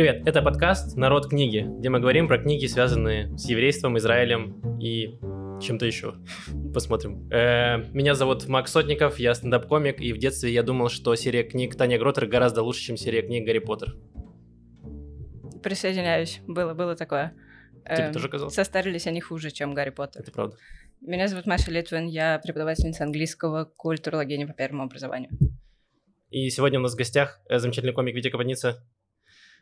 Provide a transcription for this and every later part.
Привет, это подкаст «Народ книги», где мы говорим про книги, связанные с еврейством, Израилем и чем-то еще. Посмотрим. Э, меня зовут Макс Сотников, я стендап-комик, и в детстве я думал, что серия книг Таня Гротер гораздо лучше, чем серия книг Гарри Поттер. Присоединяюсь, было, было такое. Тебе Эм, тоже казалось? Состарились они хуже, чем Гарри Поттер. Это правда. Меня зовут Маша Литвин, я преподавательница английского культурологини по первому образованию. И сегодня у нас в гостях э, замечательный комик Витя Капаница.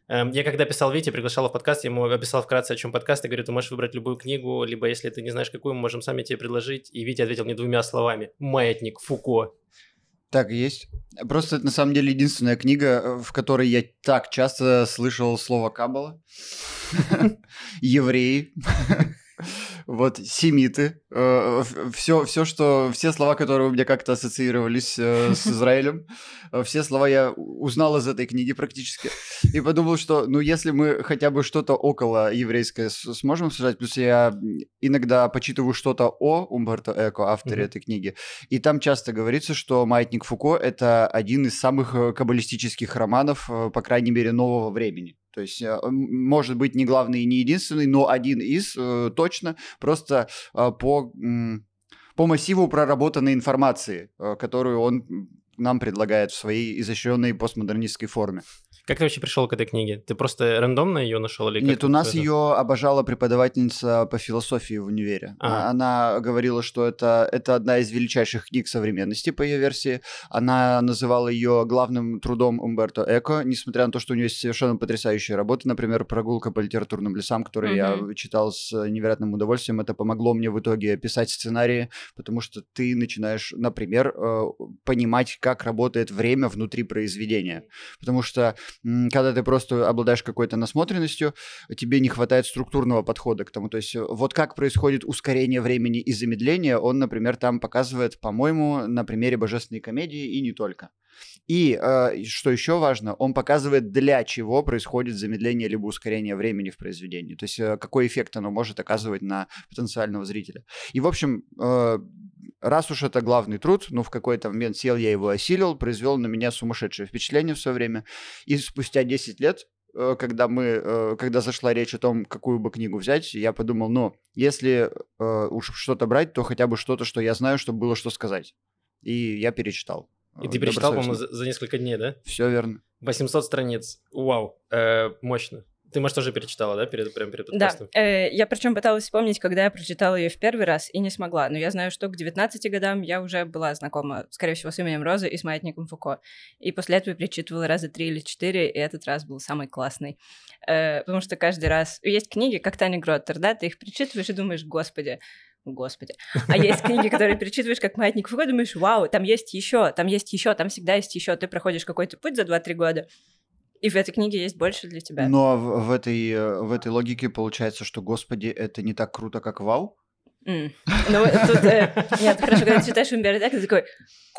Эм, Я когда писал Вите, приглашал в подкаст, я ему описал вкратце, о чем подкаст, и говорю, ты можешь выбрать любую книгу, либо если ты не знаешь какую, мы можем сами тебе предложить. И Витя ответил мне двумя словами. Маятник Фуко. Так и есть. Просто это на самом деле единственная книга, э, в которой я так часто слышал слово кабала. Евреи. Вот, семиты. Все, все, что... Все слова, которые у меня как-то ассоциировались э, с Израилем, э, все слова я узнал из этой книги практически. И подумал, что, ну, если мы хотя бы что-то около еврейское сможем сказать, плюс я иногда почитываю что-то о Умберто Эко, авторе этой книги, и там часто говорится, что «Маятник Фуко» — это один из самых э, каббалистических романов, э, по крайней мере, нового времени. То есть, э, может быть, не главный и не единственный, но один из, э, точно, просто э, по, по массиву проработанной информации, которую он нам предлагает в своей изощренной постмодернистской форме. Как ты вообще пришел к этой книге? Ты просто рандомно ее нашел или Нет, у нас это? ее обожала преподавательница по философии в универе. Ага. Она говорила, что это, это одна из величайших книг современности, по ее версии. Она называла ее главным трудом Умберто Эко, несмотря на то, что у нее есть совершенно потрясающие работы, например, «Прогулка по литературным лесам», который я Мгм. читал с невероятным удовольствием. Это помогло мне в итоге писать сценарии, потому что ты начинаешь, например, э, понимать, как работает время внутри произведения. Потому что когда ты просто обладаешь какой-то насмотренностью, тебе не хватает структурного подхода к тому. То есть э, вот как происходит ускорение времени и замедление, он, например, там показывает, по-моему, на примере божественной комедии и не только. И, э, что еще важно, он показывает, для чего происходит замедление либо ускорение времени в произведении. То есть э, какой эффект оно может оказывать на потенциального зрителя. И, в общем, э, раз уж это главный труд, ну, в какой-то момент сел, я его осилил, произвел на меня сумасшедшее впечатление в свое время. И спустя 10 лет, э, когда мы, э, когда зашла речь о том, какую бы книгу взять, я подумал, ну, если э, уж что-то брать, то хотя бы что-то, что я знаю, чтобы было что сказать. И я перечитал. И ты перечитал, по-моему, за, за несколько дней, да? Все верно. 800 страниц. Вау. Э, мощно. Ты, может, тоже перечитала, да, перед, прямо перед Да, подкастом? э, я причем пыталась вспомнить, когда я прочитала ее в первый раз и не смогла. Но я знаю, что к 19 годам я уже была знакома, скорее всего, с именем Розы и с маятником Фуко. И после этого перечитывала раза три или четыре, и этот раз был самый классный. Э, потому что каждый раз... Есть книги, как Таня Гроттер, да, ты их перечитываешь и думаешь, господи, Господи. А есть книги, которые перечитываешь как маятник Фуко, думаешь, вау, там есть еще, там есть еще, там всегда есть еще. Ты проходишь какой-то путь за 2-3 года, и в этой книге есть больше для тебя. Но в, в этой, э, в этой логике получается, что, господи, это не так круто, как вау. М. Ну, тут... э, Нет, хорошо, когда ты читаешь Умберто Эко, ты такой,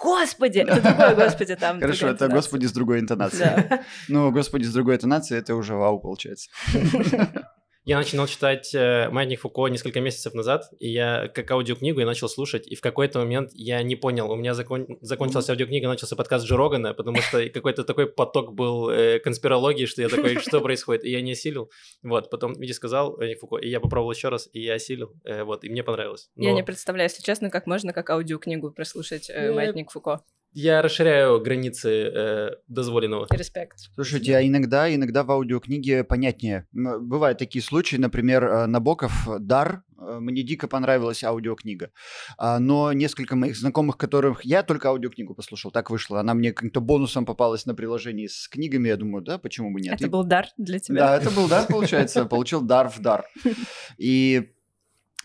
господи, это другое господи там. Хорошо, это интонация». господи с другой интонацией. Да. Ну, господи с другой интонацией, это уже вау получается. Я начинал читать э, «Маятник Фуко» несколько месяцев назад, и я как аудиокнигу я начал слушать, и в какой-то момент я не понял, у меня закон... закончилась аудиокнига, начался подкаст Джо Рогана, потому что какой-то такой поток был э, конспирологии, что я такой, что происходит, и я не осилил. Вот, потом Витя сказал «Маятник Фуко», и я попробовал еще раз, и я осилил, э, вот, и мне понравилось. Я Но не представляю, если честно, как можно как аудиокнигу прослушать э, «Маятник Фуко». Я расширяю границы э, дозволенного. Респект. Слушайте, а иногда, иногда в аудиокниге понятнее. Бывают такие случаи, например, э, Набоков «Дар». э, Мне дико понравилась аудиокнига. А, Но несколько моих знакомых, которых я только аудиокнигу послушал, так вышло. Она мне как-то бонусом попалась на приложении с книгами. Я думаю, да, почему бы нет? Это И- был дар для тебя. Да, это был дар, получается. Получил дар в дар. И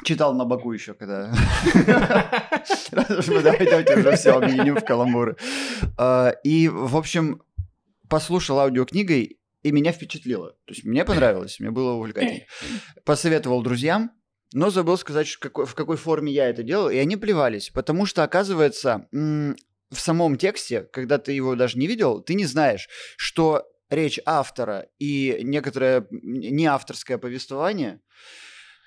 читал на боку еще, когда... Раз уж мы давайте уже все объединим в каламбуры. А, И, в общем, послушал аудиокнигой, и меня впечатлило. То есть мне понравилось, мне было увлекательно. Посоветовал друзьям, но забыл сказать, в какой форме я это делал, и они плевались. Потому что, оказывается, в самом тексте, когда ты его даже не видел, ты не знаешь, что речь автора и некоторое неавторское повествование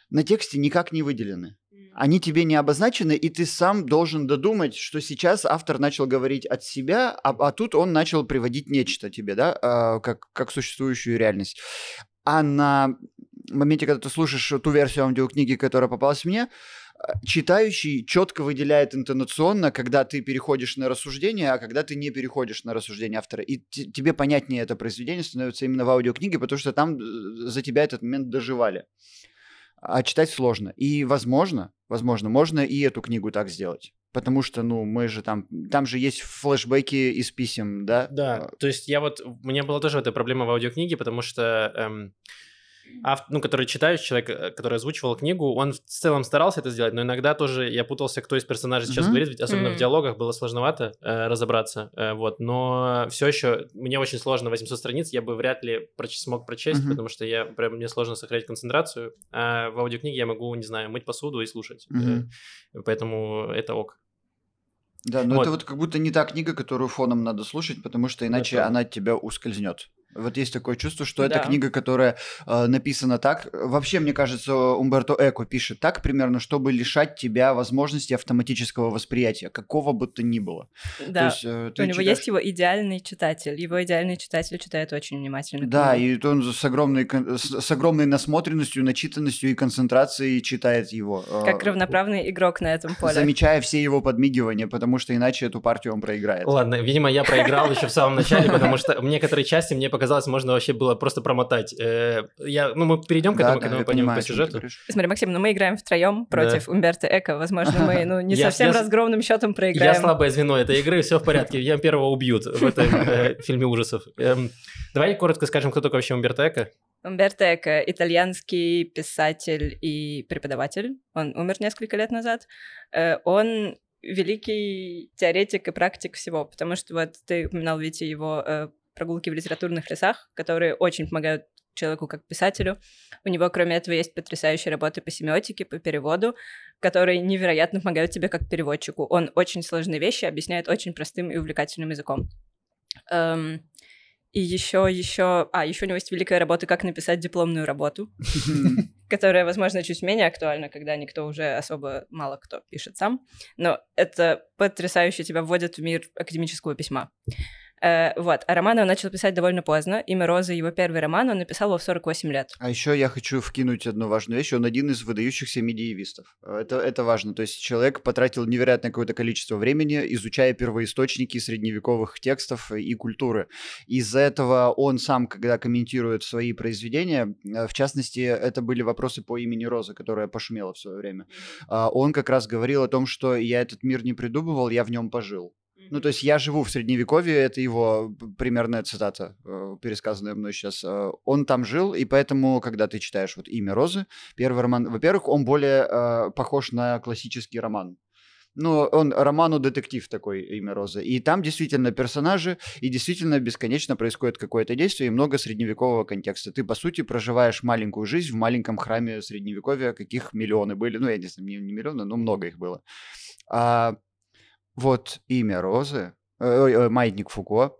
на тексте никак не выделены. они тебе не обозначены, и ты сам должен додумать, что сейчас автор начал говорить от себя, а, а тут он начал приводить нечто тебе, да, а, как, как существующую реальность. А на моменте, когда ты слушаешь ту версию аудиокниги, которая попалась мне, читающий четко выделяет интонационно, когда ты переходишь на рассуждение, а когда ты не переходишь на рассуждение автора. И тебе понятнее это произведение становится именно в аудиокниге, потому что там э, за тебя этот момент доживали. А читать сложно. И, возможно, возможно, можно и эту книгу так сделать. Потому что, ну, мы же там, там же есть флешбеки из писем, да? Да, то есть я вот, у меня была тоже эта проблема в аудиокниге, потому что эм, ав, ну, который читающий человек, э, который озвучивал книгу, он в целом старался это сделать, но иногда тоже я путался, кто из персонажей сейчас mm-hmm. говорит, ведь особенно mm-hmm. в диалогах было сложновато э, разобраться, э, вот, но все еще мне очень сложно 800 страниц, я бы вряд ли проч- смог прочесть, mm-hmm. потому что я прям мне сложно сохранять концентрацию, а в аудиокниге я могу, не знаю, мыть посуду и слушать, mm-hmm. э, поэтому это ок. Да, но вот. это вот как будто не та книга, которую фоном надо слушать, потому что иначе это... она от тебя ускользнет. Вот есть такое чувство, что да. это книга, которая э, написана так. Вообще, мне кажется, Умберто Эко пишет так примерно, чтобы лишать тебя возможности автоматического восприятия, какого бы то ни было. Да, есть, э, у него читаешь... есть его идеальный читатель. Его идеальный читатель читает очень внимательно. Да, и он с огромной, с огромной насмотренностью, начитанностью и концентрацией читает его. Э, как равноправный игрок на этом поле. Замечая все его подмигивания, потому что иначе эту партию он проиграет. Ладно, видимо, я проиграл еще в самом начале, потому что некоторые части мне показалось казалось, можно вообще было просто промотать. Э, я, ну, мы перейдем к этому, да, когда мы пойдем по сюжету. Смотри, Максим, ну мы играем втроем против. Умберто Эко. Возможно, мы ну, не совсем разгромным счетом проиграем. Я слабое звено этой игры, все в порядке. Я первого убьют в этом э, фильме ужасов. Эм, давай коротко скажем, кто такой вообще Умберто Эко. Умберто Эко – итальянский писатель и преподаватель. Он умер несколько лет назад. Э, он великий теоретик и практик всего, потому что вот ты упоминал, Витя, его прогулки в литературных лесах, которые очень помогают человеку как писателю. У него, кроме этого, есть потрясающие работы по семиотике, по переводу, которые невероятно помогают тебе как переводчику. Он очень сложные вещи объясняет очень простым и увлекательным языком. Эм, и еще, еще, а, еще у него есть великая работа «Как написать дипломную работу», которая, возможно, чуть менее актуальна, когда никто уже особо мало кто пишет сам. Но это потрясающе тебя вводит в мир академического письма. Э, вот. А роман он начал писать довольно поздно. «Имя Розы» — его первый роман, он написал его в 48 лет. А еще я хочу вкинуть одну важную вещь. Он один из выдающихся медиевистов. Это, это важно. То есть человек потратил невероятное какое-то количество времени, изучая первоисточники средневековых текстов и культуры. Из-за этого он сам, когда комментирует свои произведения, э, в частности, это были вопросы по имени Розы, которая пошумела в свое время, а он как раз говорил о том, что я этот мир не придумывал, я в нем пожил. Ну, то есть я живу в Средневековье, это его примерная цитата, э, пересказанная мной сейчас. Э, он там жил, и поэтому, когда ты читаешь вот «Имя Розы», первый роман, во-первых, он более э, похож на классический роман. Ну, он роману детектив такой «Имя Розы». И там действительно персонажи, и действительно бесконечно происходит какое-то действие, и много средневекового контекста. Ты, по сути, проживаешь маленькую жизнь в маленьком храме Средневековья, каких миллионы были. Ну, я не знаю, не, не миллионы, но много их было. А вот имя Розы, э, Маятник Фуко,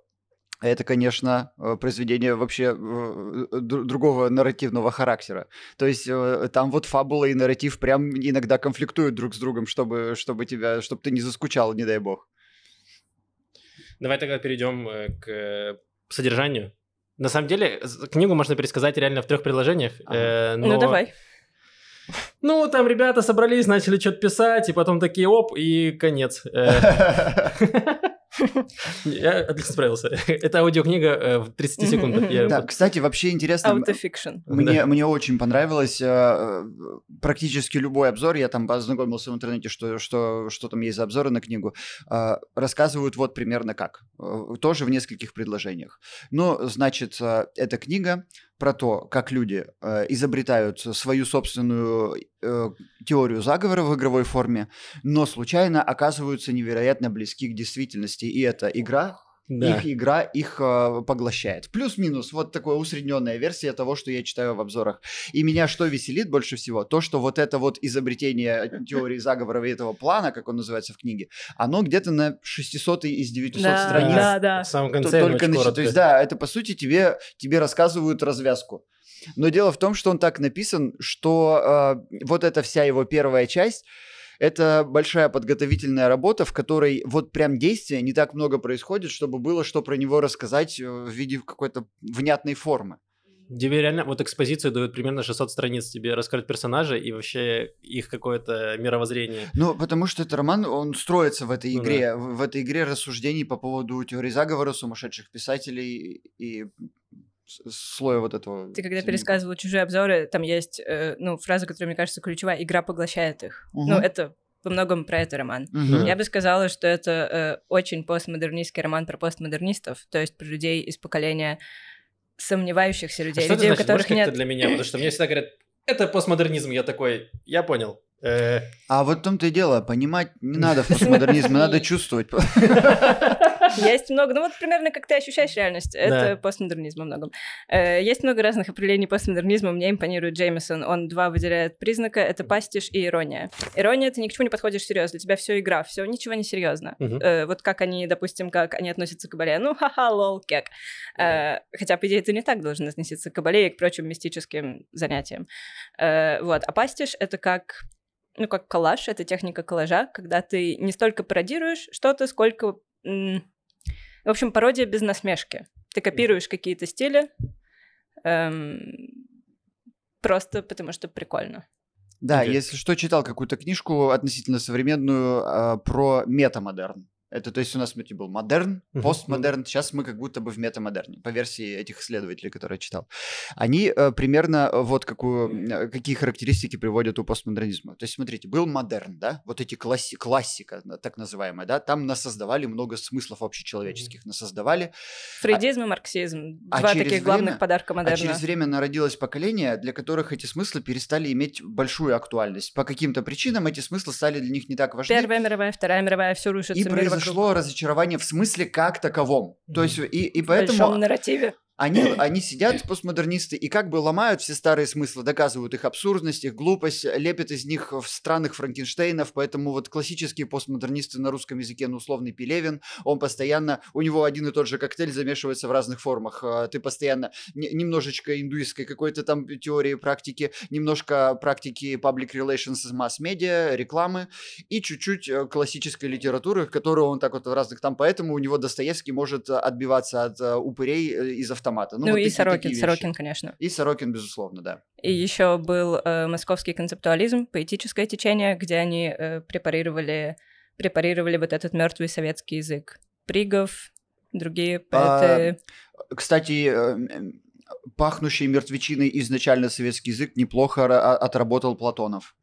это, конечно, э, произведение вообще э, другого нарративного характера. То есть там вот фабула и нарратив прям иногда конфликтуют друг с другом, чтобы, чтобы тебя, чтобы ты не заскучал, не дай бог. Давай тогда перейдем к содержанию. На самом деле, книгу можно пересказать реально в трех предложениях. Ага. Э, но... Ну, давай. Ну, там ребята собрались, начали что-то писать, и потом такие оп, и конец. Э. Я отлично справился. Это аудиокнига э, в 30 секундах. Да, кстати, вообще интересно. Мне, мне очень понравилось э, практически любой обзор. Я там познакомился в интернете, что, что, что там есть за обзоры на книгу. Рассказывают вот примерно как. Тоже в нескольких предложениях. Ну, значит, эта книга про то, как люди э, изобретают свою собственную э, теорию заговора в игровой форме, но случайно оказываются невероятно близки к действительности. И это игра Да. их игра их э, поглощает. Плюс-минус, вот такая усредненная версия того, что я читаю в обзорах. И меня что веселит больше всего? То, что вот это вот изобретение теории заговора и этого плана, как он называется в книге, оно где-то на 600 из 900 Да, страниц. да, да. В самом То- конце только очень начи- коротко. То есть, да, это по сути тебе, тебе рассказывают развязку. Но дело в том, что он так написан, что э, вот эта вся его первая часть это большая подготовительная работа, в которой вот прям действия не так много происходит, чтобы было что про него рассказать э, в виде какой-то внятной формы. Тебе реально вот экспозицию дают примерно 600 страниц тебе раскрыть персонажей и вообще их какое-то мировоззрение. Ну, потому что этот роман, он строится в этой Ну игре, в, в этой игре рассуждений по поводу теории заговора, сумасшедших писателей и слоя вот этого. Ты когда пересказывал чужие обзоры, там есть, э, ну, фраза, которая, мне кажется, ключевая, игра поглощает их. Мгм. Ну, это во многом про это роман. Мгм. Я бы сказала, что это э, очень постмодернистский роман про постмодернистов, то есть про людей из поколения сомневающихся А людей, что это людей, у значит? Можешь которых как-то нет... для меня? Потому что мне всегда говорят, это постмодернизм. Я такой, я понял. Э, А вот в том-то и дело, понимать не надо в постмодернизме, надо чувствовать. Есть много, ну вот примерно как ты ощущаешь реальность, это Да. постмодернизм во многом. Э, Есть много разных определений постмодернизма, мне импонирует Джеймисон, он два выделяет признака, это пастиш и ирония. Ирония, ты ни к чему не подходишь серьезно, для тебя все игра, все ничего не серьезно. Мгм. Э, Вот как они, допустим, как они относятся к Кабале, ну ха-ха, лол, кек. Э, Хотя, по идее, ты не так должен относиться к Кабале и к прочим мистическим занятиям. Вот, а пастиш — это как ну, как коллаж, это техника коллажа, когда ты не столько пародируешь что-то, сколько... В общем, пародия без насмешки. Ты копируешь какие-то стили, эм, просто потому что прикольно. Да, Окей. если что, читал какую-то книжку относительно современную а, про метамодерн. Это, то есть у нас смотрите, был модерн, постмодерн, сейчас мы как будто бы в метамодерне, по версии этих исследователей, которые я читал. Они э, примерно э, вот какую, э, какие характеристики приводят у постмодернизма. То есть смотрите, был модерн, да, вот эти класси, классика, на- так называемая, да, там насоздавали много смыслов общечеловеческих, насоздавали, Фрейдизм и марксизм. а Два через таких главных время- подарка а модерна. через время народилось поколение, для которых эти смыслы перестали иметь большую актуальность. По каким-то причинам эти смыслы стали для них не так важны. Первая мировая, Вторая мировая, все рушится. И мир вокруг. произошло разочарование в смысле как таковом. То есть, и, и В поэтому большом нарративе. Они, они сидят, постмодернисты, и как бы ломают все старые смыслы, доказывают их абсурдность, их глупость, лепят из них в странных Франкенштейнов, поэтому вот классические постмодернисты на русском языке, ну, условный Пелевин, он постоянно, у него один и тот же коктейль замешивается в разных формах, А, ты постоянно не- немножечко индуистской какой-то там теории, практики, немножко практики public relations из масс-медиа, рекламы, и чуть-чуть э, классической литературы, которую он так вот в разных там, поэтому у него Достоевский может отбиваться от э, упырей э, из автомата. Ну, вот и Сорокин. Сорокин, конечно. И Сорокин, безусловно, да. И еще был э, московский концептуализм, поэтическое течение, где они э, препарировали, препарировали вот этот мертвый советский язык. Пригов, другие А, поэты. Кстати, э, пахнущий мертвечиной изначально советский язык неплохо а- отработал Платонов.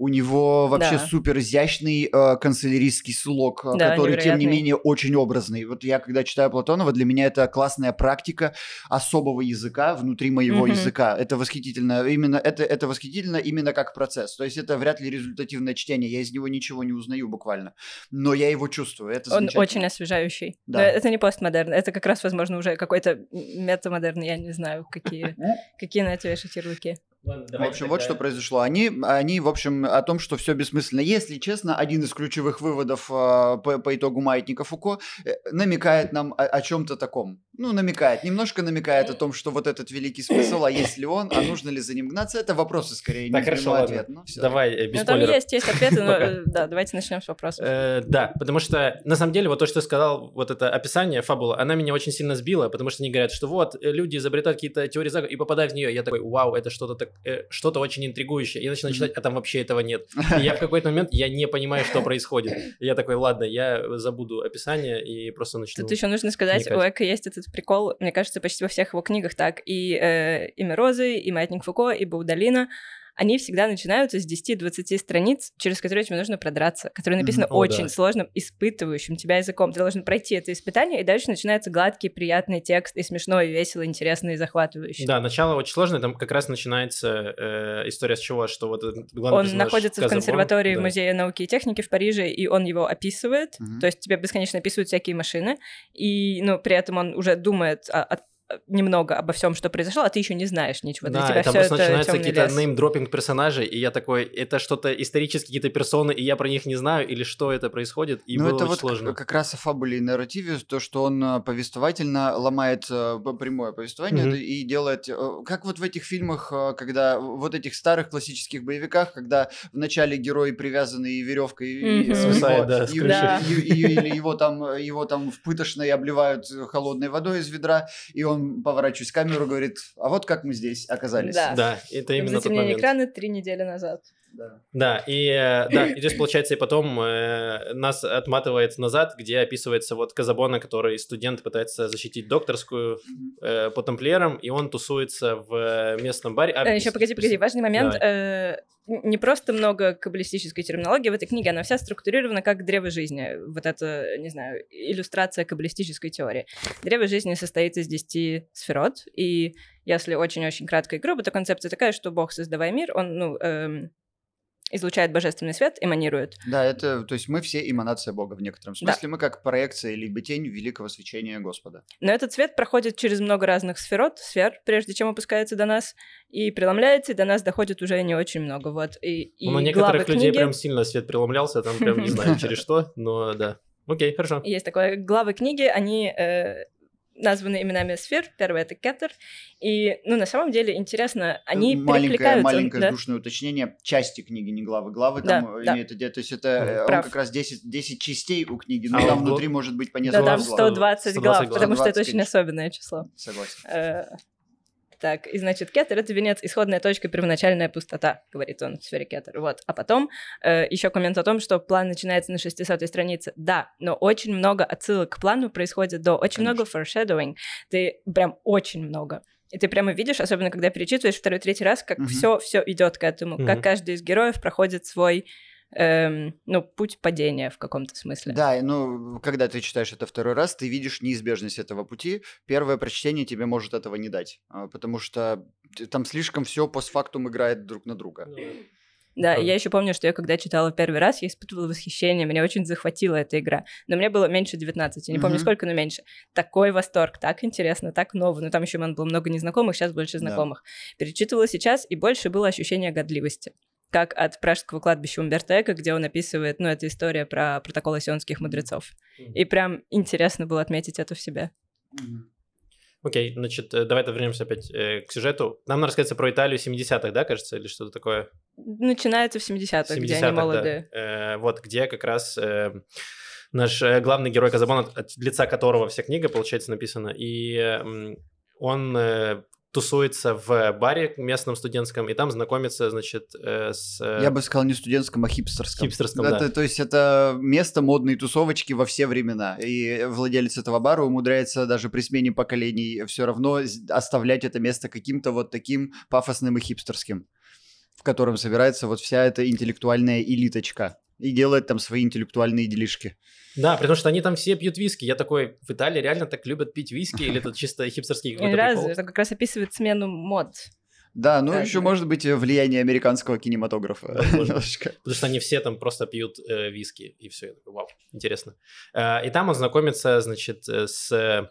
У него вообще Да. супер изящный э, канцелярийский слог, э, Да, который, тем не менее, очень образный. Вот я, когда читаю Платонова, для меня это классная практика особого языка внутри моего Мгм. языка. Это восхитительно. Именно это, это восхитительно именно как процесс. То есть это вряд ли результативное чтение. Я из него ничего не узнаю буквально. Но я его чувствую. Это Он очень освежающий. Да. Но это не постмодерн, это как раз, возможно, уже какой-то метамодерн, я не знаю, какие, какие на это вешать ярлыки. Ладно, В общем, вот тогда- что произошло. Они, они, в общем, о том, что все бессмысленно. Если честно, один из ключевых выводов э, по, по итогу маятника Фуко э, намекает нам о, о чем-то таком. Ну, намекает, немножко намекает о том, что вот этот великий смысл, а есть ли он, а нужно ли за ним гнаться, это вопросы скорее, не Так, хорошо, прямой ладно. ответ. Ну, всё. Давай, э, без Ну, там спойлеров. есть, есть ответы, но э, да, давайте начнем с вопросов. Э, да, потому что на самом деле вот то, что сказал, вот это описание, фабула, она меня очень сильно сбила, потому что они говорят, что вот э, люди изобретают какие-то теории заговора и попадают в нее. Я такой, вау, это что-то так, э, что-то очень интригующее. Я начинаю читать, а там вообще этого нет. И я в какой-то момент я не понимаю, что происходит. И я такой, ладно, я забуду описание и просто начну. Тут еще нужно сказать, вникать. у Эка есть этот прикол, мне кажется, почти во всех его книгах так. И э, «Имя Розы», и «Маятник Фуко», и «Баудалина», они всегда начинаются с 10-20 страниц, через которые тебе нужно продраться, которые написаны О, очень да. сложным, испытывающим тебя языком. Ты должен пройти это испытание, и дальше начинается гладкий, приятный текст, и смешной, и весело, интересный, и захватывающий. Да, начало очень сложное, там как раз начинается э, история с чего, что вот главный Он находится в консерватории да. Музея науки и техники в Париже, и он его описывает. Мгм. То есть тебе бесконечно описывают всякие машины, и ну, при этом он уже думает о- о- немного обо всем, что произошло, а ты еще не знаешь ничего. Для Да, тебя и там все просто это начинаются какие-то неймдропинг персонажей, и я такой, это что-то исторические какие-то персоны, и я про них не знаю, или что это происходит, и ну, было это очень вот сложно. Как, раз о фабуле и нарративе, то, что он э, повествовательно ломает э, прямое повествование это и делает, э, как вот в этих фильмах, э, когда вот этих старых классических боевиках, когда вначале герой привязанный веревкой и, э, Свисает, да, и-. Да. и- и- или его там, э, его там в пытошной обливают э, холодной водой из ведра, и он, поворачиваясь в камеру, говорит, а вот как мы здесь оказались. Да. Да, это именно тот момент. экрана три недели назад. Да. Да, и э, да, и здесь получается и потом э, нас отматывает назад, где описывается вот Казабона, который студент пытается защитить докторскую э, по тамплиерам, и он тусуется в э, местном баре. А, еще погоди, погоди, важный момент. Давай. э, не просто много каббалистической терминологии в этой книге, она вся структурирована как древо жизни. Вот это, не знаю, иллюстрация каббалистической теории. Древо жизни состоит из 10 сферот, и если очень-очень кратко и грубо, то концепция такая, что Бог, создавая мир, он, ну, эм, излучает божественный свет, эманирует. Да, это, то есть мы все эманация Бога в некотором Да. смысле. Мы как проекция либо тень великого свечения Господа. Но этот свет проходит через много разных сферот, сфер, прежде чем опускается до нас, и преломляется, и до нас доходит уже не очень много. Вот. И, и Ну, на некоторых главы людей книги- прям сильно свет преломлялся, там прям не знаю через что, но да. Окей, хорошо. Есть такое, главы книги, они э, названы именами сфер. Первый — это Кетер. И, ну, на самом деле, интересно, они маленькое, перекликаются. маленькое да. душное уточнение. Части книги, не главы. Главы Да, там э, да. имеет идея. То есть это э, он Прав. как раз 10, 10 частей у книги, но А там внутри может быть по Да, несколько там глав. 120 глав, 120 глав. потому что это 120, очень конечно. особенное число. Согласен. Э, Так, и значит, кетер — это венец, исходная точка, первоначальная пустота, говорит он в сфере кетер. Вот. А потом еще коммент о том, что план начинается на 600 странице. Да, но очень много отсылок к плану происходит до, очень много foreshadowing. Ты прям очень много. И ты прямо видишь, особенно когда перечитываешь второй, третий раз, как Мгм. все, все идет к этому, Мгм. как каждый из героев проходит свой, эм, ну, путь падения в каком-то смысле. Да, ну, когда ты читаешь это второй раз, ты видишь неизбежность этого пути. Первое прочтение тебе может этого не дать, а, потому что там слишком все постфактум играет друг на друга. Да, и Правда. я еще помню, что я когда читала первый раз, я испытывала восхищение, меня очень захватила эта игра. Но мне было меньше 19, я не помню сколько, но меньше. Такой восторг, так интересно, так ново. Ну там еще было много незнакомых, сейчас больше Да. знакомых. Перечитывала сейчас, и больше было ощущение годливости. Как от пражского кладбища Умберто Эко, где он описывает, ну, это история про протоколы сионских мудрецов. И прям интересно было отметить это в себе. Окей, значит, э, давай вернемся опять э, к сюжету. Нам надо рассказать про Италию 70-х, да, кажется, или что-то такое? Начинается в 70-х, где 70-х, они да. молодые. Э, вот, где как раз э, наш э, главный герой Казабон, от, от лица которого вся книга, получается, написана, и э, он тусуется в баре местном студентском, и там знакомится, значит, э, с... э, Я бы сказал не студенческом, а хипстерском. Хипстерском, это, да. То есть это место модной тусовочки во все времена. И владелец этого бара умудряется даже при смене поколений все равно оставлять это место каким-то вот таким пафосным и хипстерским, в котором собирается вот вся эта интеллектуальная элиточка. И делает там свои интеллектуальные делишки. Да, потому что они там все пьют виски. Я такой, в Италии реально так любят пить виски, или это чисто хипстерский какой-то прикол? это как раз описывает смену мод. Да, ну Да, еще да. может быть э, влияние американского кинематографа. Потому что они все там просто пьют э, виски, и все. Я такой, вау, интересно. Э, и там он знакомится, значит, э, с э,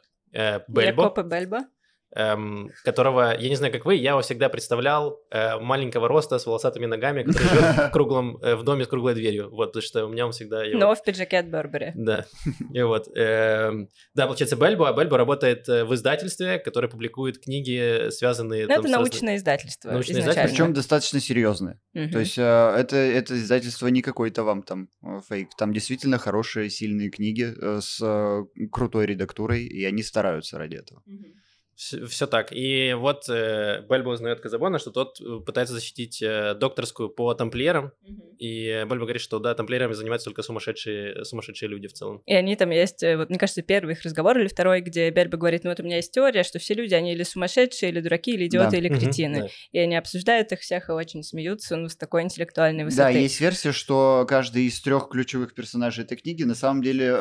Бельбо, Якопа Бельбо. Эм, которого, я не знаю, как вы, я его всегда представлял э, маленького роста, с волосатыми ногами, который живет в круглом, э, в доме с круглой дверью. Вот, потому что у меня он всегда... я Но в пиджаке от Бербери. Да, и вот. эм, Да, получается, Бельбо, а Бельбо работает э, в издательстве, которое публикует книги, связанные... Ну, это с научное издательство Научное изначально. издательство, Причем достаточно серьезное. Мгм. То есть э, это, это издательство не какой-то вам там э, фейк. Там действительно хорошие, сильные книги э, с э, крутой редактурой, и они стараются ради этого. Мгм. Все, так. И вот э, Бельба узнает Казабона, что тот э, пытается защитить э, докторскую по тамплиерам. Mm-hmm. И Бельба говорит, что да, тамплиерами занимаются только сумасшедшие, сумасшедшие люди в целом. И они там есть, э, вот мне кажется, первый их разговор или второй, где Бельба говорит, ну вот у меня есть теория, что все люди, они или сумасшедшие, или дураки, или идиоты, да. или кретины. Mm-hmm, да. И они обсуждают их всех и очень смеются, ну, с такой интеллектуальной высоты. Да, есть версия, что каждый из трех ключевых персонажей этой книги на самом деле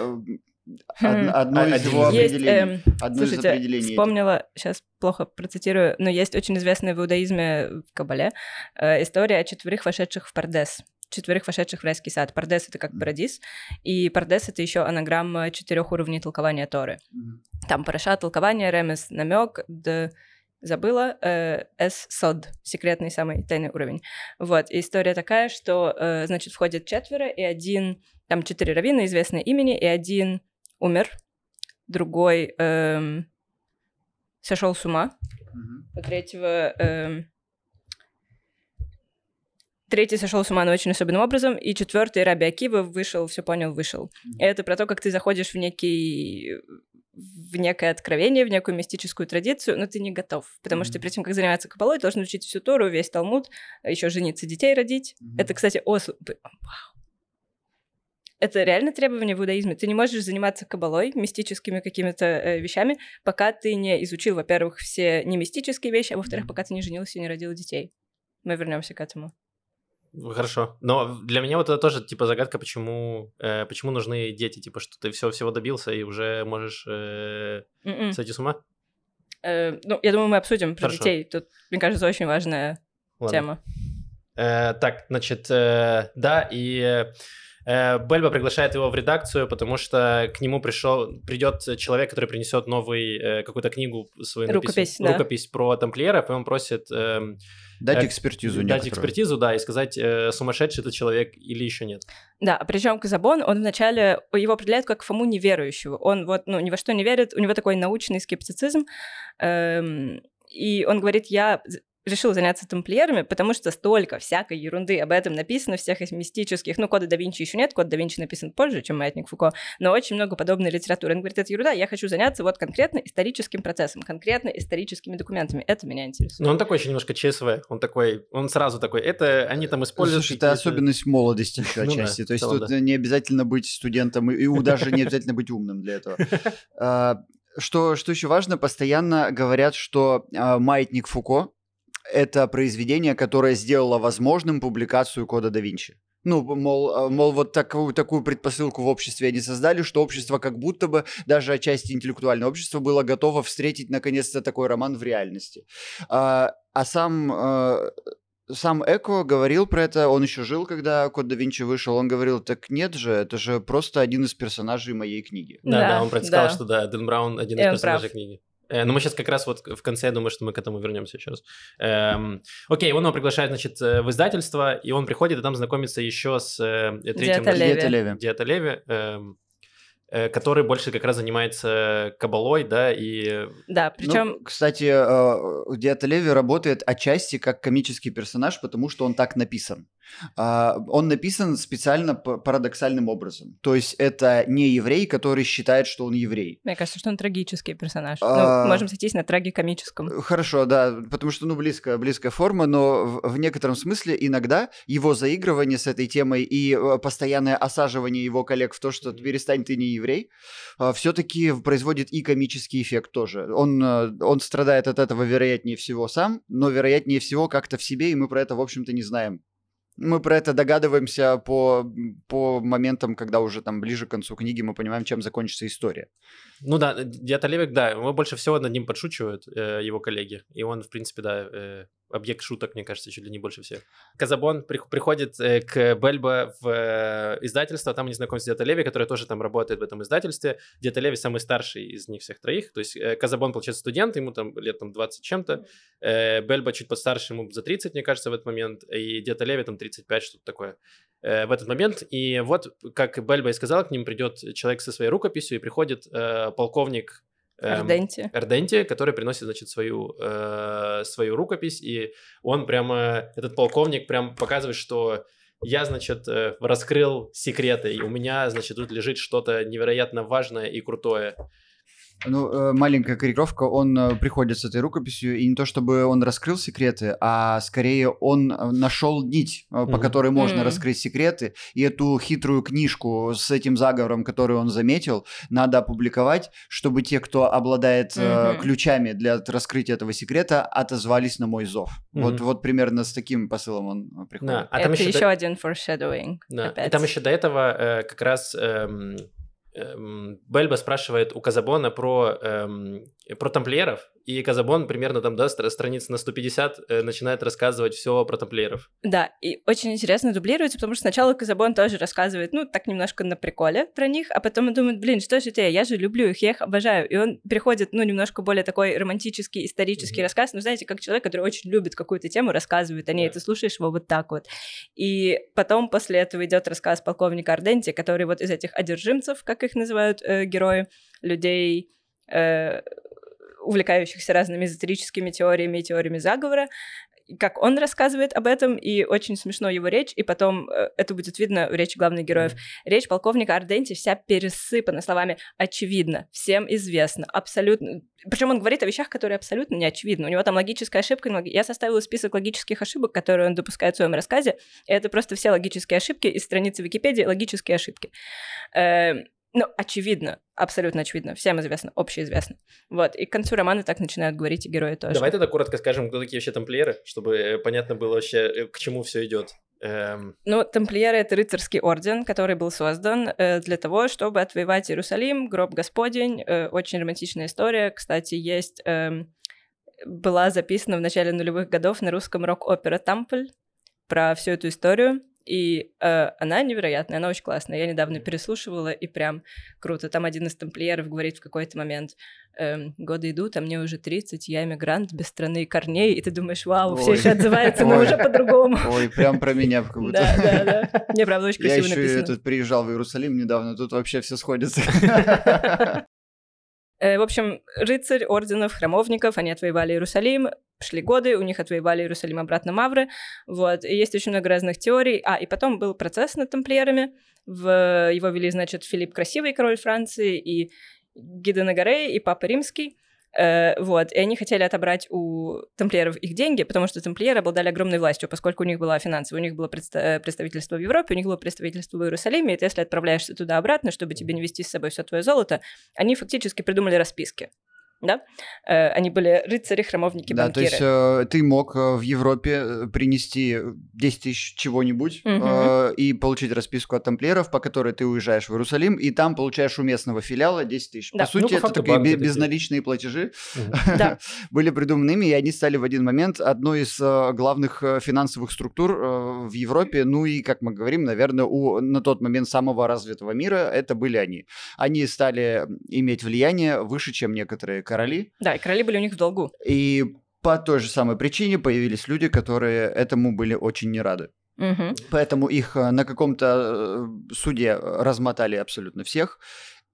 Хм. Одно из его определений. Эм, одно из определений. Вспомнила, сейчас плохо процитирую, но есть очень известная в иудаизме в Кабале э, история о четверых вошедших в Пардес четверых вошедших в райский сад. Пардес — это как парадис, и Пардес — это еще анаграмма четырех уровней толкования Торы. Там параша, толкование, ремес, намек, д забыла, э, с сод, секретный самый тайный уровень. Вот, и история такая, что, э, значит, входит четверо, и один, там четыре раввина, известные имени, и один умер, другой эм, сошел с ума, у третьего эм, третий сошел с ума, но очень особенным образом, и четвертый Раби Акива вышел, все понял, вышел. И это про то, как ты заходишь в некий в некое откровение, в некую мистическую традицию, но ты не готов. Потому mm-hmm. что перед тем, как заниматься кабалой, должен учить всю Тору, весь Талмуд, еще жениться, детей родить. Mm-hmm. Это, кстати, ос... Вау. Это реально требование в иудаизме. Ты не можешь заниматься кабалой, мистическими какими-то э, вещами, пока ты не изучил, во-первых, все не мистические вещи, а во-вторых, пока ты не женился и не родил детей. Мы вернемся к этому. Хорошо. Но для меня вот это тоже типа загадка, почему, э, почему нужны дети, типа, что ты все всего добился и уже можешь э, м-м. сойти с ума. Э, ну, я думаю, мы обсудим про Хорошо. детей. Тут, мне кажется, очень важная Ладно. тема. Э, так, значит, э, да, и Э, Бельба приглашает его в редакцию, потому что к нему пришел, придет человек, который принесет новый э, какую-то книгу свою рукопись, да. рукопись про тамплиеров, и он просит э, дать экспертизу, э, дать некоторую. экспертизу, да, и сказать, э, сумасшедший это человек или еще нет. Да, причем Казабон, он вначале его определяет как Фому неверующего. Он вот ну ни во что не верит, у него такой научный скептицизм. Эм, и он говорит, я решил заняться тамплиерами, потому что столько всякой ерунды об этом написано, всех из мистических, ну, кода да Винчи еще нет, код да Винчи написан позже, чем Маятник Фуко, но очень много подобной литературы. Он говорит, это ерунда, я хочу заняться вот конкретно историческим процессом, конкретно историческими документами, это меня интересует. Но он такой еще немножко ЧСВ, он такой, он сразу такой, это они там используют... Слушай, это особенность молодости еще ну отчасти, то есть тут не обязательно быть студентом, и даже не обязательно быть умным для этого. А, что, что еще важно, постоянно говорят, что э, маятник Фуко это произведение, которое сделало возможным публикацию кода да Винчи. Ну, мол, а, мол, вот такую, такую предпосылку в обществе они создали, что общество как будто бы, даже отчасти интеллектуальное общество, было готово встретить наконец-то такой роман в реальности. А, а сам а, сам Эко говорил про это, он еще жил, когда Код да Винчи вышел, он говорил, так нет же, это же просто один из персонажей моей книги. Да, да, да он предсказал, да. что да, Дэн Браун один из персонажей прав. книги. Э, но мы сейчас как раз вот в конце, я думаю, что мы к этому вернемся еще раз. Эм, окей, он его приглашает, значит, э, в издательство, и он приходит и там знакомится еще с э, третьим... Диата Леви. Диата Леви. Эм, Э, который больше как раз занимается кабалой, да, и... Да, причем... Ну, кстати, э, Диата Леви работает отчасти как комический персонаж, потому что он так написан. А, он написан специально парадоксальным образом. То есть это не еврей, который считает, что он еврей. Мне кажется, что он трагический персонаж. А... Ну, можем сойтись на трагикомическом. Хорошо, да, потому что, ну, близкая, близкая форма, но в, в некотором смысле иногда его заигрывание с этой темой и э, постоянное осаживание его коллег в то, что перестань ты не еврей, а, все-таки производит и комический эффект тоже. Он, э, он страдает от этого вероятнее всего сам, но вероятнее всего как-то в себе, и мы про это, в общем-то, не знаем. Мы про это догадываемся по, по моментам, когда уже там ближе к концу книги мы понимаем, чем закончится история. Ну да, Диатолевик, да, его больше всего над ним подшучивают э, его коллеги, и он, в принципе, да, э, объект шуток, мне кажется, чуть ли не больше всех. Казабон при, приходит э, к Бельбо в э, издательство, там они знакомятся с Диата Леви, который тоже там работает в этом издательстве. Диата Леви самый старший из них всех троих, то есть э, Казабон, получается, студент, ему там лет там 20 чем-то, э, Бельбо чуть подстарше, ему за 30, мне кажется, в этот момент, и Диата Леви там 35, что-то такое э, в этот момент. И вот, как Бельбо и сказал, к ним придет человек со своей рукописью, и приходит э, полковник Эрденти. Эрденти, который приносит, значит, свою, э, свою рукопись, и он прямо, этот полковник прям показывает, что я, значит, э, раскрыл секреты, и у меня, значит, тут лежит что-то невероятно важное и крутое. Ну, э, маленькая корректировка, он э, приходит с этой рукописью, и не то чтобы он раскрыл секреты, а скорее он э, нашел нить, по mm-hmm. которой можно mm-hmm. раскрыть секреты, и эту хитрую книжку с этим заговором, который он заметил, надо опубликовать, чтобы те, кто обладает mm-hmm. ключами для раскрытия этого секрета, отозвались на мой зов. Mm-hmm. Вот, вот примерно с таким посылом он приходит. Да, а Это еще, еще до... один foreshadowing. Да, опять. и там еще до этого э, как раз... Эм, Бельба спрашивает у Казабона про, эм, про тамплиеров, и Казабон примерно там, да, страниц на 150 э, начинает рассказывать все про тамплиеров. Да, и очень интересно дублируется, потому что сначала Казабон тоже рассказывает, ну, так немножко на приколе про них, а потом он думает, блин, что же это я, я же люблю их, я их обожаю. И он переходит, ну, немножко более такой романтический, исторический mm-hmm. рассказ, ну, знаете, как человек, который очень любит какую-то тему, рассказывает о ней, yeah. ты слушаешь его вот так вот. И потом после этого идет рассказ полковника Арденти, который вот из этих одержимцев, как их называют э, герои, людей, э, увлекающихся разными эзотерическими теориями и теориями заговора, как он рассказывает об этом, и очень смешно его речь, и потом э, это будет видно в речи главных героев. Речь полковника Арденти вся пересыпана словами «очевидно», «всем известно», «абсолютно». Причем он говорит о вещах, которые абсолютно не очевидны. У него там логическая ошибка. Я составила список логических ошибок, которые он допускает в своем рассказе, и это просто все логические ошибки из страницы Википедии «Логические ошибки». Ну, очевидно, абсолютно очевидно, всем известно, общеизвестно. Вот, и к концу романа так начинают говорить и герои тоже. Давай тогда коротко скажем, кто такие вообще тамплиеры, чтобы э, понятно было вообще, э, к чему все идет. Эм... Ну, тамплиеры — это рыцарский орден, который был создан э, для того, чтобы отвоевать Иерусалим, гроб Господень. Э, очень романтичная история. Кстати, есть... Э, была записана в начале нулевых годов на русском рок-опера «Тампль» про всю эту историю. И э, она невероятная, она очень классная. Я недавно переслушивала, и прям круто. Там один из тамплиеров говорит в какой-то момент, э, годы идут, а мне уже 30, я иммигрант без страны и корней, и ты думаешь, вау, все еще отзывается, но уже по-другому. Ой, прям про меня как будто. Да, да, да. Мне, правда, очень красиво написано. Я еще тут приезжал в Иерусалим недавно, тут вообще все сходится. Э, в общем, рыцарь орденов, храмовников, они отвоевали Иерусалим, шли годы, у них отвоевали Иерусалим обратно Мавры, вот, и есть очень много разных теорий, а, и потом был процесс над тамплиерами, в, его вели, значит, Филипп Красивый, король Франции, и Гида Нагаре, и Папа Римский, вот, и они хотели отобрать у тамплиеров их деньги, потому что тамплиеры обладали огромной властью, поскольку у них была финансовая, у них было э, представительство в Европе, у них было представительство в Иерусалиме, и ты, если отправляешься туда-обратно, чтобы тебе не вести с собой все твое золото, они фактически придумали расписки да, э, они были рыцари, храмовники, да, банкиры. Да, то есть э, ты мог э, в Европе принести 10 тысяч чего-нибудь угу. э, и получить расписку от тамплиеров, по которой ты уезжаешь в Иерусалим, и там получаешь у местного филиала 10 тысяч. Да. По сути, ну, по это такие безналичные платежи были придуманными, и они стали в один момент одной из главных финансовых структур в Европе, ну и, как мы говорим, наверное, у на тот момент самого развитого мира это были они. Они стали иметь влияние выше, чем некоторые короли. Да, и короли были у них в долгу. И по той же самой причине появились люди, которые этому были очень не рады. Угу. Поэтому их э, на каком-то э, суде размотали абсолютно всех.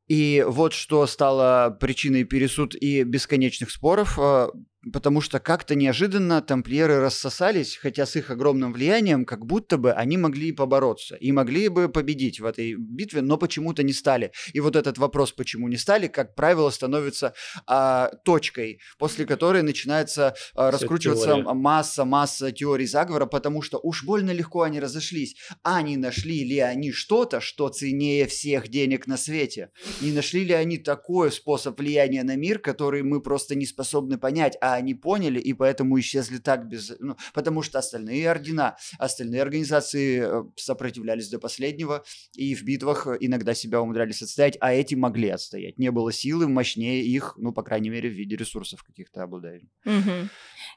И вот что стало причиной пересуд и бесконечных споров, э, потому что как-то неожиданно тамплиеры рассосались, хотя с их огромным влиянием, как будто бы они могли побороться и могли бы победить в этой битве, но почему-то не стали. И вот этот вопрос, почему не стали, как правило, становится а, точкой, после которой начинается а, раскручиваться масса, масса теорий заговора, потому что уж больно легко они разошлись. А не нашли ли они что-то, что ценнее всех денег на свете? Не нашли ли они такой способ влияния на мир, который мы просто не способны понять, а они поняли, и поэтому исчезли так без... Ну, потому что остальные ордена, остальные организации э, сопротивлялись до последнего, и в битвах иногда себя умудрялись отстоять, а эти могли отстоять. Не было силы мощнее их, ну, по крайней мере, в виде ресурсов каких-то обладающих. Угу.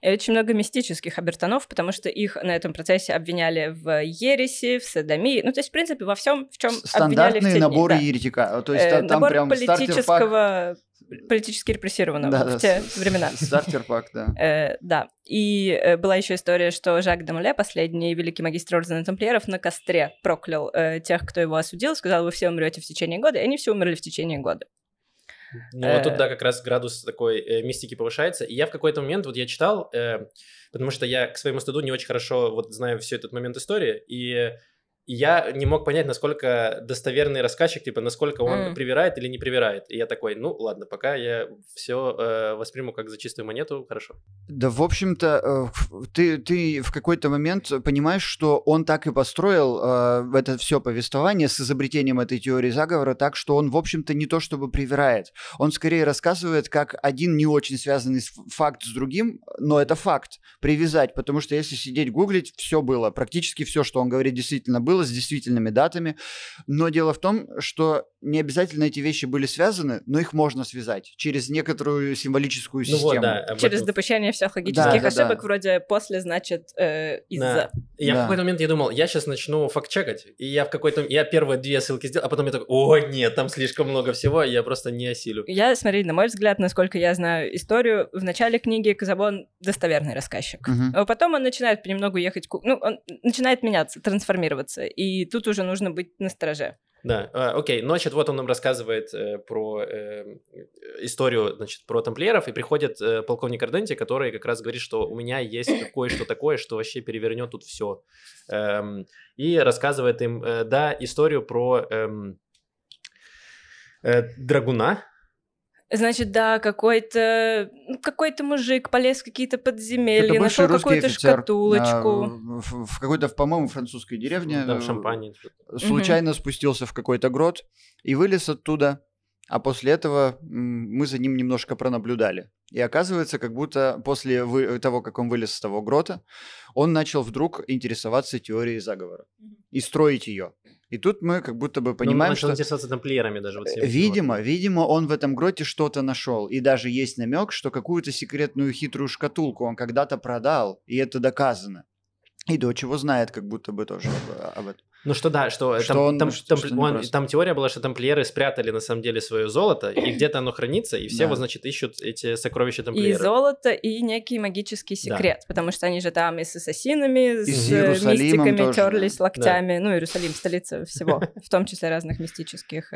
И очень много мистических обертонов, потому что их на этом процессе обвиняли в ереси, в садомии, ну, то есть, в принципе, во всем, в чем обвиняли в наборы да. еретика. То есть, э, там набор прям политического политически репрессированного да, в те да, времена. Стартер-пак, да. Э, да. И э, была еще история, что Жак де Моле, последний великий магистр Ордена Тамплиеров, на костре проклял э, тех, кто его осудил, сказал, вы все умрете в течение года, и они все умерли в течение года. Ну, вот тут, э. да, как раз градус такой э, мистики повышается. И я в какой-то момент, вот я читал, э, потому что я к своему стыду не очень хорошо вот знаю все этот момент истории, и я не мог понять, насколько достоверный рассказчик, типа, насколько он М. привирает или не привирает. И я такой, ну, ладно, пока я все восприму как за чистую монету, хорошо. Да, в общем-то, э, ты, ты в какой-то момент понимаешь, что он так и построил э, это все повествование с изобретением этой теории заговора так, что он, в общем-то, не то чтобы привирает. Он скорее рассказывает, как один не очень связанный факт с другим, но это факт, привязать, потому что если сидеть гуглить, все было, практически все, что он говорит, действительно было, с действительными датами. Но дело в том, что не обязательно эти вещи были связаны, но их можно связать через некоторую символическую Ну систему. вот, да. Через этом. допущение всех логических да, ошибок, да. вроде после, значит, э, из-за. Да. Я Да. в какой-то момент я думал, я сейчас начну факт-чекать, и я в какой-то... Я первые две ссылки сделал, а потом я такой, о, нет, там слишком много всего, и я просто не осилю. Я, смотри, на мой взгляд, насколько я знаю историю, в начале книги Казабон достоверный рассказчик. Мгм. А потом он начинает понемногу ехать... Ну, он начинает меняться, трансформироваться. И тут уже нужно быть на стороже. Да, а, окей, значит, вот он нам рассказывает э, про э, историю, значит, про тамплиеров, и приходит э, полковник Арденти, который как раз говорит, что у меня есть кое-что такое, что вообще перевернет тут все. и рассказывает им, э, да, историю про эм, э, драгуна, Значит, да, какой-то ну, какой-то мужик полез в какие-то подземелья, нашел какую-то офицер, шкатулочку. а, в, в какой-то, по-моему, французской деревне. там э, шампань. Случайно спустился в какой-то грот и вылез оттуда. А после этого мы за ним немножко пронаблюдали. И оказывается, как будто после вы- того, как он вылез с того грота, он начал вдруг интересоваться теорией заговора и строить ее. И тут мы как будто бы Понимаем, понимаем, начал что интересоваться тамплиерами даже. Вот Э, Видимо, вот. видимо, он в этом гроте что-то нашел. И даже есть намек, что какую-то секретную хитрую шкатулку он когда-то продал, и это доказано. И до чего знает, как будто бы тоже об, об этом. Ну что да, что, Что там, он- там, что- там, что он- там теория была, что тамплиеры спрятали на самом деле свое золото, и где-то оно хранится, и все Да. вот, значит, ищут эти сокровища И тамплиеров. золото, и некий магический секрет, потому что они же там и с ассасинами, И с с э, мистиками тоже, да. терлись локтями. Ну, Иерусалим, столица всего, в том числе разных мистических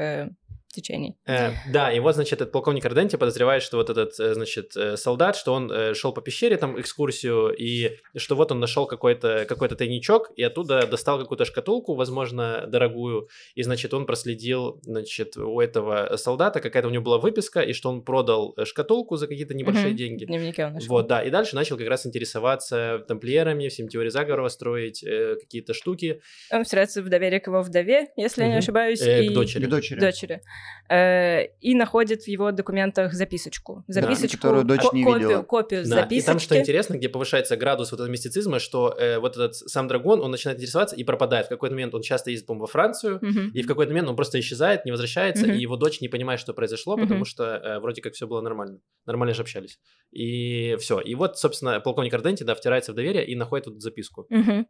течений. Э, да, и вот, значит, этот полковник Арденти подозревает, что вот этот, э, значит, э, солдат, что он э, шел по пещере, там, экскурсию, и что вот он нашел какой-то какой тайничок, и оттуда достал какую-то шкатулку, возможно, дорогую, и, значит, он проследил, значит, у этого солдата, какая-то у него была выписка, и что он продал шкатулку за какие-то небольшие Мгм. деньги. В дневнике он нашел. Вот, да, и дальше начал как раз интересоваться тамплиерами, всем теорией заговора строить, э, какие-то штуки Он вселяется в доверие к его вдове, если я не ошибаюсь, э, и к дочери. И дочери. дочери. Э, и находит в его документах записочку. Записочку, которую дочь ко- не копию, видела. копию Да, записочки. и там что интересно, где повышается градус вот этого мистицизма, что э, вот этот сам дракон, он начинает интересоваться и пропадает. В какой-то момент он часто ездит, по-моему, во Францию, Мгм. и в какой-то момент он просто исчезает, не возвращается, Мгм. и его дочь не понимает, что произошло, Мгм. потому что э, вроде как все было нормально. Нормально же общались. И все. И вот, собственно, полковник Арденти, да, втирается в доверие и находит вот эту записку. Мгм.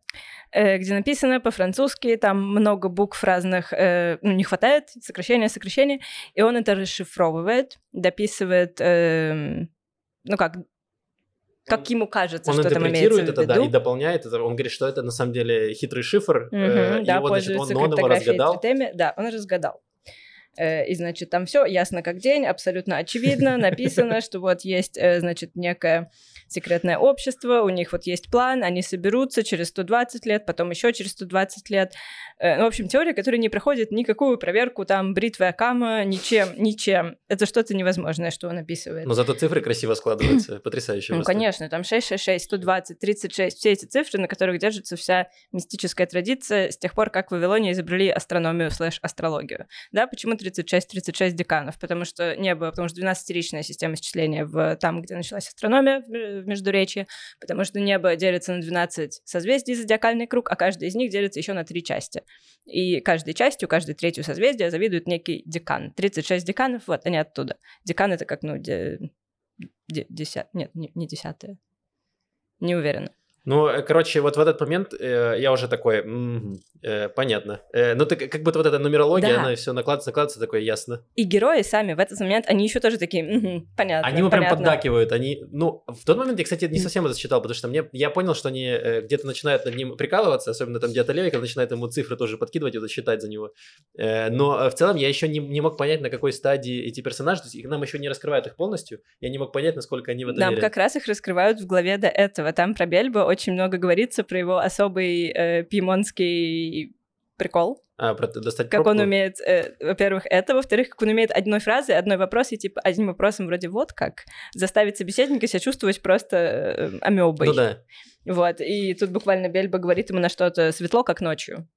Э, где написано по-французски, там много букв разных, э, ну, не хватает, сокращения, сокращения, и он это расшифровывает, дописывает, эм, ну как, как ему кажется, Он что там имеется в это, виду. да, и дополняет это. Он говорит, что это на самом деле хитрый шифр. Мгм, э, да, и вот, значит, он, он его разгадал. цветами. Да, он разгадал. Э, И, значит, там все ясно как день, абсолютно очевидно, написано, что вот есть, э, значит, некое секретное общество, у них вот есть план, они соберутся через 120 лет, потом еще через 120 лет. Э, ну, В общем, теория, которая не проходит никакую проверку, там, бритвы Акама, ничем, ничем. Это что-то невозможное, что он описывает. Но зато цифры красиво складываются. Потрясающе. Ну, просто. конечно, там 666, 120, 36, все эти цифры, на которых держится вся мистическая традиция с тех пор, как в Вавилоне изобрели астрономию слэш астрологию. Да, почему 36, 36 деканов? Потому что не было, потому что 12-ричная система исчисления в, там, где началась астрономия, в, Междуречии, потому что небо делится на 12 созвездий, зодиакальный круг, а каждый из них делится еще на три части. И каждой частью, каждой третью созвездия завидует некий декан. 36 деканов, вот, они оттуда. Декан — это как, ну, де- де- десят... Нет, не, не десятое. Не уверена. Ну, э, короче, вот в этот момент э, я уже такой, «Мгм, э, понятно. Э, ну, ты как будто вот эта нумерология, Да. она все накладывается, накладывается, такое ясно. И герои сами в этот момент, они еще тоже такие, «Мгм, понятно, Они ему прям понятно». поддакивают, они, ну, в тот момент я, кстати, не совсем это считал, потому что мне, я понял, что они э, где-то начинают над ним прикалываться, особенно там где-то Левиков начинает ему цифры тоже подкидывать и вот считать за него. Э, но э, в целом я еще не, не мог понять, на какой стадии эти персонажи, то есть их нам еще не раскрывают их полностью, я не мог понять, насколько они в это Нам верят. как раз их раскрывают в главе до этого. Там про Бельбо очень много говорится про его особый э, пьемонский прикол. А, про достать Как он пробку? умеет, э, во-первых, это, во-вторых, как он умеет одной фразой, одной вопрос, и типа одним вопросом вроде вот как заставить собеседника себя чувствовать просто э, амебой. Ну да. Вот, и тут буквально Бельба говорит ему на что-то светло, как ночью.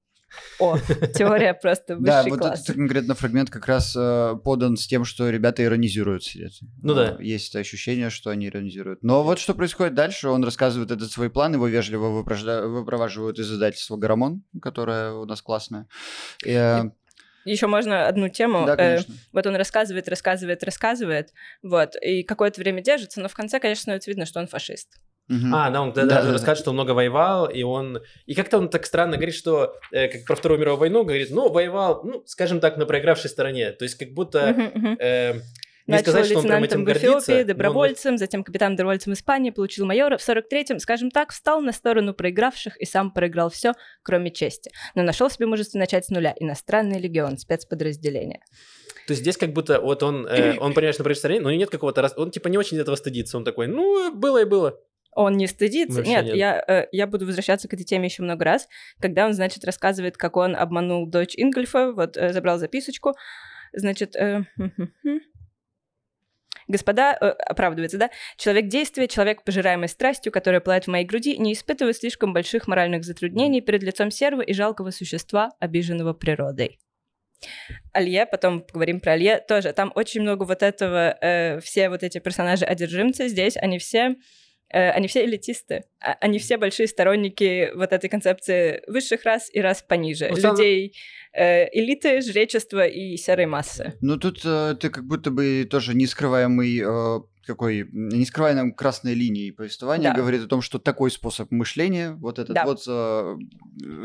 О, теория просто Да, высший вот класс. этот конкретно фрагмент как раз э, подан с тем, что ребята иронизируют сидят. Ну да. Э, Есть это ощущение, что они иронизируют. Но вот что происходит дальше, он рассказывает этот свой план, его вежливо выпроваживают из издательства «Гарамон», которое у нас классное. Э, Еще можно одну тему. да, э, конечно. Вот он рассказывает, рассказывает, рассказывает, вот, и какое-то время держится, но в конце, конечно, становится видно, что он фашист. Мгм. А, да, он Да, тогда да, да. рассказывает, что он много воевал, и он... И как-то он так странно говорит, что э, как про Вторую мировую войну, говорит, ну, воевал, ну, скажем так, на проигравшей стороне. То есть как будто... Мгм, мгм. э, не Начал сказать, что он прям лейтенантом этим в Эфиопии, гордится. но он- добровольцем, затем капитан добровольцем Испании, получил майора. В 43-м, скажем так, встал на сторону проигравших и сам проиграл все, кроме чести. Но нашел себе мужество начать с нуля. Иностранный легион, спецподразделение. То есть здесь как будто вот он, э, он понимает, что на проигравшей стороне, но нет какого-то... раз- Он типа не очень этого стыдится. Он такой, ну, было и было. Он не стыдится. Вообще Нет, нет. Я, э, я буду возвращаться к этой теме еще много раз, когда он, значит, рассказывает, как он обманул дочь Ингольфа, вот э, забрал записочку. Значит, э. Господа, э, оправдывается, да? Человек действия, человек, пожираемый страстью, которая пылает в моей груди, не испытывает слишком больших моральных затруднений перед лицом серого и жалкого существа, обиженного природой. Алье, потом поговорим про Алье, тоже. Там очень много вот этого, э, все вот эти персонажи-одержимцы здесь, они все они все элитисты, А- они все большие сторонники вот этой концепции высших рас и рас пониже, Ну, людей э, элиты, жречества и серой массы. Ну, тут э, ты как будто бы тоже нескрываемый э, какой нескрываемой красной линией повествования Да. говорит о том, что такой способ мышления, вот этот Да. вот э,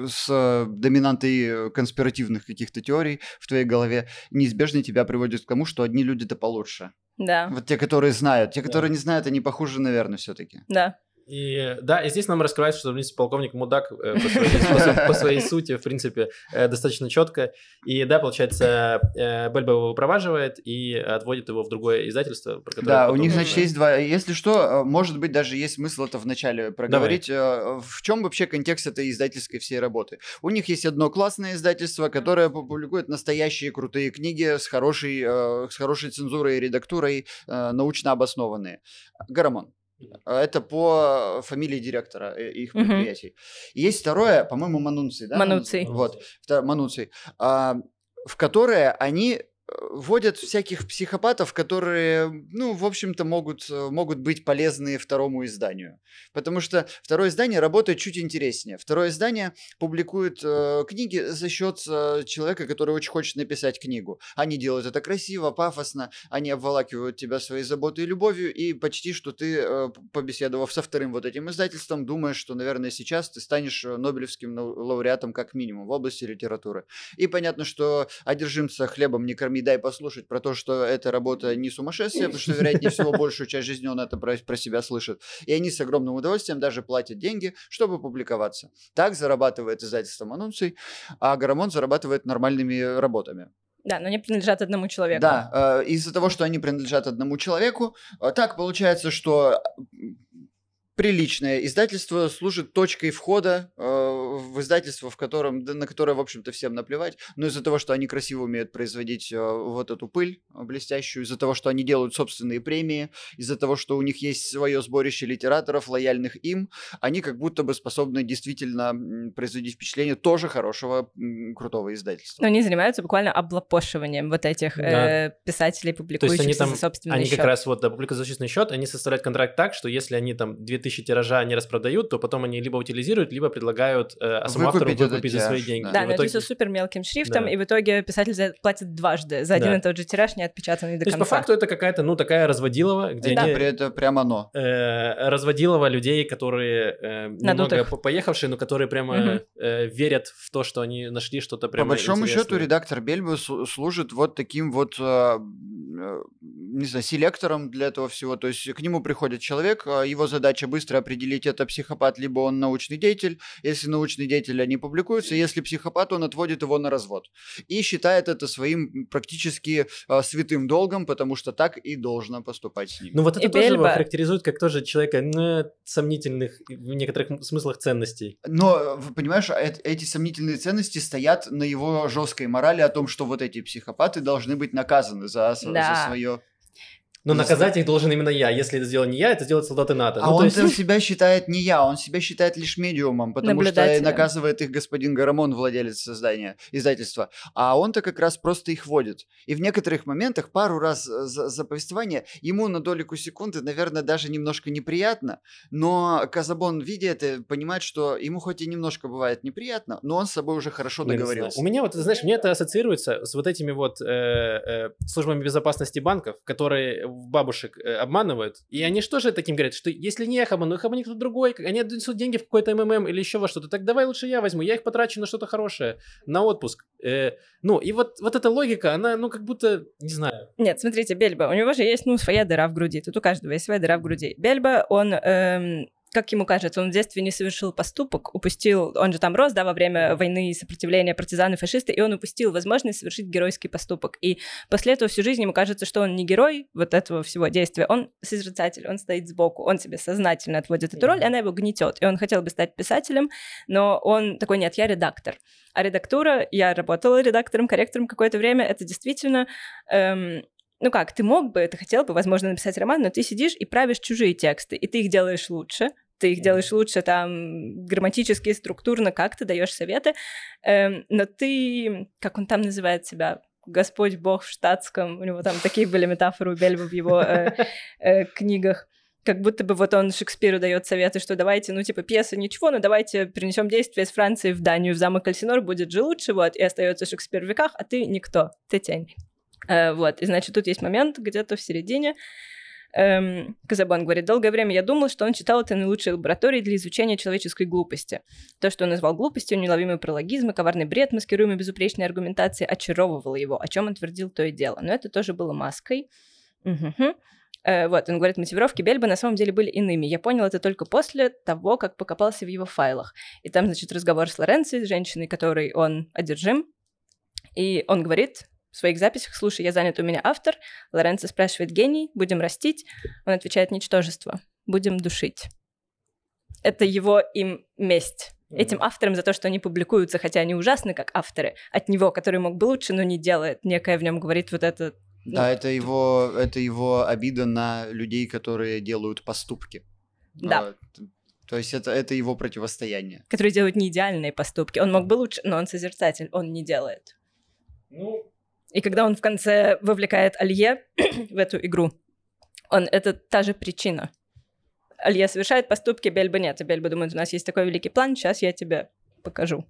с э, доминантой э, конспиративных каких-то теорий в твоей голове, неизбежно тебя приводит к тому, что одни люди-то получше. Да, Вот те, которые знают. Те, Да. которые не знают, они похуже, наверное, все-таки. да. И да, и здесь нам раскрывается, что, в принципе, полковник мудак э, по своей, по своей- по своей сути, в принципе, э, достаточно четко. И да, получается, э, Бельба его выпроваживает и отводит его в другое издательство, про которое Да, у них, значит, есть два. Если что, может быть, даже есть смысл это вначале проговорить. э, В чем вообще контекст этой издательской всей работы? У них есть одно классное издательство, которое публикует настоящие крутые книги с хорошей, с хорошей цензурой и редактурой, научно обоснованные. Гарамон. Это по фамилии директора э, их предприятий. И есть второе, по-моему, Манунций, да? Мануций. Вот, Мануций. А, в которое они э, вводят всяких психопатов, которые, ну, в общем-то, могут, э, могут быть полезны второму изданию. Потому что второе издание работает чуть интереснее. Второе издание публикует э, книги за счет э, человека, который очень хочет написать книгу. Они делают это красиво, пафосно, они обволакивают тебя своей заботой и любовью, и почти что ты, э, побеседовав со вторым вот этим издательством, думаешь, что, наверное, сейчас ты станешь э, Нобелевским лауреатом как минимум в области литературы. И понятно, что одержимца хлебом не корми, дай послушать про то, что эта работа не сумасшествие, потому что, вероятнее всего, большую часть жизни он это про, про себя слышит. И они с огромным удовольствием даже платят деньги, чтобы публиковаться. Так зарабатывает издательство Манунций, а Гарамон зарабатывает нормальными работами. Да, но они принадлежат одному человеку. Да, э, из-за того, что они принадлежат одному человеку, э, так получается, что приличное издательство служит точкой входа э, в издательство, в котором, да, на которое, в общем-то, всем наплевать, но из-за того, что они красиво умеют производить э, вот эту пыль э, блестящую, из-за того, что они делают собственные премии, из-за того, что у них есть свое сборище литераторов, лояльных им, они как будто бы способны действительно м, производить впечатление тоже хорошего, крутого издательства. Но они занимаются буквально облапошиванием вот этих Да. э, писателей, То есть публикующихся они там, за собственный они счет. как раз вот, да, публикуют за собственный счет, они составляют контракт так, что если они там 2000 тиража не распродают, то потом они либо утилизируют, либо предлагают э, а самому автору Выкупить выкупить за свои деньги. да. Да, но это итоге- все супер мелким шрифтом, Да. и в итоге писатель за- платит дважды за один Да. и тот же тираж, не отпечатанный до То есть, конца. по факту, это какая-то, ну, такая разводилова, где Да. они... Это прямо оно. э, разводилова людей, которые э, немного Надутых. по- поехавшие, но которые прямо Мгм. э, верят в то, что они нашли что-то По прямо большому счету, интересное. редактор Бельбы слу- служит вот таким вот э, э, не знаю, селектором для этого всего. То есть к нему приходит человек, а, его задача быстро определить, это психопат, либо он научный деятель. Если научный деятель, они публикуются. Если психопат, он отводит его на развод. И считает это своим практически э, святым долгом, потому что так и должно поступать с ним. Ну вот это И тоже его Бельба. характеризует как тоже человека ну, сомнительных в некоторых смыслах ценностей. Но, в- понимаешь, э- эти сомнительные ценности стоят на его жесткой морали о том, что вот эти психопаты должны быть наказаны за, Да. за свое... Но За наказать их должен именно я. Если это сделал не я, это сделают солдаты НАТО. А Ну, он есть- себя считает не я, он себя считает лишь медиумом, потому что наказывает их господин Гарамон, владелец создания, издательства. А он-то как раз просто их водит. И в некоторых моментах, пару раз э, за, за повествование, ему на долику секунды, наверное, даже немножко неприятно, но Казабон, видя это, понимает, что ему хоть и немножко бывает неприятно, но он с собой уже хорошо договорился. У меня вот, знаешь, мне это ассоциируется с вот этими вот э, э, службами безопасности банков, которые бабушек э, обманывают. И они что же таким говорят, что если не я обману, их кто-то другой, они отнесут деньги в какой-то МММ или еще во что-то, так давай лучше я возьму, я их потрачу на что-то хорошее, на отпуск. Э, ну, и вот, вот эта логика, она, ну, как будто, не знаю. Нет, смотрите, Бельба, у него же есть, ну, своя дыра в груди. Тут у каждого есть своя дыра в груди. Бельба, он, эм, как ему кажется, он в детстве не совершил поступок, упустил, он же там рос, да, во время войны и сопротивления партизаны, фашисты, и он упустил возможность совершить геройский поступок. И после этого всю жизнь ему кажется, что он не герой вот этого всего действия, он созерцатель, он стоит сбоку, он себе сознательно отводит эту роль, и она его гнетет. И он хотел бы стать писателем, но он такой, нет, я редактор. А редактура, я работала редактором, корректором какое-то время, это действительно эм, ну как, ты мог бы, ты хотел бы, возможно, написать роман, но ты сидишь и правишь чужие тексты, и ты их делаешь лучше, ты их делаешь лучше там грамматически, структурно, как ты даешь советы, эм, но ты, как он там называет себя, Господь Бог в штатском, у него там такие были метафоры у Бельба в его э, э, книгах, как будто бы вот он Шекспиру дает советы, что давайте, ну, типа, пьеса ничего, но давайте перенесем действие из Франции в Данию, в замок Альсинор, будет же лучше, вот, и остается Шекспир в веках, а ты никто, ты тень. Э, вот, и значит, тут есть момент где-то в середине. Эм, Казабон говорит, долгое время я думал, что он читал это наилучшей лаборатории для изучения человеческой глупости. То, что он назвал глупостью, неуловимый прологизм и коварный бред, маскируемый безупречной аргументацией, очаровывало его, о чем он твердил то и дело. Но это тоже было маской. Мгм. Э, вот, он говорит, мотивировки Бельба на самом деле были иными. Я понял это только после того, как покопался в его файлах. И там, значит, разговор с Лоренцией, с женщиной, которой он одержим. И он говорит в своих записях, слушай, я занят, у меня автор. Лоренцо спрашивает, гений, будем растить? Он отвечает, ничтожество, будем душить. Это его им месть. Этим авторам за то, что они публикуются, хотя они ужасны как авторы, от него, который мог бы лучше, но не делает. Некое в нем говорит вот это Да, это его, это его обида на людей, которые делают поступки. Да. То есть это, это его противостояние. который делает не идеальные поступки. Он мог бы лучше, но он созерцатель, он не делает. Ну, И когда он в конце вовлекает Алье в эту игру, он это та же причина. Алье совершает поступки, Бельба нет. И Бельба думает, у нас есть такой великий план, сейчас я тебе покажу.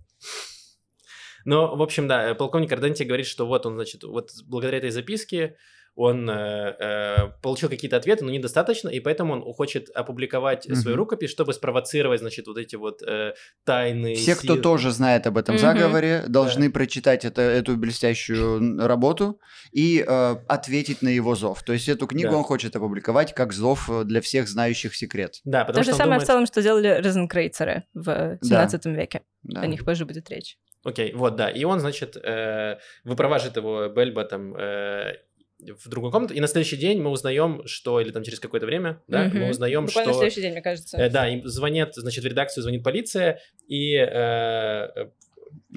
Ну, в общем, да, полковник Арденти говорит, что вот он, значит, вот благодаря этой записке он э, э, получил какие-то ответы, но недостаточно, и поэтому он хочет опубликовать Мгм. свою рукопись, чтобы спровоцировать, значит, вот эти вот э, тайные Все, кто силы. тоже знает об этом Мгм. заговоре, должны прочитать это, эту блестящую работу и э, ответить на его зов. То есть эту книгу Да. он хочет опубликовать как зов э, для всех знающих секрет. Да, потому То же что он самое думает- в целом, что делали розенкрейцеры в 17 веке. Да. О них позже будет речь. Окей, вот, да. И он, значит, э, выпроваживает его Бельба там э, в другую комнату, и на следующий день мы узнаем, что, или там через какое-то время, да, Мгм. мы узнаем, Буквально что... в следующий день, мне кажется. э, да, им звонят, значит, в редакцию звонит полиция, и э,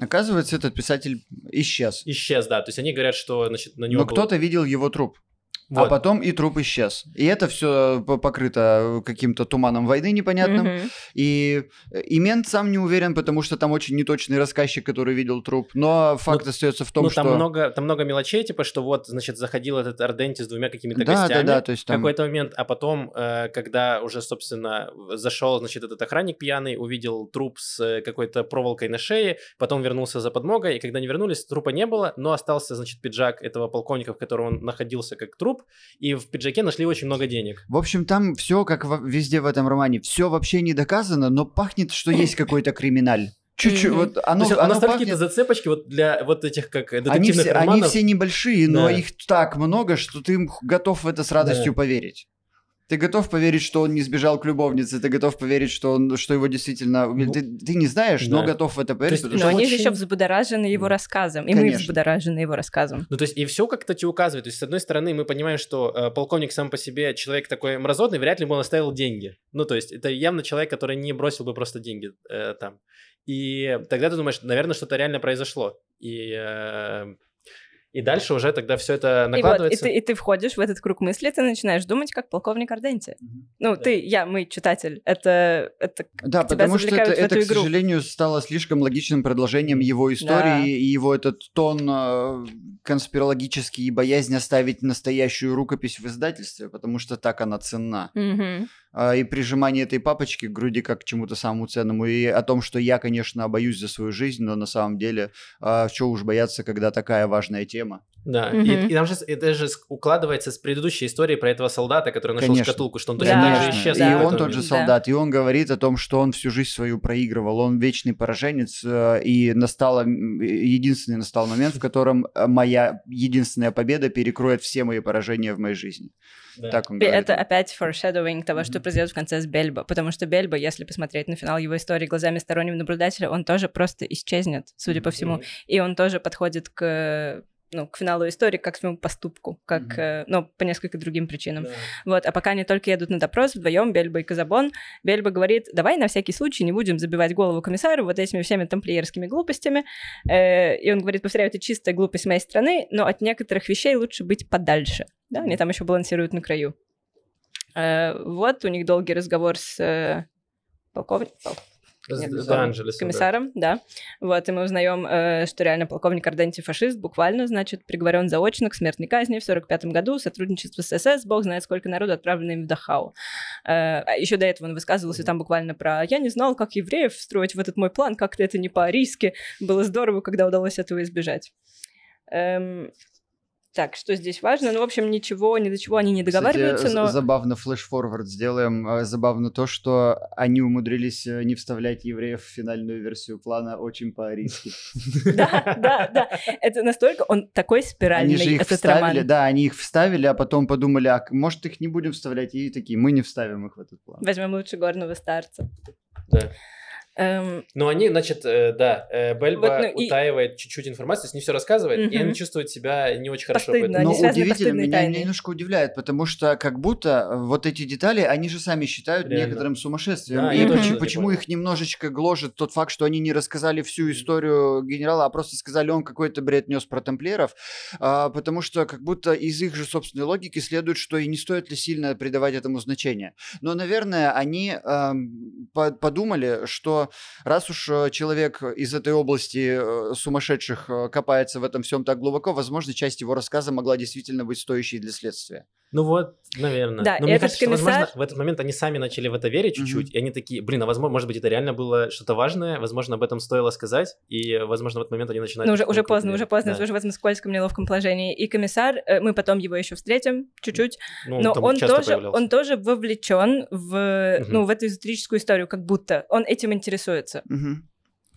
Оказывается, этот писатель исчез. исчез, да. То есть они говорят, что, значит, на него Но был- кто-то видел его труп. А Вот. потом и труп исчез. И это все покрыто каким-то туманом войны непонятным. Мгм. И, э, и мент сам не уверен, потому что там очень неточный рассказчик, который видел труп. Но факт остается в том, ну, что... там много, там много мелочей, типа, что вот, значит, заходил этот Арденти с двумя какими-то Да, гостями да, да, то есть в там... какой-то момент, а потом, э, когда уже, собственно, зашел, значит, этот охранник пьяный, увидел труп с э, какой-то проволокой на шее, потом вернулся за подмогой, и когда они вернулись, трупа не было, но остался, значит, пиджак этого полковника, в котором он находился как труп, и в пиджаке нашли очень много денег. В общем, там все, как везде в этом романе, все вообще не доказано, но пахнет, что есть какой-то криминаль. Чуть-чуть, Мгм. вот То оно, есть у оно нас есть пахнет- какие-то зацепочки вот для вот этих как э, Они детективных все, они романов. все небольшие, но Да. их так много, что ты готов в это с радостью Да. поверить. Ты готов поверить, что он не сбежал к любовнице, ты готов поверить, что, он, что его действительно... Ну, ты, ты не знаешь, но да. готов в это поверить, есть, потому Но что они же очень- еще взбудоражены его рассказом, и мы Конечно. взбудоражены его рассказом. Ну, то есть, и все как-то тебе указывает. То есть, с одной стороны, мы понимаем, что э, полковник сам по себе человек такой мразотный, вряд ли бы он оставил деньги. Ну, то есть, это явно человек, который не бросил бы просто деньги э, там. И тогда ты думаешь, наверное, что-то реально произошло. И, э, и дальше уже тогда все это И вот, и накладывается. ты, и ты входишь в этот круг мысли, ты начинаешь думать, как полковник Арденти. Ну, Да. ты, я, мы, читатель. Это, это Да, тебя потому что это, это, к игру. сожалению, стало слишком логичным продолжением его истории Да. и его этот тон э, конспирологический и боязнь оставить настоящую рукопись в издательстве, потому что так она ценна. Мгм. А, и прижимание этой папочки к груди как к чему-то самому ценному. И о том, что я, конечно, боюсь за свою жизнь, но на самом деле, а, чего уж бояться, когда такая важная тема. Да, Мгм. и, и там же это же укладывается с предыдущей историей про этого солдата, который нашел Конечно. шкатулку, что он точно Да, так же исчез. и да. он тот же Да. солдат, и он говорит о том, что он всю жизнь свою проигрывал, он вечный пораженец, э, и настало, единственный настал момент, в котором э, моя единственная победа перекроет все мои поражения в моей жизни. Да. Так он И говорит. это опять foreshadowing того, что Мгм. произойдет в конце с Бельбо. Потому что Бельбо, если посмотреть на финал его истории глазами стороннего наблюдателя, он тоже просто исчезнет, судя по всему. И он тоже подходит к ну, к финалу истории, как к своему поступку, как, Мгм. э, ну, по несколько другим причинам. Да. Вот, а пока они только едут на допрос вдвоем, Бельбо и Казабон, Бельбо говорит, давай на всякий случай не будем забивать голову комиссару вот этими всеми тамплиерскими глупостями. Э, и он говорит, повторяю, это чистая глупость моей страны, но от некоторых вещей лучше быть подальше. Да, они там еще балансируют на краю. Э, вот у них долгий разговор с э, полковником, Нет, с да. Анджелесом, да. комиссаром, да. Вот, и мы узнаем, э, что реально полковник Арденти фашист, буквально, значит, приговорен заочно к смертной казни в 45 году, сотрудничество с СС, бог знает, сколько народу отправлено им в Дахау. Э, а еще до этого он высказывался там буквально про «я не знал, как евреев встроить в этот мой план, как-то это не по-арийски, было здорово, когда удалось этого избежать». Эм, так, что здесь важно? Ну, в общем, ничего, ни до чего они не договариваются, Кстати, но... забавно флеш-форвард сделаем. Э, Забавно то, что они умудрились э, не вставлять евреев в финальную версию плана очень по-арийски. Да, да, да. Это настолько он такой спиральный, Они же их вставили, да, они их вставили, а потом подумали, а может их не будем вставлять, и такие, мы не вставим их в этот план. Возьмем лучше горного старца. Да. Эм, Ну, они, значит, э, да, э, Бельба Вот, ну, и- утаивает чуть-чуть информацию, то есть не все рассказывает, и Мгм. они чувствуют себя не очень хорошо. Постыдно, Но удивительно, меня, меня немножко удивляет, потому что как будто э, вот эти детали, они же сами считают Реально. некоторым сумасшествием. Да, и почему, почему их немножечко гложет тот факт, что они не рассказали всю историю генерала, а просто сказали, он какой-то бред нес про тамплиеров, А, потому что как будто из их же собственной логики следует, что и не стоит ли сильно придавать этому значение. Но, наверное, они эм, по- подумали, что раз уж э, человек из этой области э, сумасшедших э, копается в этом всем так глубоко, возможно, часть его рассказа могла действительно быть стоящей для следствия. Ну вот, наверное. Да, Но мне кажется, что, возможно, комиссар- в этот момент они сами начали в это верить чуть-чуть, и они такие, блин, а возможно, может быть, это реально было что-то важное, возможно, об этом стоило сказать, и, возможно, в этот момент они начинают... Ну, уже, уже поздно, уже поздно, Да. уже в этом скользком, неловком положении. И комиссар, мы потом его еще встретим чуть-чуть, Ну, но он тоже, появлялся. он тоже вовлечен в, Мгм. ну, в эту эзотерическую историю, как будто он этим интересуется. Мгм.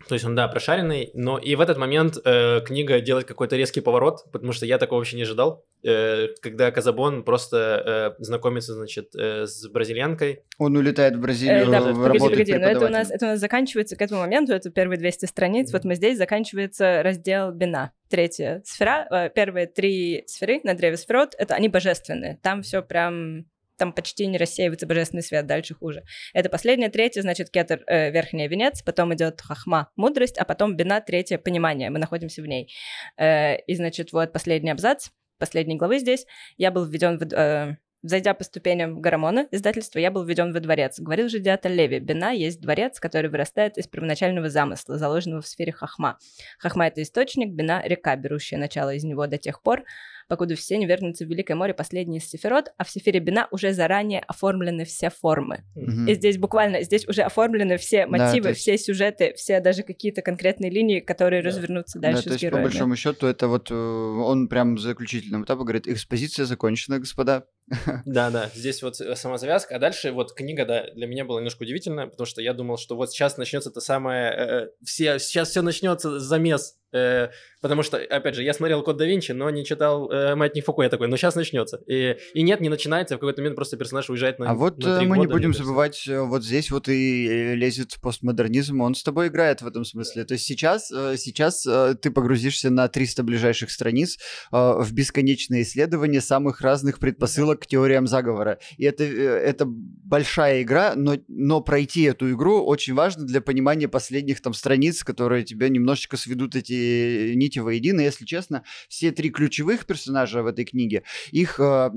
То есть он, да, прошаренный, но и в этот момент э, книга делает какой-то резкий поворот, потому что я такого вообще не ожидал, э, когда Казабон просто э, знакомится, значит, э, с бразильянкой. Он улетает в Э, Бразилию, да, в- погоди, работать погоди, но это у, нас, это у нас заканчивается к этому моменту, это первые 200 страниц, вот мы здесь заканчивается раздел Бина, третья сфера, э, первые три сферы на древе сферот, это они божественные, там все прям там почти не рассеивается божественный свет, дальше хуже. Это последняя, третья, значит, кетер, э, верхний венец, потом идет хахма, мудрость, а потом бина, третье, понимание, мы находимся в ней. Э, и, значит, вот последний абзац, последней главы здесь, я был введен в... э, Зайдя по ступеням Гарамона, издательства, я был введен во дворец. Говорил же Диата Леви, Бина есть дворец, который вырастает из первоначального замысла, заложенного в сфере Хахма. Хахма — это источник, Бина — река, берущая начало из него до тех пор, покуда все не вернутся в Великое море последний из Сефирот, а в Сефире Бина уже заранее оформлены все формы. Мгм. И здесь буквально, здесь уже оформлены все Да, мотивы, то есть- все сюжеты, все даже какие-то конкретные линии, которые Да. развернутся Да, дальше то с есть, по героями. большому счету, это вот э, он прям в заключительном этапе говорит, экспозиция закончена, господа. Да, да, здесь вот э, сама завязка, а дальше вот книга, да, для меня была немножко удивительная, потому что я думал, что вот сейчас начнется это самое, э, все, сейчас все начнется замес Э, потому что, опять же, я смотрел Код да Винчи, но не читал э, Маятник Фуко, я такой, ну сейчас начнется. И, и нет, не начинается, в какой-то момент просто персонаж уезжает на А вот на э, мы не будем забывать, э, вот здесь вот и э, лезет постмодернизм, он с тобой играет в этом смысле. То есть сейчас, сейчас ты погрузишься на 300 ближайших страниц в бесконечные исследования самых разных предпосылок к теориям заговора. И это, это большая игра, но, но пройти эту игру очень важно для понимания последних там страниц, которые тебя немножечко сведут эти нити воедино. Если честно, все три ключевых персонажа в этой книге, их э,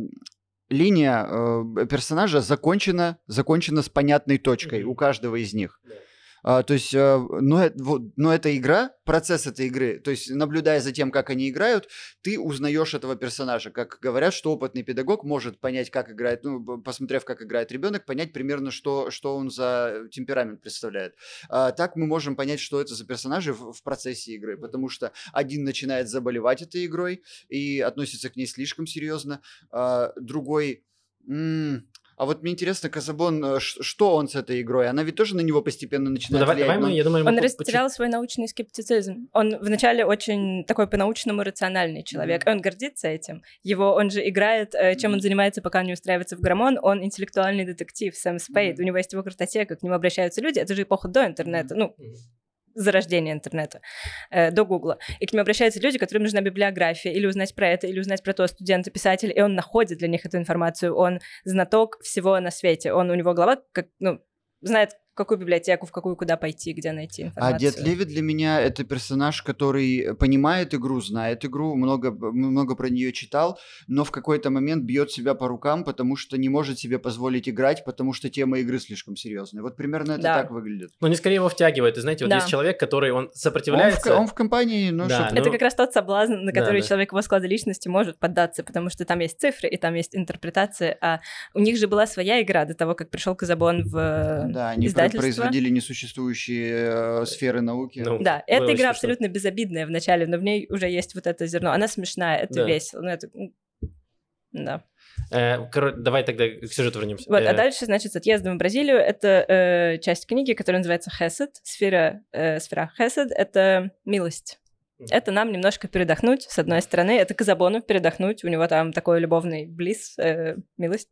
линия э, персонажа закончена, закончена с понятной точкой Мгм. у каждого из них. Да. А, то есть, э, но, э- вот, но эта игра, процесс этой игры, то есть, наблюдая за тем, как они играют, ты узнаешь этого персонажа. Как говорят, что опытный педагог может понять, как играет, ну, посмотрев, как играет ребенок, понять примерно, что, что он за темперамент представляет. А, так мы можем понять, что это за персонажи в, в процессе игры, потому что один начинает заболевать этой игрой и относится к ней слишком серьезно, а другой... а вот мне интересно, Казабон, э, что он с этой игрой? Она ведь тоже на него постепенно Ну, начинает давай, влиять. давай но- мы, я думаю, Он растерял свой научный скептицизм. Он вначале очень такой по-научному рациональный человек. и Он гордится этим. Его, он же играет, э, чем он занимается, пока он не устраивается в Граммон. Он интеллектуальный детектив Сэм Спейд. Мгм. У него есть его картотека, к нему обращаются люди. Это же эпоха до интернета. Ну, Мгм. Зарождения интернета, э, до Гугла. И к нему обращаются люди, которым нужна библиография, или узнать про это, или узнать про то студента, писатель, и он находит для них эту информацию. Он знаток всего на свете. Он, у него голова, как, ну, знает, в какую библиотеку, в какую, куда пойти, где найти А информацию. Дед Леви для меня это персонаж, который понимает игру, знает игру, много, много про нее читал, но в какой-то момент бьет себя по рукам, потому что не может себе позволить играть, потому что тема игры слишком серьезная. Вот примерно это Да. так выглядит. Ну, не скорее его втягивает. И знаете, вот Да. есть человек, который, он Он в, сопротивляется. он в компании, ну, Да, чтоб- ну- Это как раз тот соблазн, на Да, который да. человек его склада личности может поддаться, потому что там есть цифры и там есть интерпретации, а у них же была своя игра до того, как пришел Казабон в э, да, они издательство. производили несуществующие э, сферы науки. Ну, Да, эта игра смешно. абсолютно безобидная в начале, но в ней уже есть вот это зерно. Она смешная, это Да. весело. Ну, это... Да. Э, давай тогда к сюжету вернемся. Вот, а Э, дальше, значит, с отъездом в Бразилию это э, часть книги, которая называется Хесед, сфера, э, сфера Хесед, это милость. Это нам немножко передохнуть, с одной стороны, это Казабону передохнуть, у него там такой любовный близ, э, милость,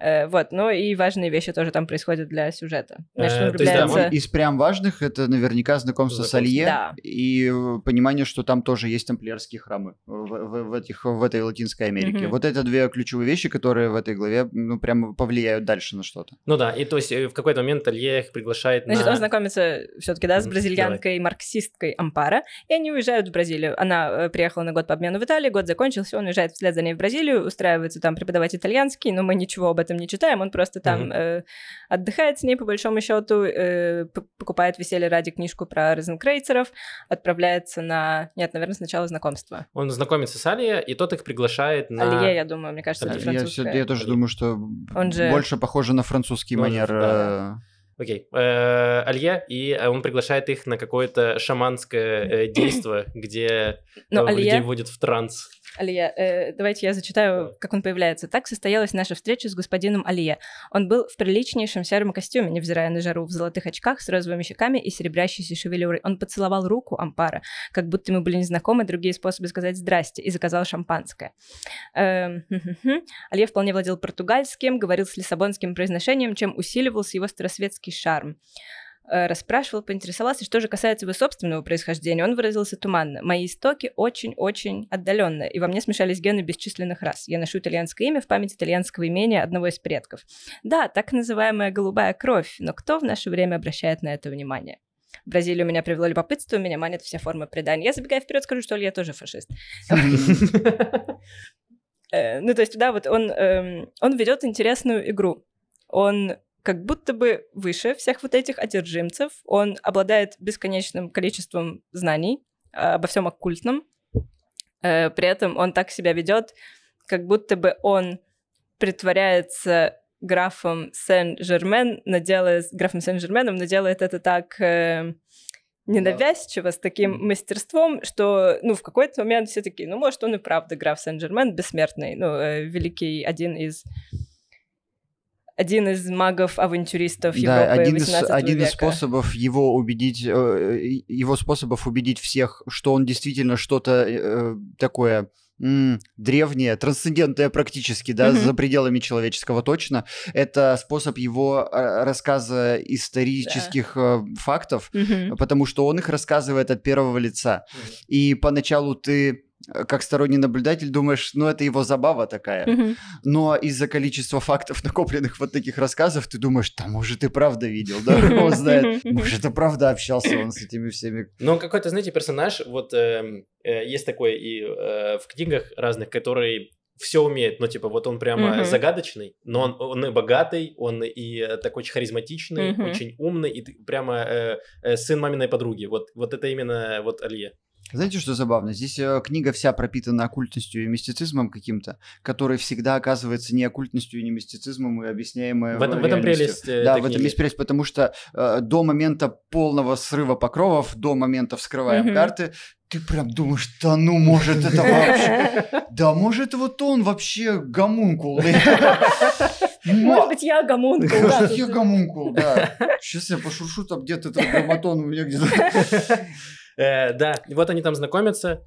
Э, вот, ну и важные вещи тоже там происходят для сюжета. Значит, он Э, то есть, да, влюбляется... он- Из прям важных это наверняка знакомство с. Алье Да. и э, понимание, что там тоже есть тамплиерские храмы в, в- в этих, в этой Латинской Америке. Мгм. Вот это две ключевые вещи, которые в этой главе ну, прям повлияют дальше на что-то. Ну да, и то есть э, в какой-то момент Илья их приглашает Значит, на... он знакомится все-таки, да, с Мгм, бразильянкой, марксисткой Ампара, и они уезжают в Бразилию. Она э, приехала на год по обмену в Италии, год закончился, он уезжает вслед за ней в Бразилию, устраивается там преподавать итальянский, но мы ничего об этом не читаем, он просто там Мгм. э, отдыхает с ней, по большому счету, э, покупает веселье ради книжку про розенкрейцеров, отправляется на... Нет, наверное, сначала знакомство. Он знакомится с Алия, и тот их приглашает на... Алье, я думаю, мне кажется, это. Я, я тоже думаю, что Он же- больше похоже на французский Может, манер. да. Окей. Э, Алье, и э, он приглашает их на какое-то шаманское э, действо, где Но э, людей вводят в транс. Алия, э, давайте я зачитаю, как он появляется. Так состоялась наша встреча с господином Алия. Он был в приличнейшем сером костюме, невзирая на жару, в золотых очках с розовыми щеками и серебрящейся шевелюрой. Он поцеловал руку Ампара, как будто мы были незнакомы, другие способы сказать «здрасте», и заказал шампанское. Эм. Алье вполне владел португальским, говорил с лиссабонским произношением, чем усиливался его старосветский шарм расспрашивал, поинтересовался, что же касается его собственного происхождения, он выразился туманно. Мои истоки очень-очень отдаленные, и во мне смешались гены бесчисленных рас. Я ношу итальянское имя в память итальянского имения одного из предков. Да, так называемая голубая кровь, но кто в наше время обращает на это внимание? В Бразилию меня привело любопытство, меня манят все формы предания. Я забегая вперед скажу, что я тоже фашист. Э, Ну, то есть, да, вот он, эм, он ведет интересную игру. Он как будто бы выше всех вот этих одержимцев. Он обладает бесконечным количеством знаний э, обо всем оккультном. Э, При этом он так себя ведет, как будто бы он притворяется графом Сен-Жермен, но делает, графом Сен-Жерменом, но делает это так э, ненавязчиво, с таким мастерством, что, ну, в какой-то момент все таки ну, может, он и правда граф Сен-Жермен бессмертный, ну, э, великий, один из один из магов-авантюристов Европы да, один из, один века. из способов его убедить, э, его способов убедить всех, что он действительно что-то э, такое м- древнее, трансцендентное практически, да, mm-hmm. за пределами человеческого точно. Это способ его э, рассказа исторических да. фактов, mm-hmm. потому что он их рассказывает от первого лица. Mm-hmm. И поначалу ты Э, как сторонний наблюдатель думаешь, ну это его забава такая. Mm-hmm. Но из-за количества фактов, накопленных вот таких рассказов, ты думаешь, да может и правда видел, да, он знает, может и правда общался он с этими всеми. Ну он какой-то, знаете, персонаж, вот э, э, есть такой и э, в книгах разных, который все умеет, ну, типа, вот он прямо mm-hmm. загадочный, но он, он и богатый, он и э, такой очень харизматичный, mm-hmm. очень умный, и прямо э, э, сын маминой подруги. Вот, вот это именно вот Алье. Знаете, что забавно? Здесь э, книга вся пропитана оккультностью и мистицизмом каким-то, который всегда оказывается не оккультностью и не мистицизмом и объясняемое в этом, в этом прелесть. Э, да, в этом есть прелесть, потому что э, до момента полного срыва покровов, до момента вскрываем mm-hmm. карты, ты прям думаешь, да ну, может, это вообще... Да, может, вот он вообще гомункул. Может быть, я гомункул. Может, я гомункул, да. Сейчас я пошуршу там где-то этот грамматон у меня где-то... Э, да, вот они там знакомятся.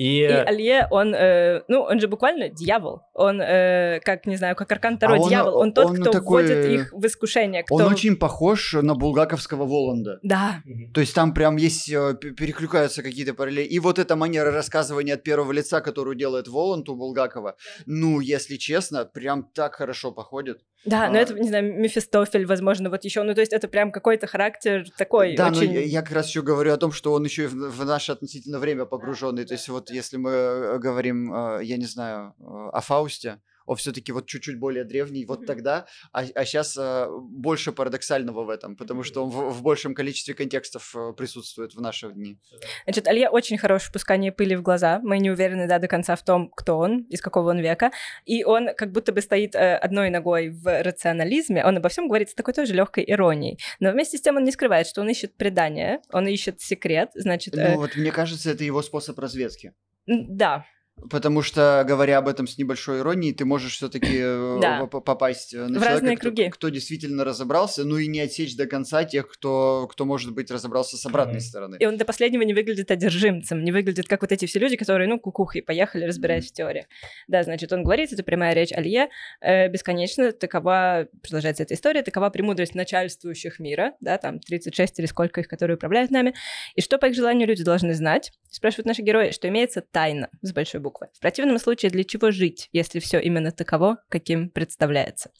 И... и Алье, он, э, ну, он же буквально дьявол. Он, э, как, не знаю, как Аркан Таро, а дьявол. Он, он тот, он кто такой... вводит их в искушение. Кто... Он очень похож на булгаковского Воланда. Да. То есть там прям есть, э, перекликаются какие-то параллели. И вот эта манера рассказывания от первого лица, которую делает Воланд у Булгакова, ну, если честно, прям так хорошо походит. Да, а... но это, не знаю, Мефистофель, возможно, вот еще, ну, то есть это прям какой-то характер такой Да, очень... но я, я как раз еще говорю о том, что он еще и в, в наше относительно время погруженный, то есть вот если мы э, говорим, э, я не знаю, э, о Фаусте, он все-таки вот чуть-чуть более древний вот тогда, а, а сейчас а, больше парадоксального в этом, потому что он в, в большем количестве контекстов а, присутствует в наши дни. Значит, Алья очень хорош в пускании пыли в глаза. Мы не уверены, да, до конца в том, кто он, из какого он века. И он как будто бы стоит э, одной ногой в рационализме. Он обо всем говорит с такой тоже легкой иронией. Но вместе с тем он не скрывает, что он ищет предание, он ищет секрет, значит... Э... Ну вот мне кажется, это его способ разведки. Да, Потому что, говоря об этом с небольшой иронией, ты можешь все-таки э, да. попасть э, на в человека, кто, круги. кто действительно разобрался, ну и не отсечь до конца тех, кто, кто может быть, разобрался с обратной mm-hmm. стороны. И он до последнего не выглядит одержимцем, не выглядит как вот эти все люди, которые, ну, кукухой поехали, разбираясь mm-hmm. в теориях. Да, значит, он говорит, это прямая речь Алье, э, бесконечно такова, продолжается эта история, такова премудрость начальствующих мира, да, там 36 или сколько их, которые управляют нами, и что, по их желанию, люди должны знать, спрашивают наши герои, что имеется тайна с большой буквы буквы. В противном случае, для чего жить, если все именно таково, каким представляется?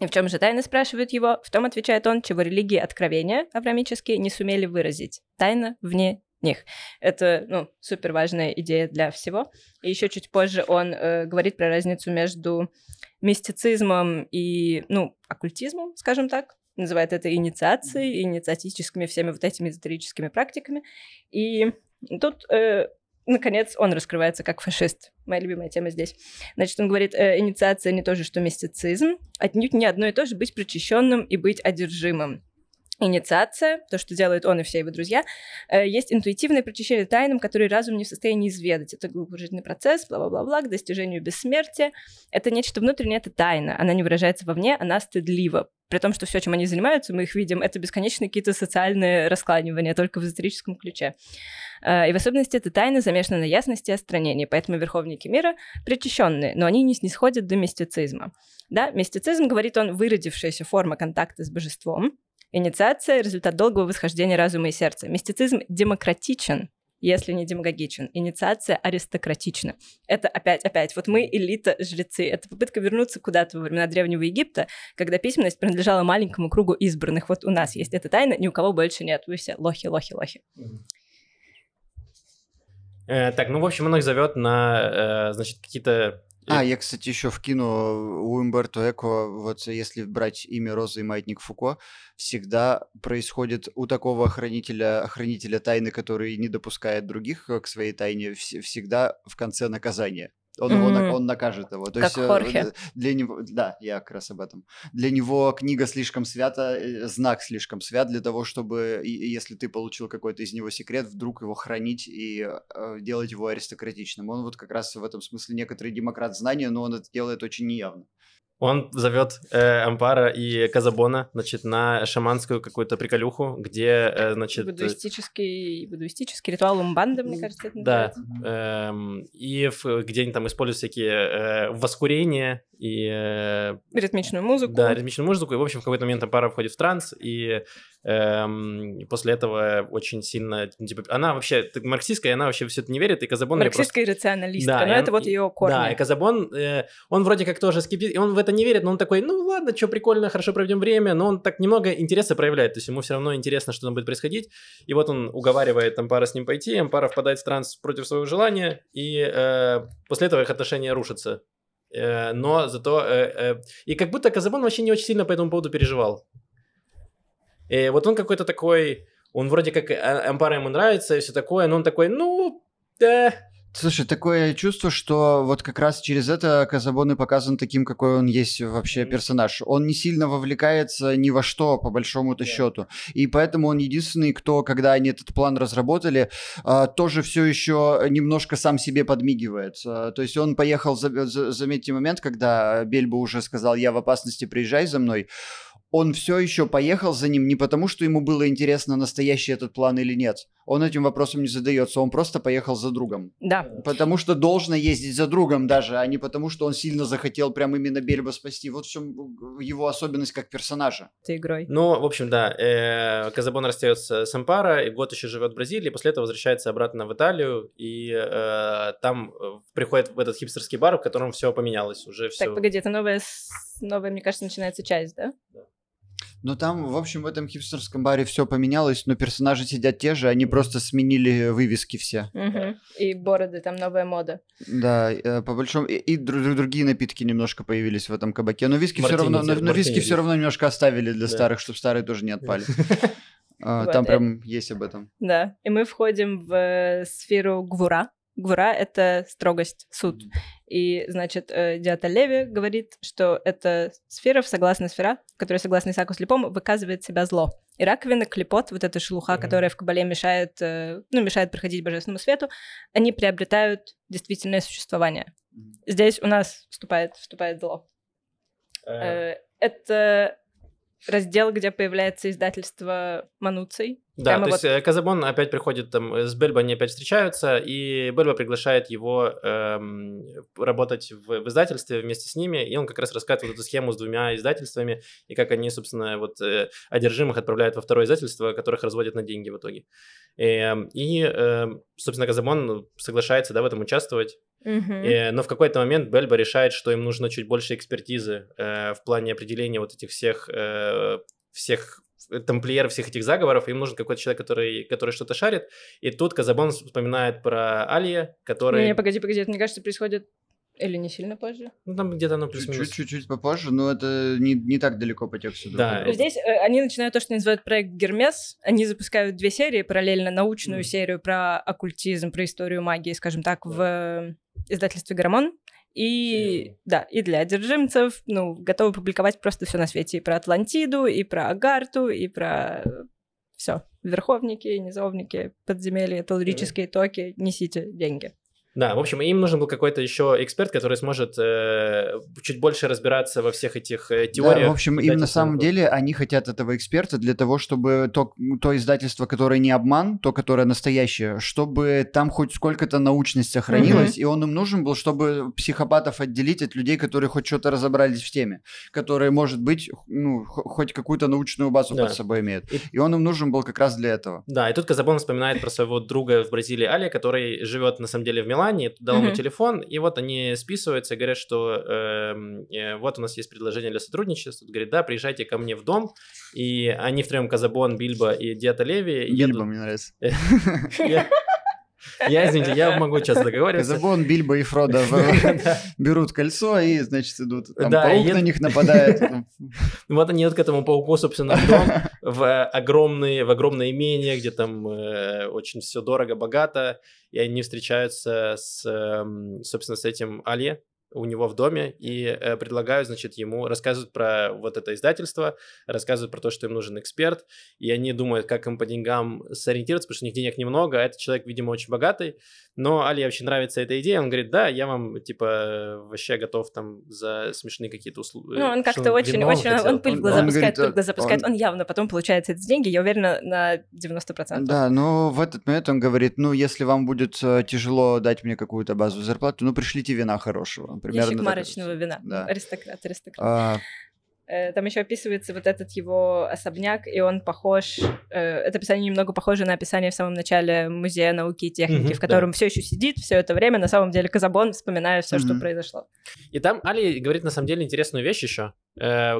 И в чем же тайна, спрашивают его? В том отвечает он, чего религии откровения аврамические не сумели выразить. Тайна вне них. Это, ну, супер важная идея для всего. И еще чуть позже он э, говорит про разницу между мистицизмом и, ну, оккультизмом, скажем так. Называет это инициацией, инициатическими всеми вот этими эзотерическими практиками. И тут э, наконец, он раскрывается как фашист. Моя любимая тема здесь. Значит, он говорит, э, инициация не то же, что мистицизм, отнюдь не одно и то же быть причащенным и быть одержимым. Инициация, то, что делают он и все его друзья, э, есть интуитивное прочищение тайнам, которые разум не в состоянии изведать. Это головокружительный процесс, бла-бла-бла, к достижению бессмертия. Это нечто внутреннее, это тайна. Она не выражается вовне, она стыдлива. При том, что все, чем они занимаются, мы их видим, это бесконечные какие-то социальные раскланивания, только в эзотерическом ключе. Э, и в особенности это тайна замешана на ясности и остранении, поэтому верховники мира причащенные, но они не снисходят до мистицизма. Да, мистицизм, говорит он, выродившаяся форма контакта с божеством, Инициация – результат долгого восхождения разума и сердца. Мистицизм демократичен, если не демагогичен. Инициация аристократична. Это опять, опять, вот мы элита жрецы. Это попытка вернуться куда-то во времена Древнего Египта, когда письменность принадлежала маленькому кругу избранных. Вот у нас есть эта тайна, ни у кого больше нет. Вы все лохи, лохи, лохи. Э, так, ну, в общем, он их зовет на, э, значит, какие-то а, я, кстати, еще вкину у Умберто Эко, вот если брать имя Розы и Маятник Фуко, всегда происходит у такого охранителя, охранителя тайны, который не допускает других к своей тайне, всегда в конце наказание. Он, на- Мгм. он накажет его. То Как есть, э, Хорхе. д- для него, да, я как раз об этом. Для него книга слишком свята, э, знак слишком свят для того, чтобы, если ты получил какой-то из него секрет, вдруг его хранить и э, делать его аристократичным. Он вот как раз в этом смысле некоторый демократ знания, но он это делает очень неявно. Он зовет э, Ампара и Казабона, значит, на шаманскую какую-то приколюху, где, э, значит... Будуистический, будуистический ритуал Умбанда, мне кажется, это Да, называется. эм, и в- где они там используют всякие э, воскурения и э, Ритмичную музыку. да, ритмичную музыку, и, в общем, в какой-то момент Ампара входит в транс, и эм, после этого очень сильно, ну, типа, она вообще марксистская, она вообще все это не верит, и Казабон... её просто- Марксистская рационалистка, Да, но и это он- вот и- ее корни. Да, и Казабон, э, он вроде как тоже скептик, и он в это не верит, но он такой, ну ладно, что прикольно, хорошо проведем время, но он так немного интереса проявляет, то есть ему все равно интересно, что там будет происходить, и вот он уговаривает Ампара с ним пойти, Ампара впадает в транс против своего желания, и э, после этого их отношения рушатся. Э, но зато... э, э, и как будто Казабон вообще не очень сильно по этому поводу переживал. И вот он какой-то такой... Он вроде как... Ампара ему нравится и все такое, но он такой, ну... Да, Слушай, такое чувство, что вот как раз через это Казабон и показан таким, какой он есть вообще персонаж. Он не сильно вовлекается ни во что, по большому-то Да. счету. И поэтому он единственный, кто, когда они этот план разработали, а, тоже все еще немножко сам себе подмигивает. А, То есть он поехал, за- за- заметьте момент, когда Бельбо уже сказал, я в опасности, приезжай за мной. Он все еще поехал за ним не потому, что ему было интересно, настоящий этот план или нет. Он этим вопросом не задается, он просто поехал за другом. Да. Потому что должно ездить за другом даже, а не потому, что он сильно захотел прям именно Бельба спасти. Вот в чем его особенность как персонажа. этой игрой. Ну, в общем, да, э, Казабон расстается с Ампара, и год еще живет в Бразилии, после этого возвращается обратно в Италию, и э, там э, приходит в этот хипстерский бар, в котором все поменялось, уже все. Так, погоди, это новая, новая, мне кажется, начинается часть, да? Но там, в общем, в этом хипстерском баре все поменялось, но персонажи сидят те же, они просто сменили вывески все. И бороды, там новая мода. Да, э, по большому... И, и дру- другие напитки немножко появились в этом кабаке. Но виски все равно, но, виски все равно немножко оставили для Да. старых, чтобы старые тоже не отпали. А, Там прям есть об этом. Да. И мы входим в э, сферу Гвура. Гвура — это строгость, суд. И, значит, э, Диата Леви говорит, что эта сфера, согласная сфера, которая, согласно Исаку Слепому, выказывает себя зло. И раковина, клепот, вот эта шелуха, Мгм. которая в Кабале мешает, э, ну, мешает проходить божественному свету, они приобретают действительное существование. Здесь у нас вступает, вступает зло. Э, Это раздел, где появляется издательство Мануций. Да, Прямо то вот- есть э, Казабон опять приходит там э, с Бельбо, они опять встречаются, и Бельбо приглашает его эм, работать в, в издательстве вместе с ними, и он как раз рассказывает вот эту схему с двумя издательствами, и как они, собственно, вот э, одержимых отправляют во второе издательство, которых разводят на деньги в итоге. Эм, И, эм, собственно, Казабон соглашается, да, в этом участвовать, Мгм. Э, но в какой-то момент Бельба решает, что им нужно чуть больше экспертизы э, в плане определения вот этих всех, э, всех тамплиеров, всех этих заговоров. Им нужен какой-то человек, который, который что-то шарит. И тут Казабон вспоминает про Алия, который... Не, погоди, погоди, это, мне кажется, происходит или не сильно позже. Ну, там где-то оно плюс-минус. Чуть-чуть, чуть попозже, но это не, не так далеко по тексту. Да, друга. Здесь э, они начинают то, что называют проект Гермес. Они запускают две серии, параллельно научную Мгм. серию про оккультизм, про историю магии, скажем так, в э, издательстве Грамон. И Серию. да, и для одержимцев, ну, готовы публиковать просто все на свете. И про Атлантиду, и про Агарту, и про все. Верховники, низовники, подземелья, талурические токи. Несите деньги. Да, в общем, им нужен был какой-то еще эксперт, который сможет э, чуть больше разбираться во всех этих э, теориях. Да, в общем, им на самом свой деле они хотят этого эксперта для того, чтобы то, то издательство, которое не обман, то, которое настоящее, чтобы там хоть сколько-то научность сохранилась, и он им нужен был, чтобы психопатов отделить от людей, которые хоть что-то разобрались в теме, которые, может быть, ну, хоть какую-то научную базу Да. под собой имеют. И- И он им нужен был как раз для этого. Да, и тут Казабон вспоминает про своего друга в Бразилии Али, который живет на самом деле в Милане, дал ему телефон, и вот они списываются и говорят, что эм, э, вот у нас есть предложение для сотрудничества. Тут говорит, да, приезжайте ко мне в дом, и они втроем Казабон, Бильбо и Диата Леви Бильбо едут... мне нравится. Я- извините, я могу сейчас договариваться. Казабон, Бильбо и Фродо берут кольцо и, значит, идут. Там Да, паук на них нападает. Вот они идут к этому пауку, собственно, в дом, в огромные, в огромное имение, где там э, очень все дорого, богато, и они встречаются с, эм, собственно, с этим Али у него в доме и э, предлагают, значит, ему рассказывают про вот это издательство, рассказывают про то, что им нужен эксперт, и они думают, как им по деньгам сориентироваться, потому что у них денег немного, а этот человек, видимо, очень богатый, но Али вообще нравится эта идея, он говорит, да, я вам, типа, вообще готов там за смешные какие-то услуги. Ну, он как-то очень, очень, он пыль в глаза Он пускает, говорит, пыль в глаза э, пускает, он- он явно потом получает эти деньги, я уверена, на 90%. Да, но в этот момент он говорит, ну, если вам будет э, тяжело дать мне какую-то базовую зарплату, ну, пришлите вина хорошего. Примерно Ящик марочного вина. Да. Аристократ, аристократ. А, Э, Там еще описывается вот этот его особняк, и он похож... э, Это описание немного похоже на описание в самом начале Музея науки и техники, Мгм, в котором все еще сидит все это время, на самом деле Казабон, вспоминая все, что Мгм. произошло. И там Али говорит на самом деле интересную вещь еще,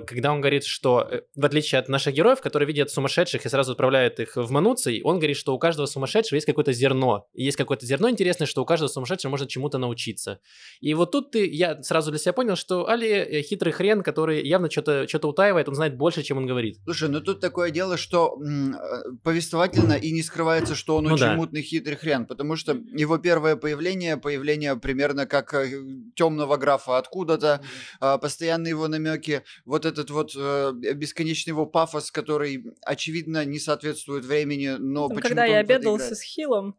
когда он говорит, что э, в отличие от наших героев, которые видят сумасшедших и сразу отправляют их в Мануций, он говорит, что у каждого сумасшедшего есть какое-то зерно. И есть какое-то зерно интересное, что у каждого сумасшедшего можно чему-то научиться. И вот тут ты, я сразу для себя понял, что Али э, хитрый хрен, который явно что-то что утаивает, он знает больше, чем он говорит. Слушай, ну тут такое дело, что м, э, повествовательно и не скрывается, что он Ну очень да. мутный хитрый хрен, потому что его первое появление, появление примерно как темного графа откуда-то, а, постоянные его намеки, вот этот вот э, бесконечный его пафос, который очевидно не соответствует времени, но Там, почему-то когда я играет. с Хилом,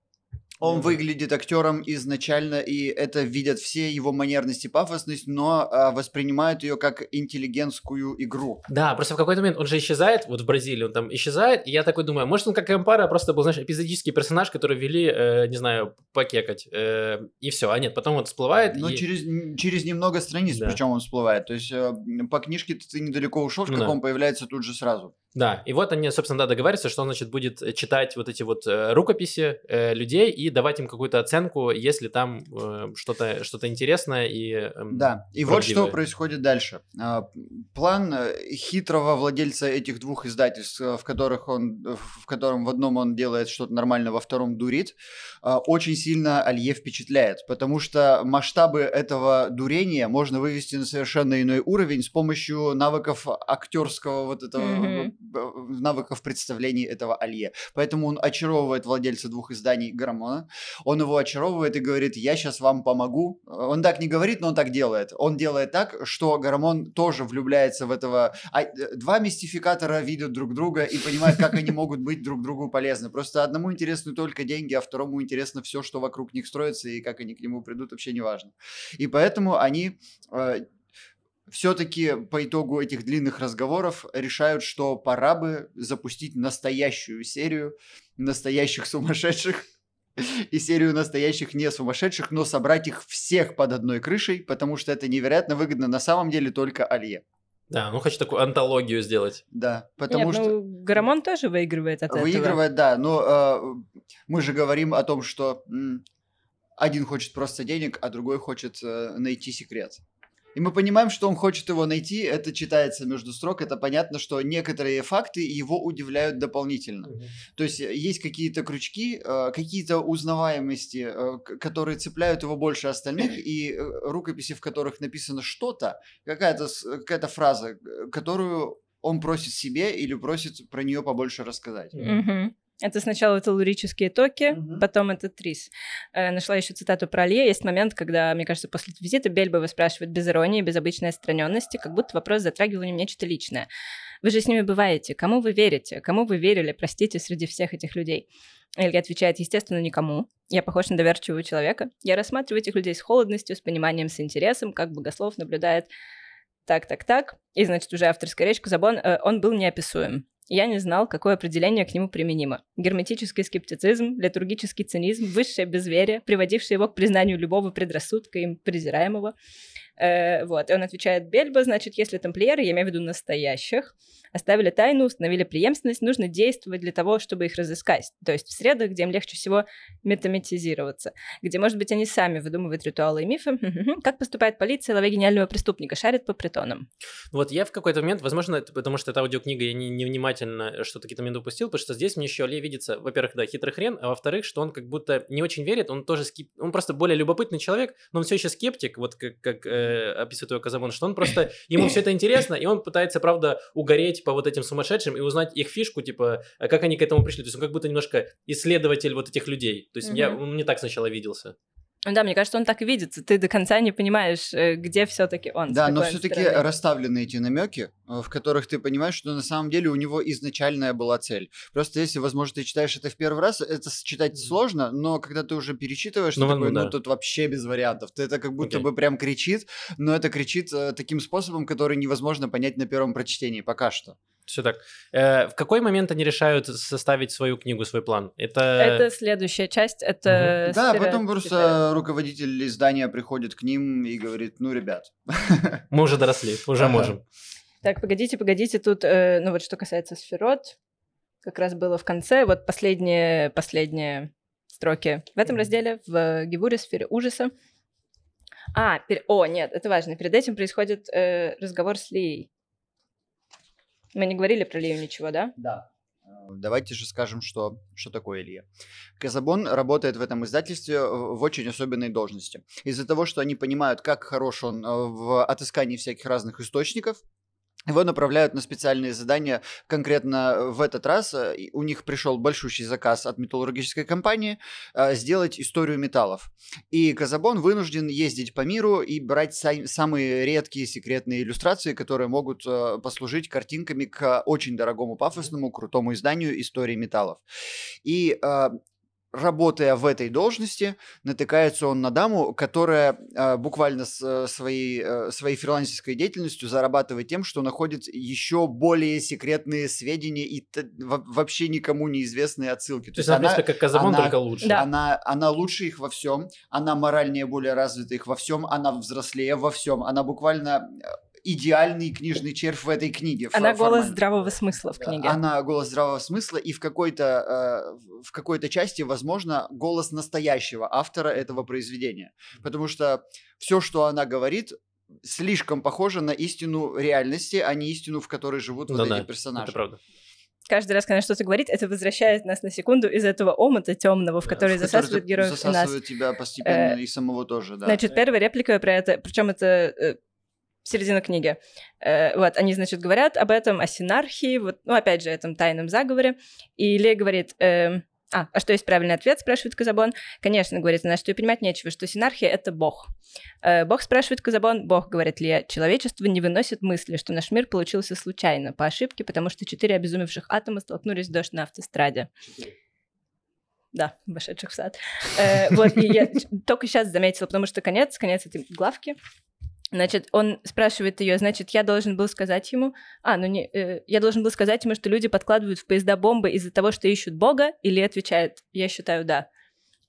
Он Мгм. выглядит актером изначально, и это видят все его манерность и пафосность, но а, воспринимают ее как интеллигентскую игру. Да, просто в какой-то момент он же исчезает, вот в Бразилии он там исчезает, и я такой думаю, может он как Эмпара просто был, знаешь, эпизодический персонаж, который вели, э, не знаю, покекать, э, и все, а нет, потом он всплывает, Но и... через, через немного страниц, Да. причем он всплывает. То есть э, по книжке ты недалеко ушел, Ну как да. он появляется тут же сразу. Да, и вот они, собственно, да, договариваются, что он, значит, будет э, читать вот эти вот э, рукописи э, людей и давать им какую-то оценку, если там э, что-то что интересное и... эм, Да, и вот что правдивое. происходит дальше. А, План э, хитрого владельца этих двух издательств, э, в которых он, э, в котором в одном он делает что-то нормально, во втором дурит, очень сильно Алье впечатляет, потому что масштабы этого дурения можно вывести на совершенно иной уровень с помощью навыков актерского вот этого, э, навыков представлений этого Алье. Поэтому он очаровывает владельца двух изданий Грамона, он его очаровывает и говорит, я сейчас вам помогу. Он так не говорит, но он так делает. Он делает так, что Гарамон тоже влюбляется в этого. А, э, два мистификатора видят друг друга и понимают, как они могут быть друг другу полезны. Просто одному интересны только деньги, а второму интересно все, что вокруг них строится и как они к нему придут, вообще не важно. И поэтому они все-таки по итогу этих длинных разговоров решают, что пора бы запустить настоящую серию настоящих сумасшедших и серию настоящих не сумасшедших, но собрать их всех под одной крышей, потому что это невероятно выгодно на самом деле только Алье. Да, ну хочу такую антологию сделать. Да, потому Нет, что... ну, Гарамон тоже выигрывает от этого. Выигрывает, да, но э, мы же говорим о том, что м, один хочет просто денег, а другой хочет э, найти секрет. И мы понимаем, что он хочет его найти, это читается между строк, это понятно, что некоторые факты его удивляют дополнительно. То есть э, есть какие-то крючки, э, какие-то узнаваемости, э, которые цепляют его больше остальных, и рукописи, в которых написано что-то, какая-то какая-то фраза, которую он просит себе или просит про нее побольше рассказать. Мгм. Это сначала телурические токи, Мгм. потом это трис. Э, нашла еще цитату про Алье. Есть момент, когда, мне кажется, после визита Бельба его спрашивает без иронии, без обычной отстраненности, как будто вопрос затрагивал в нем нечто личное. Вы же с ними бываете. Кому вы верите? Кому вы верили, простите, среди всех этих людей? Эльга отвечает, естественно, никому. Я похож на доверчивого человека. Я рассматриваю этих людей с холодностью, с пониманием, с интересом, как богослов наблюдает так, так, так. И, значит, уже авторская речь Казабон, э, он был неописуем. Я не знал, какое определение к нему применимо. Герметический скептицизм, литургический цинизм, высшее безверие, приводившее его к признанию любого предрассудка им презираемого. Э, вот, и он отвечает, Бельба, значит, если тамплиеры, я имею в виду настоящих, оставили тайну, установили преемственность, нужно действовать для того, чтобы их разыскать. То есть в средах, где им легче всего метаметизироваться, где, может быть, они сами выдумывают ритуалы и мифы. Как поступает полиция, ловя гениального преступника, шарит по притонам. Вот я в какой-то момент, возможно, это потому что это аудиокнига, я не, невнимательно что-то какие-то моменты упустил, потому что здесь мне еще Ле видится, во-первых, да, хитрый хрен, а во-вторых, что он как будто не очень верит, он тоже скеп... он просто более любопытный человек, но он все еще скептик, вот как, как э, описывает его Казабон, что он просто, ему все это интересно, и он пытается, правда, угореть по вот этим сумасшедшим и узнать их фишку, типа, а как они к этому пришли. То есть он как будто немножко исследователь вот этих людей. То есть mm-hmm. я, он мне так сначала виделся. Да, мне кажется, он так и видится. Ты до конца не понимаешь, э, где все-таки он. Да, но все-таки расставлены эти намеки, э, в которых ты понимаешь, что на самом деле у него изначальная была цель. Просто если, возможно, ты читаешь это в первый раз, это читать сложно, но когда ты уже перечитываешь, ну, ты такой, ну, да. тут вообще без вариантов. Ты это как будто okay. бы прям кричит, но это кричит э, таким способом, который невозможно понять на первом прочтении пока что. Все так. Э, в какой момент они решают составить свою книгу, свой план? Это, это следующая часть. Это угу. Да, потом просто руководитель издания приходит к ним и говорит: ну, ребят. Мы уже доросли, уже можем. Так, погодите, погодите, тут, э, ну вот что касается сферот, как раз было в конце, вот последние, последние строки в этом разделе, в Гевуре сфере ужаса. А, пер... о, нет, это важно. Перед этим происходит э, разговор с Лией. Мы не говорили про Лию ничего, да? Да. Давайте же скажем, что, что такое Илья. Казабон работает в этом издательстве в очень особенной должности. Из-за того, что они понимают, как хорош он э, в отыскании всяких разных источников, его направляют на специальные задания. Конкретно в этот раз э, у них пришел большущий заказ от металлургической компании э, сделать историю металлов. И Казабон вынужден ездить по миру и брать самые редкие секретные иллюстрации, которые могут э, послужить картинками к очень дорогому, пафосному, крутому изданию истории металлов. И работая в этой должности, натыкается он на даму, которая э, буквально с э, своей, э, своей фрилансерской деятельностью зарабатывает тем, что находит еще более секретные сведения и т- вообще никому неизвестные отсылки. То, То есть она, как Казабон, только лучше. Да. Она, она лучше их во всем, она моральнее более развита их во всем, она взрослее во всем, она буквально э, идеальный книжный червь в этой книге. Она голос здравого смысла в книге. Она голос здравого смысла, и в какой-то, э, в какой-то части, возможно, голос настоящего автора этого произведения. Потому что все, что она говорит, слишком похоже на истину реальности, а не истину, в которой живут вот да, эти персонажи. Это правда каждый раз, когда что-то говорит, это возвращает нас на секунду из этого омута темного, в который да, засасывает героев засасывает и нас. тебя постепенно э, и самого тоже, да. Значит, первая реплика про это, причем это э, середина книги. Э, вот, они, значит, говорят об этом, о синархии, вот, ну, опять же, этом тайном заговоре. И Лея говорит, э, а, а что есть правильный ответ, спрашивает Казабон. Конечно, говорит она, что и понимать нечего, что синархия — это бог. Э, бог спрашивает Казабон, бог, говорит Лея, человечество не выносит мысли, что наш мир получился случайно, по ошибке, потому что четыре обезумевших атома столкнулись дождь на автостраде. Да, вошедших в сад. Э, вот, и я только сейчас заметила, потому что конец, конец этой главки, Значит, он спрашивает ее, значит, я должен был сказать ему, а, ну не, э, я должен был сказать ему, что люди подкладывают в поезда бомбы из-за того, что ищут Бога, или отвечает, я считаю, да.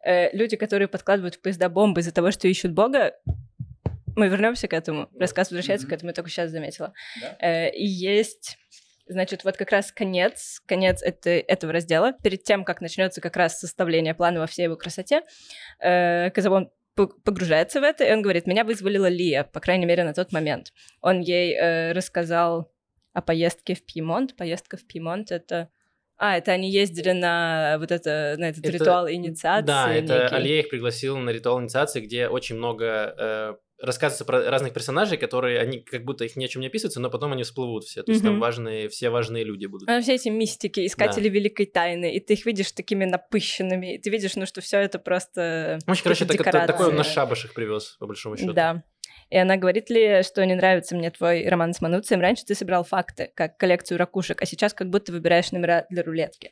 Э, люди, которые подкладывают в поезда бомбы из-за того, что ищут Бога, мы вернемся к этому, рассказ возвращается mm-hmm. к этому, я только сейчас заметила. Да? Э, и есть, значит, вот как раз конец, конец это, этого раздела, перед тем, как начнется как раз составление плана во всей его красоте, э, Казабон погружается в это, и он говорит, меня вызволила Лия, по крайней мере, на тот момент. Он ей э, рассказал о поездке в Пьемонт. Поездка в Пьемонт — это... А, это они ездили на вот это, на этот это, ритуал инициации. Да, это Алия их пригласил на ритуал инициации, где очень много э, рассказывается про разных персонажей, которые, они как будто их ни о чем не описываются, но потом они всплывут все. То есть mm-hmm. там важные, все важные люди будут. А все эти мистики, искатели да. великой тайны, и ты их видишь такими напыщенными, и ты видишь, ну, что все это просто В общем, короче, так, это, такой он на шабаш их привез, по большому счету. Да. И она говорит ли, что не нравится мне твой роман с Мануцием. Раньше ты собирал факты, как коллекцию ракушек, а сейчас как будто выбираешь номера для рулетки.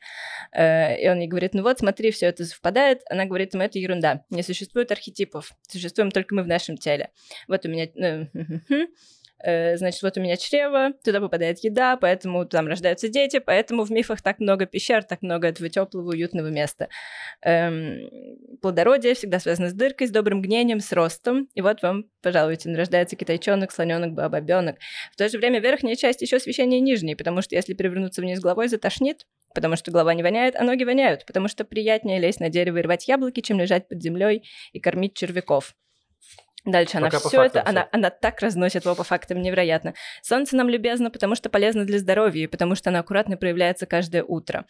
Э, и он ей говорит, ну вот, смотри, все это совпадает. Она говорит ему, это ерунда. Не существует архетипов. Существуем только мы в нашем теле. Вот у меня... Э, значит, вот у меня чрево, туда попадает еда, поэтому там рождаются дети, поэтому в мифах так много пещер, так много этого теплого, уютного места. Эм, плодородие всегда связано с дыркой, с добрым гнением, с ростом. И вот вам, пожалуйте, рождается китайчонок, слоненок, бабобенок. В то же время верхняя часть еще священнее нижней, потому что если перевернуться вниз головой, затошнит, потому что голова не воняет, а ноги воняют, потому что приятнее лезть на дерево и рвать яблоки, чем лежать под землей и кормить червяков. Дальше она все это, она, она так разносит его по фактам, невероятно. Солнце нам любезно, потому что полезно для здоровья, и потому что оно аккуратно проявляется каждое утро.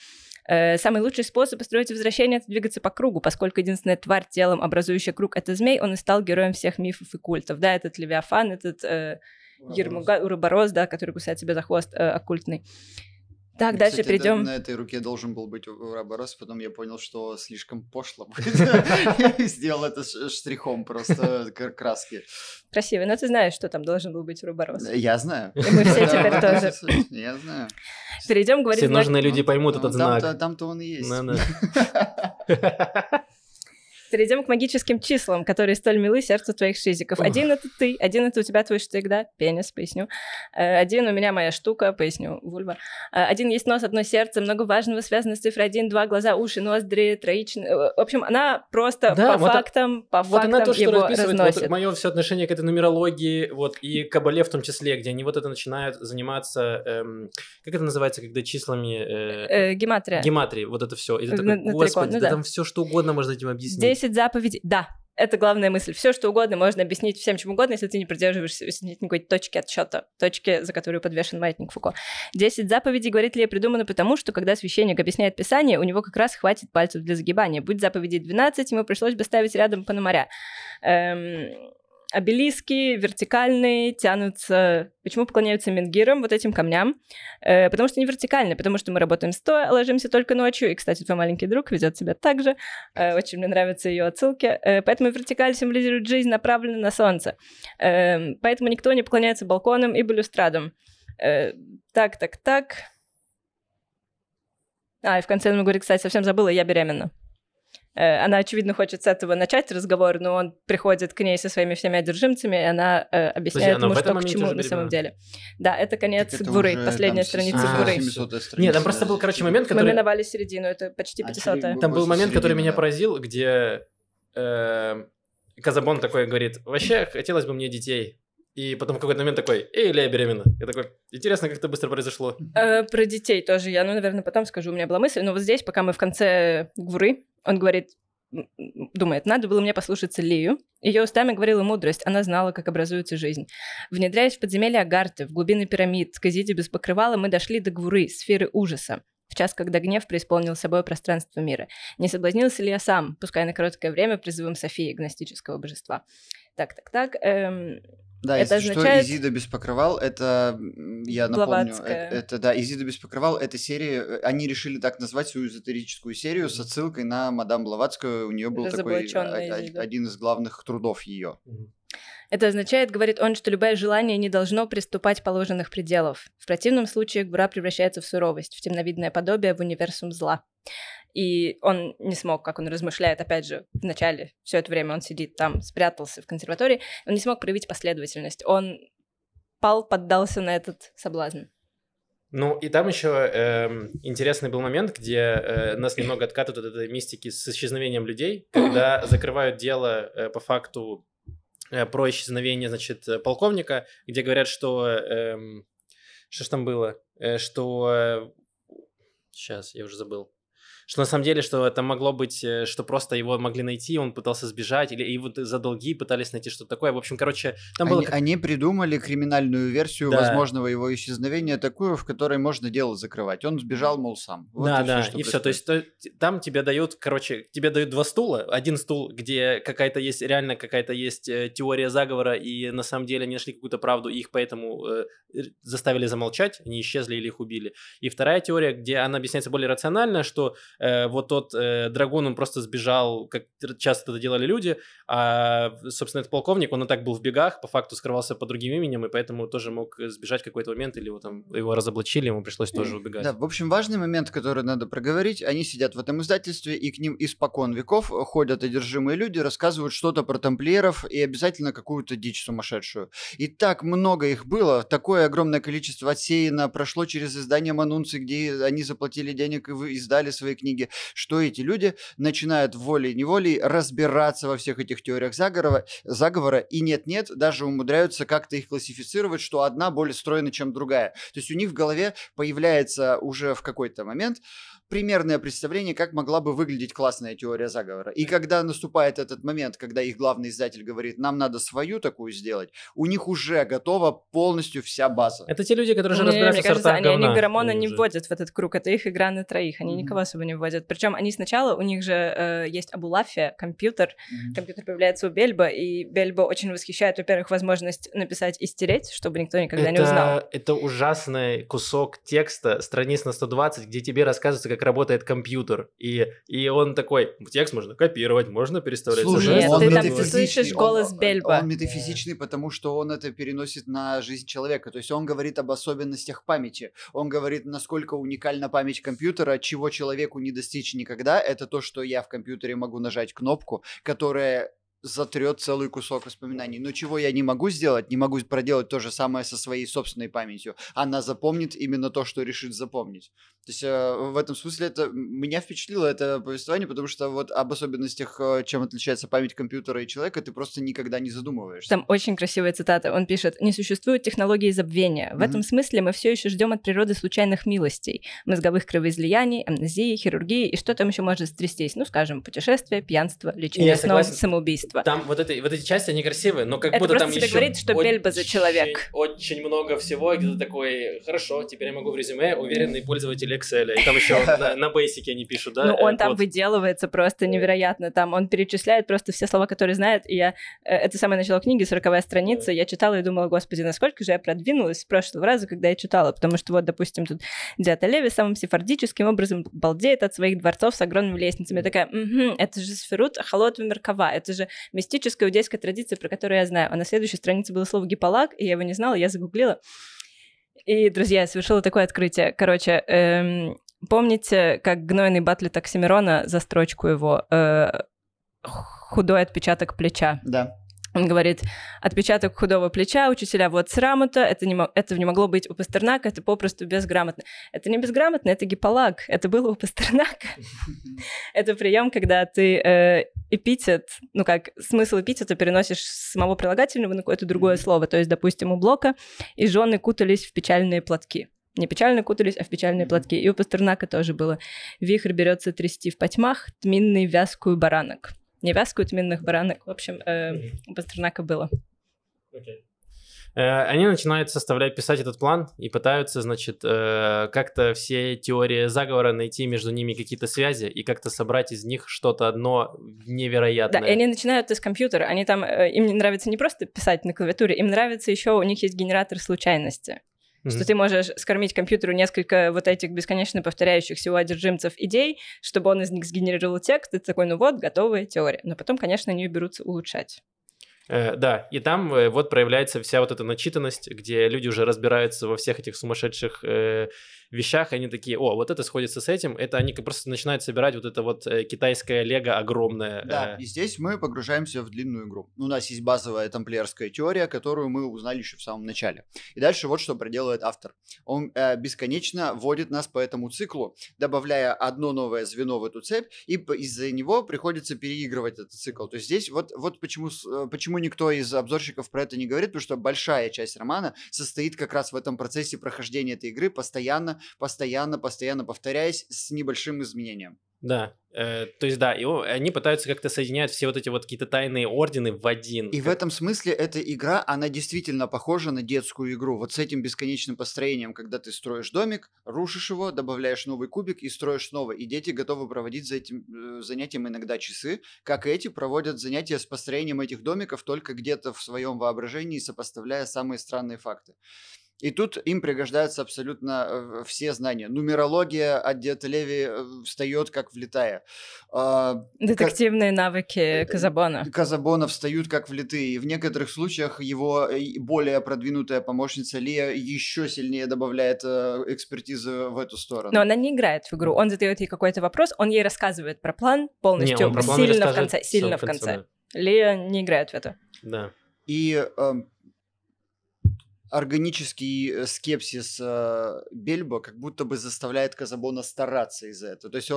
Э, самый лучший способ построить возвращение — это двигаться по кругу, поскольку единственная тварь телом, образующая круг — это змей, он и стал героем всех мифов и культов. Да, этот Левиафан, этот э, Ермуга, Уроборос, да, который кусает себя за хвост, э, оккультный. Так, И, дальше кстати, перейдем. На этой руке должен был быть Ураборос, потом я понял, что слишком пошло будет. Сделал это штрихом просто к- краски. Красиво, но ты знаешь, что там должен был быть Уроборос. Я знаю. И мы все теперь тоже. Я знаю. Перейдем говорить... Все нужные люди поймут этот знак. Там-то он и есть. Перейдем к магическим числам, которые столь милы сердцу твоих шизиков. Один это ты, один это у тебя твой штык, да, пенис, поясню. Э, Один у меня моя штука, поясню, вульва. Э, Один есть нос, одно сердце, много важного связано с цифрой один, два глаза, уши, ноздри, троичные. Э, В общем, она просто Да, по вот фактам, по Вот фактам она то, что его расписывает разносит. мое все отношение к этой нумерологии, вот, и кабале в том числе, где они вот это начинают заниматься, эм, как это называется, когда числами... э, Э, Гематрия. Гематрии, вот это все. И ты На- такой, на трикон, господи, ну да да. там все что угодно можно этим объяснить. Десять заповедей. Да, это главная мысль. Все, что угодно можно объяснить всем, чем угодно, если ты не придерживаешься нет никакой точки отсчета, точки, за которую подвешен маятник Фуко. Десять заповедей, говорит ли, придумано потому, что когда священник объясняет Писание, у него как раз хватит пальцев для загибания. Будь заповедей 12, ему пришлось бы ставить рядом Пономаря. Эм, обелиски вертикальные тянутся... Почему поклоняются менгирам, вот этим камням? Э, потому что они вертикальные, потому что мы работаем стоя, ложимся только ночью. И, кстати, твой маленький друг ведет себя так же. Э, очень мне нравятся ее отсылки. Э, поэтому вертикаль символизирует жизнь, направленную на солнце. Э, поэтому никто не поклоняется балконам и балюстрадам. Э, так, так, так. А, и в конце он говорит, кстати, совсем забыла, я беременна. Э, Она, очевидно, хочет с этого начать разговор, но он приходит к ней со своими всеми одержимцами, и она э, объясняет она ему, что к чему на самом деле. Да, это конец Так это Гуры, уже последняя там страница А, Гуры. 700-я страница. Нет, там просто был, короче, момент, Мы который... миновали середину, это почти А, 500 середину. Там был момент, который меня поразил, где э, Казабон такой говорит, вообще хотелось бы мне детей. И потом в какой-то момент такой, эй, Илья беременна. Я такой, интересно, как это быстро произошло. Э, про детей тоже я, ну, наверное, потом скажу. У меня была мысль, но вот здесь, пока мы в конце Гуры, он говорит, думает, надо было мне послушаться Лию. Ее устами говорила мудрость, она знала, как образуется жизнь. Внедряясь в подземелье Агарты, в глубины пирамид, к Изиде без покрывала, мы дошли до Гуры, сферы ужаса. В час, когда гнев преисполнил собой пространство мира. Не соблазнился ли я сам, пускай на короткое время, призывом Софии, гностического божества? Так, так, так. эм, Да, Это если означает- что, Изида без покрывал, это, я напомню, э- это, да, Изида без покрывал, это серия, э, они решили так назвать свою эзотерическую серию с отсылкой на мадам Блаватскую, у нее был такой а- Изида. один из главных трудов ее. Это означает, говорит он, что любое желание не должно приступать положенных пределов. В противном случае Гура превращается в суровость, в темновидное подобие, в универсум зла. И он не смог, как он размышляет, опять же, в начале, все это время он сидит там, спрятался в консерватории, он не смог проявить последовательность. Он пал, поддался на этот соблазн. Ну, и там еще эм, интересный был момент, где э, нас немного откатывают от этой мистики с исчезновением людей, когда закрывают дело э, по факту э, про исчезновение, значит, э, полковника, где говорят, что... эм, что ж там было? Э, что... сейчас, я уже забыл. Что на самом деле, что это могло быть, э, что просто его могли найти, он пытался сбежать, или вот за долги пытались найти что-то такое. В общем, короче, там было... Они, как- они придумали криминальную версию Да. возможного его исчезновения, такую, в которой можно дело закрывать. Он сбежал, мол, сам. Вот да, и да, что и все. То есть то- там тебе дают, короче, тебе дают два стула. Один стул, где какая-то есть, реально какая-то есть э, теория заговора, и на самом деле они нашли какую-то правду, и их поэтому э, заставили замолчать, они исчезли или их убили. И вторая теория, где она объясняется более рационально, что э, вот тот э, драгун, он просто сбежал, как часто это делали люди, а, собственно, этот полковник, он и так был в бегах, по факту скрывался под другим именем, и поэтому тоже мог сбежать в какой-то момент, или его там его разоблачили, ему пришлось тоже убегать. Да, в общем, важный момент, который надо проговорить, они сидят в этом издательстве, и к ним испокон веков ходят одержимые люди, рассказывают что-то про тамплиеров и обязательно какую-то дичь сумасшедшую. И так много их было, такое огромное количество отсеяно, прошло через издание Манунцы, где они заплатили денег и издали свои книги, что эти люди начинают волей-неволей разбираться во всех этих теориях заговора, заговора и нет-нет, даже умудряются как-то их классифицировать, что одна более стройна, чем другая. То есть у них в голове появляется уже в какой-то момент примерное представление, как могла бы выглядеть классная теория заговора. И когда наступает этот момент, когда их главный издатель говорит, нам надо свою такую сделать, у них уже готова полностью вся база. Это те люди, которые уже не, разбираются мне кажется, они, они Грамона не вводят в этот круг, это их игра на троих, они mm-hmm. никого особо не вводят. Причем они сначала, у них же э, есть Абулафия, компьютер, mm-hmm. компьютер появляется у Бельба, и Бельба очень восхищает, во-первых, возможность написать и стереть, чтобы никто никогда это, не узнал. Это ужасный кусок текста, страниц на 120, где тебе рассказывается, как как работает компьютер. И, и он такой, текст можно копировать, можно переставлять. Слушай, Нет, он ты там слышишь голос он, Бельба. Он метафизичный, потому что он это переносит на жизнь человека. То есть он говорит об особенностях памяти. Он говорит, насколько уникальна память компьютера, чего человеку не достичь никогда. Это то, что я в компьютере могу нажать кнопку, которая затрет целый кусок воспоминаний. Но чего я не могу сделать, не могу проделать то же самое со своей собственной памятью. Она запомнит именно то, что решит запомнить. То есть э, в этом смысле это меня впечатлило это повествование, потому что вот об особенностях, э, чем отличается память компьютера и человека, ты просто никогда не задумываешься. Там очень красивая цитата. Он пишет: "Не существует технологии забвения. В mm-hmm. этом смысле мы все еще ждем от природы случайных милостей, мозговых кровоизлияний, амнезии, хирургии и что там еще может стрястись. Ну, скажем, путешествия, пьянство, лечение снов, самоубийство. Там вот, эти вот эти части, они красивые, но как это будто там тебе еще говорит, что очень, Бельба за человек. Очень много всего, где ты такой, хорошо, теперь я могу в резюме уверенный пользователь Excel. И там еще на, на Basic они пишут, да? Ну, он там выделывается просто невероятно. Там он перечисляет просто все слова, которые знает. И я... Э, это самое начало книги, сороковая страница. Я читала и думала, господи, насколько же я продвинулась с прошлого раза, когда я читала. Потому что вот, допустим, тут Диата Леви самым сефардическим образом балдеет от своих дворцов с огромными лестницами. Я такая, угу, это же Сферут Халот Меркава. Это же мистическая иудейская традиция, про которую я знаю. А на следующей странице было слово гиполаг, и я его не знала, я загуглила. И, друзья, я совершила такое открытие. Короче, эм, Помните, как гнойный батлит Оксимирона за строчку его э, «Худой отпечаток плеча»? Да. Он говорит, отпечаток худого плеча, учителя, вот срамота, это не, это не могло быть у Пастернака, это попросту безграмотно. Это не безграмотно, это гиполаг, это было у Пастернака. Это прием, когда ты э, эпитет, ну как, смысл эпитета переносишь с самого прилагательного на какое-то другое слово. То есть, допустим, у Блока и жены кутались в печальные платки не печально кутались, а в печальные платки. И у Пастернака тоже было. Вихрь берется трясти в потьмах, тминный вязкую баранок. Не вязкую, тминных баранок. В общем, э, Пастернака было. Okay. Э, они начинают составлять, писать этот план и пытаются, значит, э, как-то все теории заговора найти между ними какие-то связи и как-то собрать из них что-то одно невероятное. Да, и они начинают из компьютера. Они там, э, им не нравится не просто писать на клавиатуре, им нравится еще, у них есть генератор случайности. Mm-hmm. Что ты можешь скормить компьютеру несколько вот этих бесконечно повторяющихся у одержимцев идей, чтобы он из них сгенерировал текст, и ты такой, ну вот, готовая теория. Но потом, конечно, они берутся улучшать. Э, да, и там э, вот проявляется вся вот эта начитанность, где люди уже разбираются во всех этих сумасшедших э, вещах, они такие, о, вот это сходится с этим, это они просто начинают собирать вот это вот э, китайское лего огромное. Да, э... и здесь мы погружаемся в длинную игру. У нас есть базовая тамплиерская теория, которую мы узнали еще в самом начале. И дальше вот что проделывает автор. Он э, бесконечно вводит нас по этому циклу, добавляя одно новое звено в эту цепь, и из-за него приходится переигрывать этот цикл. То есть здесь вот, вот почему, э, почему никто из обзорщиков про это не говорит, потому что большая часть романа состоит как раз в этом процессе прохождения этой игры постоянно постоянно, постоянно, повторяясь с небольшим изменением. Да, э, то есть да, и они пытаются как-то соединять все вот эти вот какие-то тайные ордены в один. И как... в этом смысле эта игра, она действительно похожа на детскую игру. Вот с этим бесконечным построением, когда ты строишь домик, рушишь его, добавляешь новый кубик и строишь снова. И дети готовы проводить за этим э, занятием иногда часы, как и эти проводят занятия с построением этих домиков только где-то в своем воображении, сопоставляя самые странные факты. И тут им пригождаются абсолютно э, все знания. Нумерология от Диета Леви э, встает как влитая. А, Детективные как... навыки э, Казабона. Казабона встают как влитые. И в некоторых случаях его более продвинутая помощница Лия еще сильнее добавляет экспертизы в эту сторону. Но она не играет в игру. Он задает ей какой-то вопрос, он ей рассказывает про план полностью, не, про план сильно в конце. Сильно в конце. Лия не играет в это. Да. И э, органический э, скепсис э, Бельбо как будто бы заставляет Казабона стараться из-за этого. То есть,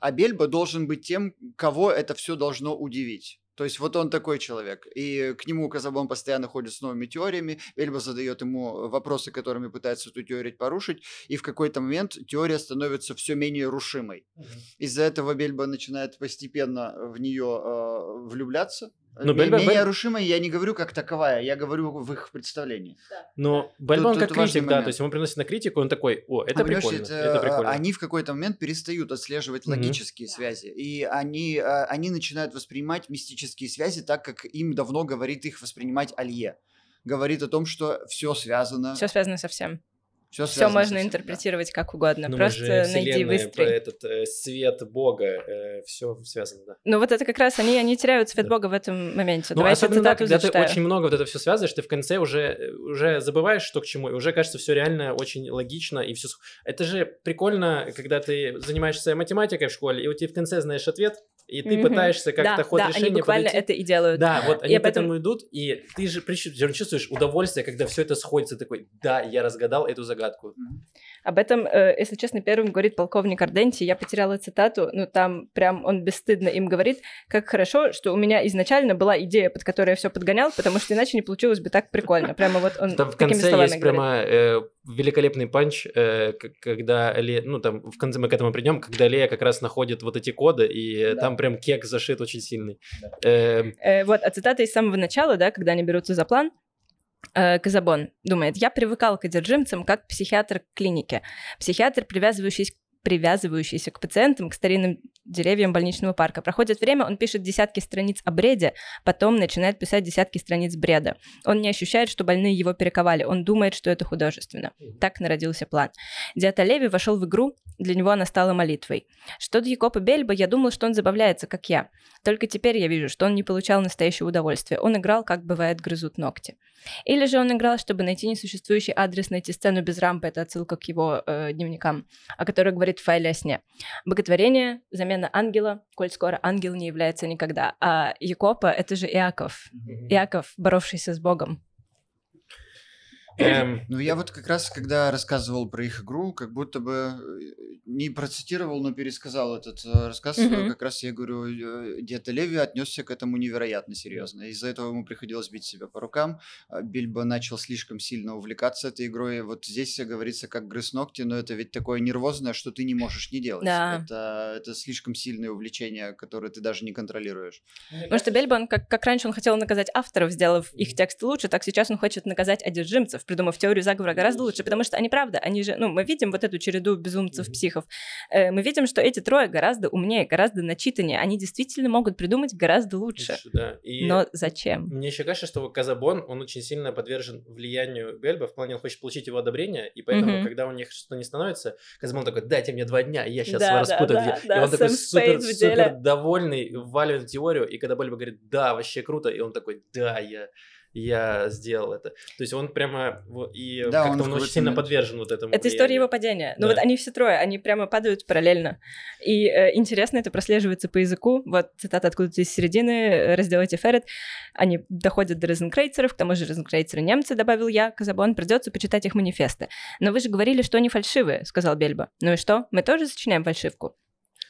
а Бельбо должен быть тем, кого это все должно удивить. То есть вот он такой человек. И к нему Казабон постоянно ходит с новыми теориями. Бельбо задает ему вопросы, которыми пытается эту теорию порушить. И в какой-то момент теория становится все менее рушимой. Угу. Из-за этого Бельбо начинает постепенно в нее э, влюбляться. Но Бельбо, менее Бель... рушимой я не говорю как таковая, я говорю в их представлении. Да. Но Бельбо, он как критик, да, то есть ему приносит на критику, он такой, о, это а, прикольно, это, это прикольно. Они в какой-то момент перестают отслеживать mm-hmm. логические связи, и они, а, они начинают воспринимать мистические связи так, как им давно говорит их воспринимать Алье. Говорит о том, что все связано. Все связано со всем. Все, Все можно интерпретировать да. как угодно. Но ну, Просто найди выстрел. этот э, свет Бога, э, все связано, да. Ну вот это как раз они, они теряют свет Бога в этом моменте. Ну, Давайте особенно, да, когда зачитаю. ты очень много вот это все связываешь, ты в конце уже, уже забываешь, что к чему, и уже кажется все реально очень логично, и все... Это же прикольно, когда ты занимаешься математикой в школе, и у тебя в конце знаешь ответ, и ты mm-hmm. пытаешься как-то да, ход да, решения они буквально подойти. это и делают. Да, вот они и к этом... этому идут, и ты же чувствуешь удовольствие, когда все это сходится, такой, да, я разгадал эту загадку. Об этом, э, если честно, первым говорит полковник Арденти. Я потеряла цитату, но там прям он бесстыдно им говорит, как хорошо, что у меня изначально была идея, под которой я все подгонял, потому что иначе не получилось бы так прикольно. Прямо вот он Там в конце есть говорит. прямо э, великолепный панч, э, когда Ле... ну там в конце мы к этому придем, когда Лея как раз находит вот эти коды, и да. там прям кек зашит очень сильный. Да. Э... Э, вот, а цитата из самого начала, да, когда они берутся за план, Казабон думает, я привыкал к одержимцам как психиатр к клинике. Психиатр, привязывающийся привязывающийся к пациентам, к старинным деревьям больничного парка. Проходит время, он пишет десятки страниц о бреде, потом начинает писать десятки страниц бреда. Он не ощущает, что больные его перековали, он думает, что это художественно. Так народился план. Диата Леви вошел в игру, для него она стала молитвой. Что до Якопа Бельба, я думал, что он забавляется, как я. Только теперь я вижу, что он не получал настоящего удовольствия. Он играл, как бывает, грызут ногти. Или же он играл, чтобы найти несуществующий адрес, найти сцену без рампы, это отсылка к его э, дневникам, о которой говорит в файле о сне. Боготворение, замена ангела, коль скоро ангел не является никогда. А Якопа — это же Иаков. Иаков, боровшийся с Богом. Эм... Ну, я вот как раз, когда рассказывал про их игру, как будто бы э, не процитировал, но пересказал этот э, рассказ. Mm-hmm. Как раз я говорю, где-то Леви отнесся к этому невероятно серьезно. Из-за этого ему приходилось бить себя по рукам. А Бильбо начал слишком сильно увлекаться этой игрой. Вот здесь говорится, как грыз ногти, но это ведь такое нервозное, что ты не можешь не делать. Да. Это, это слишком сильное увлечение, которое ты даже не контролируешь. Потому что Бельбо, он, как, как раньше он хотел наказать авторов, сделав их тексты лучше, так сейчас он хочет наказать одержимцев придумав теорию заговора гораздо лучше, потому что они правда, они же, ну, мы видим вот эту череду безумцев, психов, э, мы видим, что эти трое гораздо умнее, гораздо начитаннее, они действительно могут придумать гораздо лучше. Да. И Но зачем? Мне еще кажется, что Казабон, он очень сильно подвержен влиянию Бельба, в плане он хочет получить его одобрение, и поэтому, mm-hmm. когда у них что-то не становится, Казабон такой, дайте мне два дня, и я сейчас да, распутаю. Да, да, и он такой супер, супер довольный, валивает теорию, и когда Бельба говорит, да, вообще круто, и он такой, да, я я сделал это. То есть он прямо и да, как-то он, он очень сильно подвержен вот этому. Это влиянию. история его падения. Ну да. вот они все трое, они прямо падают параллельно. И э, интересно, это прослеживается по языку. Вот цитата откуда-то из середины э, раздела Тиферет. Они доходят до розенкрейцеров, к тому же розенкрейцеры немцы, добавил я, Казабон, придется почитать их манифесты. Но вы же говорили, что они фальшивые, сказал Бельба. Ну и что? Мы тоже сочиняем фальшивку.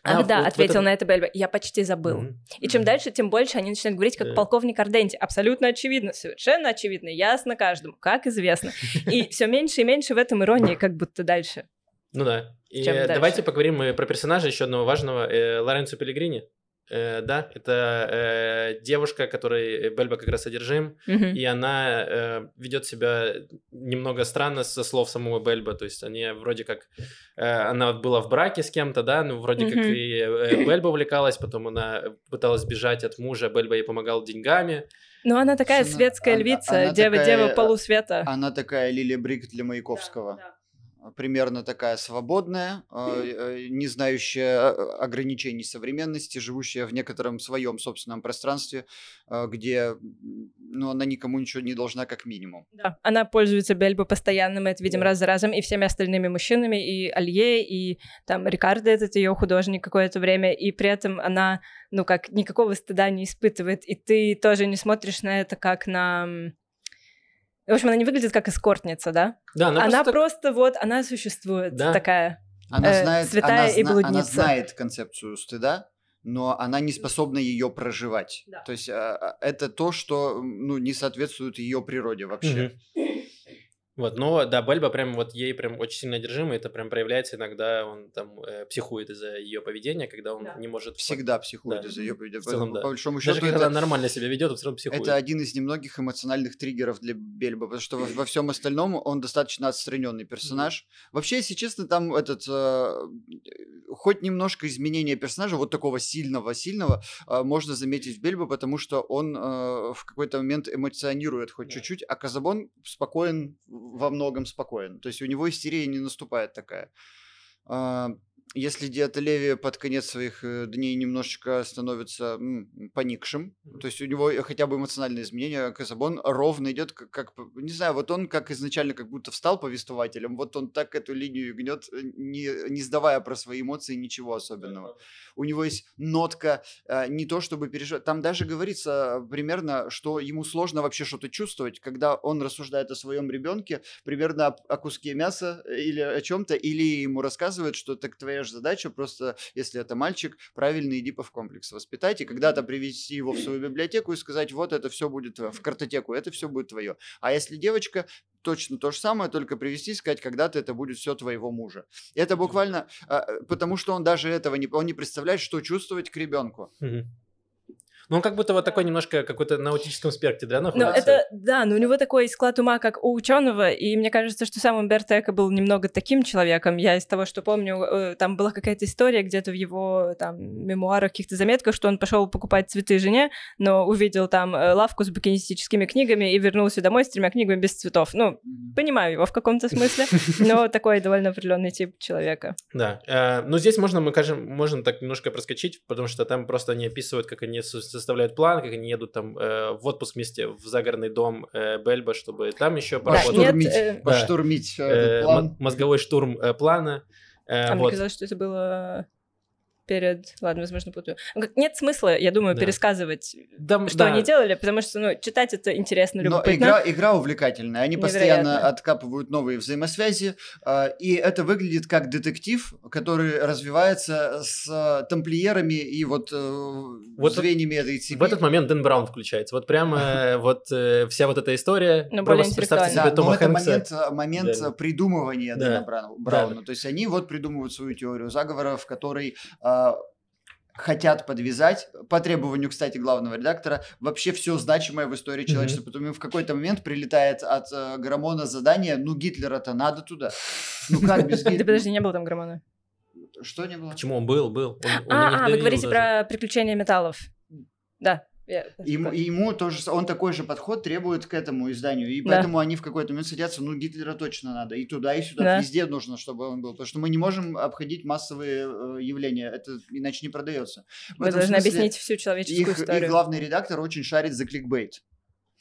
Ах, а, да, вот ответил этом... на это Бельба. Я почти забыл. Mm-hmm. И чем mm-hmm. дальше, тем больше они начинают говорить, как yeah. полковник Арденти. Абсолютно очевидно, совершенно очевидно, ясно каждому, как известно. И все меньше и меньше в этом иронии, как будто дальше. Ну да. И давайте поговорим мы про персонажа еще одного важного, э, Лоренцо Пелегрини. Э, да, это э, девушка, которой Бельба как раз одержим, mm-hmm. и она э, ведет себя немного странно со слов самого Бельба, то есть они вроде как, э, она была в браке с кем-то, да, ну вроде mm-hmm. как и э, Бельба увлекалась, потом она пыталась бежать от мужа, Бельба ей помогал деньгами, Ну, она такая Она- светская она- львица, она дева, такая, дева э, полусвета. Она такая Лилия Брик для Маяковского. Примерно такая свободная, э, э, не знающая э, ограничений современности, живущая в некотором своем собственном пространстве, э, где ну, она никому ничего не должна, как минимум. Да, она пользуется Бельбо постоянно, мы это видим раз за разом, и всеми остальными мужчинами, и Алье, и там Рикардо, этот ее художник какое-то время, и при этом она, ну как, никакого стыда не испытывает, и ты тоже не смотришь на это как на... В общем, она не выглядит как эскортница, да? Да, она, она просто... просто вот, она существует Да. такая. Она Э, знает, святая она, и зна- она блудница. знает концепцию стыда, но она не способна ее проживать. Да. То есть а, а, это то, что ну, не соответствует ее природе вообще. Мгм. Вот, но да, Бельба прям вот ей прям очень сильно одержима, это прям проявляется иногда, он там э, психует из-за ее поведения, когда он Да. не может... Всегда психует Да. из-за ее поведения. В целом, По- да. По большому Даже счету, когда это, она нормально себя ведет, он все равно психует. это один из немногих эмоциональных триггеров для Бельба, потому что во, во всем остальном он достаточно отстраненный персонаж. Вообще, если честно, там этот э, хоть немножко изменения персонажа, вот такого сильного-сильного, э, можно заметить в Бельбо, потому что он э, в какой-то момент эмоционирует хоть чуть-чуть, а Казабон спокоен, во многом спокоен. То есть у него истерия не наступает такая. Если Диата Леви под конец своих э, дней немножечко становится поникшим, то есть у него хотя бы эмоциональные изменения, Казабон ровно идет, как, как, не знаю, вот он как изначально как будто встал повествователем, вот он так эту линию гнет, э, не, не сдавая про свои эмоции ничего особенного у него есть нотка э, не то чтобы переживать. Там даже говорится э, примерно, что ему сложно вообще что-то чувствовать, когда он рассуждает о своем ребенке, примерно о, о куске мяса э, или о чем-то, или ему рассказывают, что так твоя же задача просто, если это мальчик, правильно Эдипов комплекс воспитать и когда-то привести его в свою библиотеку и сказать, вот это все будет в картотеку, это все будет твое. А если девочка, точно то же самое, только привести и сказать, когда-то это будет все твоего мужа. Это буквально, а, э, потому что он даже этого не, он не представляет, что чувствовать к ребенку. Мгм. Ну, он как будто вот такой немножко какой-то на аутическом спектре, да, Но находится? это, да, но у него такой склад ума, как у ученого, и мне кажется, что сам Умберто Эко был немного таким человеком. Я из того, что помню, э, там была какая-то история где-то в его там мемуарах, каких-то заметках, что он пошел покупать цветы жене, но увидел там э, лавку с букинистическими книгами и вернулся домой с тремя книгами без цветов. Ну, понимаю его в каком-то смысле, но такой довольно определенный тип человека. Да. Э, ну, здесь можно, мы кажем, можно так немножко проскочить, потому что там просто они описывают, как они составляют план, как они едут там э, в отпуск вместе в загородный дом э, Бельба, чтобы там еще поработать. нет, Поштурмить, э, поштурмить э, Э, этот план. мо- мозговой штурм э, плана. Э, А мне казалось, что это было перед... Ладно, возможно, путаю. Ну, Нет смысла, я думаю, Да. пересказывать, Да, что да. они делали, потому что, ну, читать это интересно, Но любопытно. игра, игра увлекательная. Они постоянно откапывают новые взаимосвязи. а, И это выглядит как детектив, который развивается с а, тамплиерами и вот, э, Вот звеньями этой цепи. В этот момент Дэн Браун включается. Вот прямо э, вот э, вся вот эта история. Ну, Прямо более Представьте себе Да, но Тома это Хэнкса. момент, момент Да. придумывания Да. Дэна Брау- Брауна. Да. То есть они вот придумывают свою теорию заговора, в которой а, хотят подвязать, по требованию, кстати, главного редактора, вообще все значимое в истории человечества. Потом им в какой-то момент прилетает от э, Грамона задание, ну Гитлера-то надо туда. Ну как без Да Гитлера? подожди, не было там Грамона. Что не было? Почему он был, был? А, а, вы говорите про приключения металлов. Да. Я- Ему, и ему тоже, он такой же подход требует к этому изданию, и Да. поэтому они в какой-то момент садятся, ну Гитлера точно надо, и туда, и сюда, Да. везде нужно, чтобы он был, потому что мы не можем обходить массовые э, явления, это иначе не продается. В Вы должны смысле объяснить всю человеческую Их, их историю. главный редактор очень шарит за кликбейт.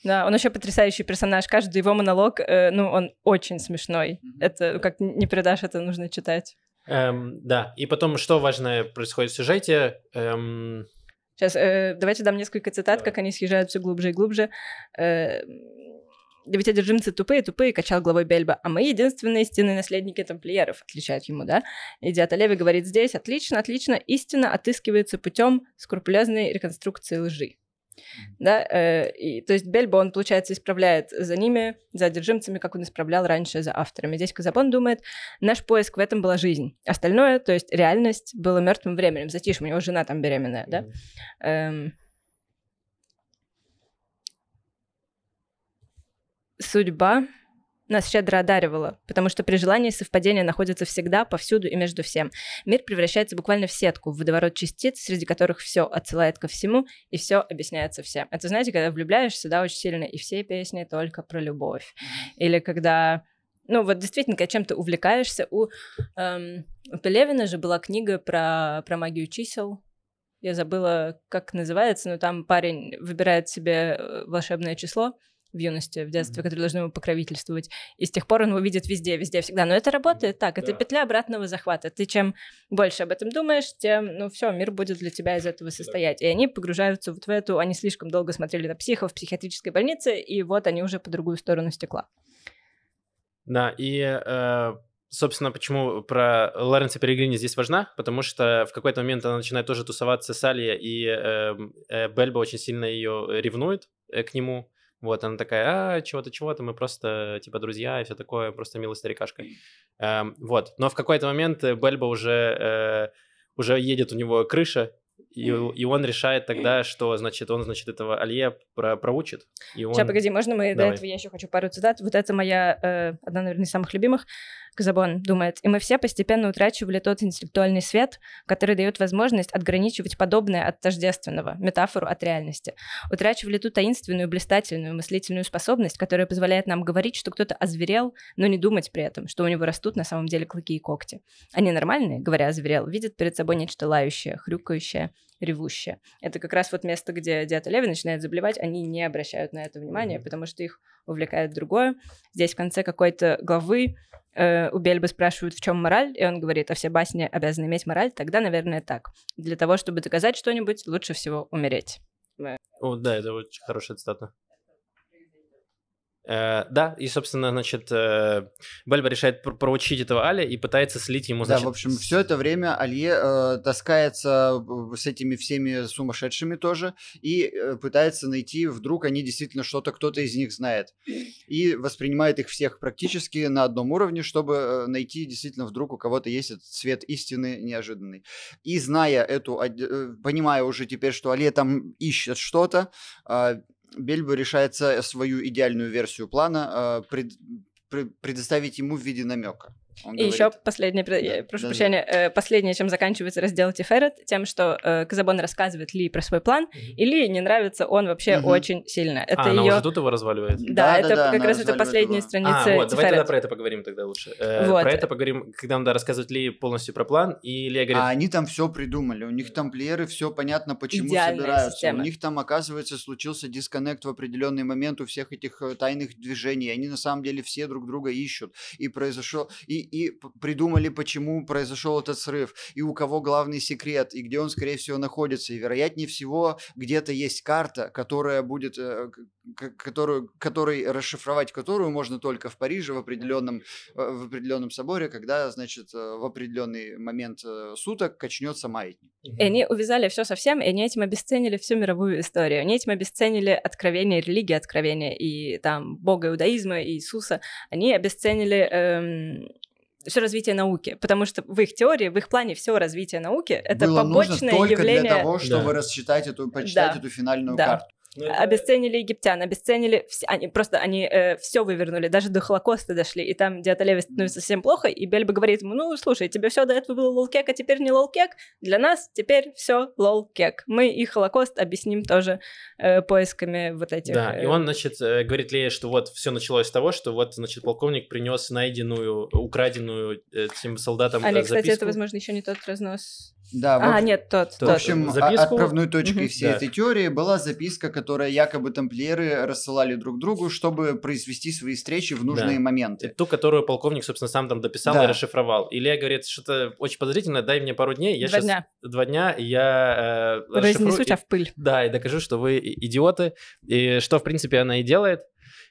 Да, он еще потрясающий персонаж. Каждый его монолог, э, ну, он очень смешной. Мгм. Это, как не передашь, это нужно читать. Эм, да, и потом, что важное происходит в сюжете? Эм, Сейчас, э, давайте дам несколько цитат, как они съезжают все глубже и глубже. Э, да ведь одержимцы тупые, тупые, качал головой Бельба, а мы единственные истинные наследники тамплиеров, отличают ему, да? Идиот Леви говорит здесь, отлично, отлично, истина отыскивается путем скрупулезной реконструкции лжи. Да, э, и, то есть Бельбо, он, получается, исправляет за ними, за одержимцами, как он исправлял раньше за авторами. Здесь Казабон думает, наш поиск в этом была жизнь. Остальное, то есть реальность, было мертвым временем. Затишье, у него жена там беременная, да? Эм, Судьба нас щедро одаривала, потому что при желании совпадения находятся всегда, повсюду и между всем. Мир превращается буквально в сетку, в водоворот частиц, среди которых все отсылает ко всему, и все объясняется всем. Это, знаете, когда влюбляешься, да, очень сильно, и все песни только про любовь. Или когда ну вот действительно, когда чем-то увлекаешься. У, эм, у Пелевина же была книга про, про магию чисел. Я забыла, как называется, но там парень выбирает себе э, волшебное число, в юности, в детстве, которые должны ему покровительствовать. И с тех пор он его видит везде, везде, всегда. Но это работает так, это да. петля обратного захвата. Ты чем больше об этом думаешь, тем, ну все, мир будет для тебя из этого состоять. Да. И они погружаются вот в эту, они слишком долго смотрели на психов в психиатрической больнице, и вот они уже по другую сторону стекла. Да, и э, собственно, почему про Лоренса Перегрини здесь важна, потому что в какой-то момент она начинает тоже тусоваться с Алия, и э, э, Бельба очень сильно ее ревнует э, к нему, вот, она такая, а, чего-то, чего-то, мы просто, типа, друзья и все такое, просто милая старикашка. Эм, вот, но в какой-то момент Бельба уже, э, уже едет у него крыша, и, и он решает тогда, что, значит, он, значит, этого Алье про, проучит. И он... Сейчас, погоди, можно мы Давай. до этого, я еще хочу пару цитат. Вот это моя, э, одна, наверное, из самых любимых. Казабон думает, и мы все постепенно утрачивали тот интеллектуальный свет, который дает возможность отграничивать подобное от тождественного, метафору от реальности. Утрачивали ту таинственную, блистательную мыслительную способность, которая позволяет нам говорить, что кто-то озверел, но не думать при этом, что у него растут на самом деле клыки и когти. Они нормальные, говоря озверел, видят перед собой нечто лающее, хрюкающее, ревущее. Это как раз вот место, где Диата Леви начинает заболевать, они не обращают на это внимания, потому что их увлекает другое. Здесь в конце какой-то главы э, у Бельбы спрашивают, в чем мораль, и он говорит, а все басни обязаны иметь мораль, тогда, наверное, так. Для того, чтобы доказать что-нибудь, лучше всего умереть. О, да, это очень хорошая цитата. Э, да, и, собственно, значит, э, Бельба решает проучить этого Али и пытается слить ему, значит... Да, в общем, все это время Алье э, таскается с этими всеми сумасшедшими тоже и э, пытается найти, вдруг они действительно что-то, кто-то из них знает. И воспринимает их всех практически на одном уровне, чтобы э, найти действительно вдруг у кого-то есть этот цвет истины неожиданный. И зная эту, э, понимая уже теперь, что Алье там ищет что-то, э, Бельбо решается свою идеальную версию плана э, пред, пред, предоставить ему в виде намека. Он и говорит... еще последнее, да, прошу да, прощения, да. Э, последнее, чем заканчивается раздел Тиферет, тем, что э, Казабон рассказывает Ли про свой план, mm-hmm. и Ли не нравится он вообще угу. очень сильно. Это а, ее... она уже тут его разваливает? Да, да это да, да, как раз это последняя его. страница а, вот, давай тогда про это поговорим тогда лучше. Э, вот. Про это поговорим, когда он да, рассказывает Ли полностью про план, и Ли говорит... А они там все придумали, у них тамплиеры, все понятно, почему Идеальная собираются. Система. У них там, оказывается, случился дисконнект в определенный момент у всех этих э, тайных движений, они на самом деле все друг друга ищут, и произошел... И, и придумали думали, почему произошел этот срыв, и у кого главный секрет, и где он, скорее всего, находится. И, вероятнее всего, где-то есть карта, которая будет, э, которую, которой расшифровать которую можно только в Париже в определенном, э, в определенном соборе, когда, значит, э, в определенный момент суток качнется маятник. И они увязали все совсем, и они этим обесценили всю мировую историю. Они этим обесценили откровение религии, откровение и там бога иудаизма, и Иисуса. Они обесценили эм, все развитие науки, потому что в их теории, в их плане все развитие науки это Было побочное нужно только явление. для того, чтобы да. рассчитать эту, почитать да. эту финальную да. карту. Ну, это... Обесценили египтян, обесценили... Все, они, просто они э, все вывернули, даже до Холокоста дошли, и там Диоталлеви становится совсем плохо, и Бельбо говорит ему, ну, слушай, тебе все до этого было lol kek, а теперь не lol kek, для нас теперь все lol kek. Мы и Холокост объясним тоже э, поисками вот этих... Да, э... и он, значит, э, говорит Лия, что вот все началось с того, что вот, значит, полковник принес найденную, украденную этим солдатам Али, записку. кстати, это, возможно, еще не тот разнос да, а, в... нет, тот, тот. В общем, записку... отправной точкой угу. всей да. этой теории была записка, которая якобы тамплиеры рассылали друг другу, чтобы произвести свои встречи в нужные да. моменты. Ту, которую полковник, собственно, сам там дописал да. и расшифровал. Илья говорит, что-то очень подозрительно, дай мне пару дней, я Два сейчас... дня. Два дня, я... Э, Разнесу тебя в пыль. Да, и докажу, что вы идиоты, и что, в принципе, она и делает.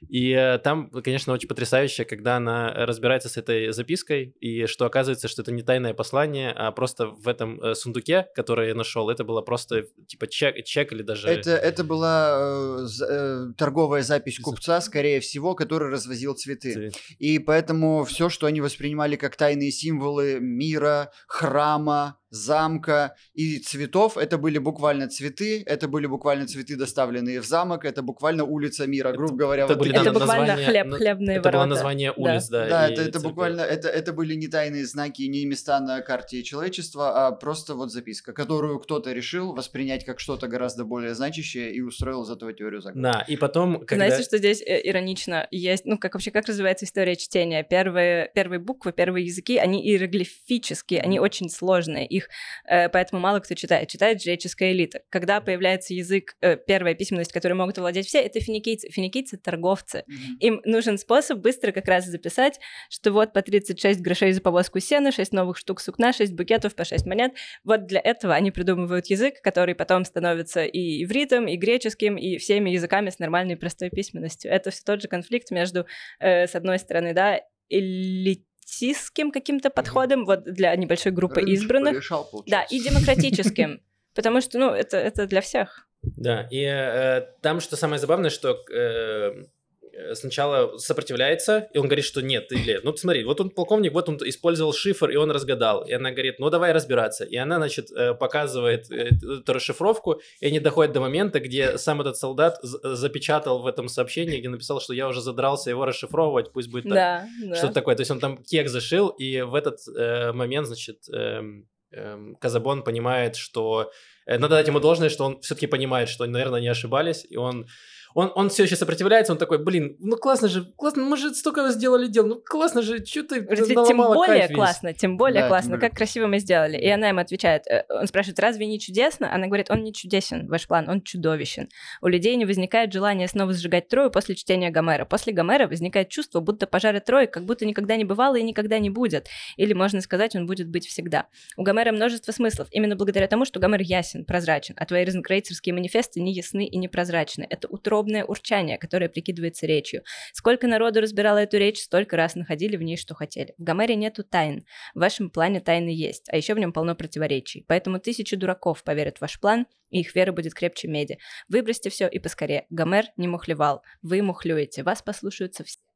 И э, там, конечно, очень потрясающе, когда она разбирается с этой запиской, и что оказывается, что это не тайное послание, а просто в этом э, сундуке, который я нашел, это было просто типа чек, чек или даже... Это, это была э, э, торговая запись купца, скорее всего, который развозил цветы. Цвет. И поэтому все, что они воспринимали как тайные символы мира, храма, замка и цветов. Это были буквально цветы, это были буквально цветы, доставленные в замок, это буквально улица мира, грубо это, говоря. Это, вот были, это да, буквально название, хлеб, хлебные это ворота. было название улиц, да. Да, и это, это буквально, это, это были не тайные знаки, не места на карте человечества, а просто вот записка, которую кто-то решил воспринять как что-то гораздо более значащее и устроил из этого теорию заговора. Да, и потом, когда... Знаете, что здесь э, иронично есть, ну, как вообще, как развивается история чтения? Первые, первые буквы, первые языки, они иероглифические, они очень сложные, их э, поэтому мало кто читает. Читает жреческая элита. Когда появляется язык, э, первая письменность, которой могут овладеть все, это финикийцы. Финикийцы — торговцы. Им нужен способ быстро как раз записать, что вот по 36 грошей за повозку сена, 6 новых штук сукна, 6 букетов по 6 монет. Вот для этого они придумывают язык, который потом становится и ивритом, и греческим, и всеми языками с нормальной простой письменностью. Это все тот же конфликт между, э, с одной стороны, да, элитистским каким-то подходом, вот для небольшой группы Рыночек избранных, порешал, да, и демократическим. Потому что, ну, это, это для всех. Да, и э, там что самое забавное, что э, сначала сопротивляется, и он говорит, что нет, ты лев. Ну, смотри, вот он полковник, вот он использовал шифр, и он разгадал. И она говорит, ну, давай разбираться. И она, значит, э, показывает э, эту расшифровку, и они доходят до момента, где сам этот солдат запечатал в этом сообщении, где написал, что я уже задрался его расшифровывать, пусть будет так. Да, да. Что-то такое. То есть он там кек зашил, и в этот э, момент, значит, эм, эм, Казабон понимает, что э, надо дать ему должное, что он все-таки понимает, что, наверное, не ошибались, и он он, он все еще сопротивляется, он такой, блин, ну классно же, классно, мы же столько сделали дел, ну классно же, что ты тем более кайф весь?» классно, тем более Да, тем классно, более как красиво мы сделали. И она ему отвечает, э, он спрашивает, разве не чудесно? Она говорит, он не чудесен, ваш план, он чудовищен. У людей не возникает желания снова сжигать Трою после чтения Гомера. После Гомера возникает чувство, будто пожара Трои как будто никогда не бывало и никогда не будет. Или, можно сказать, он будет быть всегда. У Гомера множество смыслов, именно благодаря тому, что Гомер ясен, прозрачен, а твои розенкрейцерские манифесты не ясны и не прозрачны. Это утробное урчание, которое прикидывается речью. Сколько народу разбирало эту речь, столько раз находили в ней, что хотели. В Гомере нету тайн. В вашем плане тайны есть, а еще в нем полно противоречий. Поэтому тысячи дураков поверят в ваш план, и их вера будет крепче меди. Выбросьте все и поскорее. Гомер не мухлевал. Вы мухлюете. Вас послушаются все.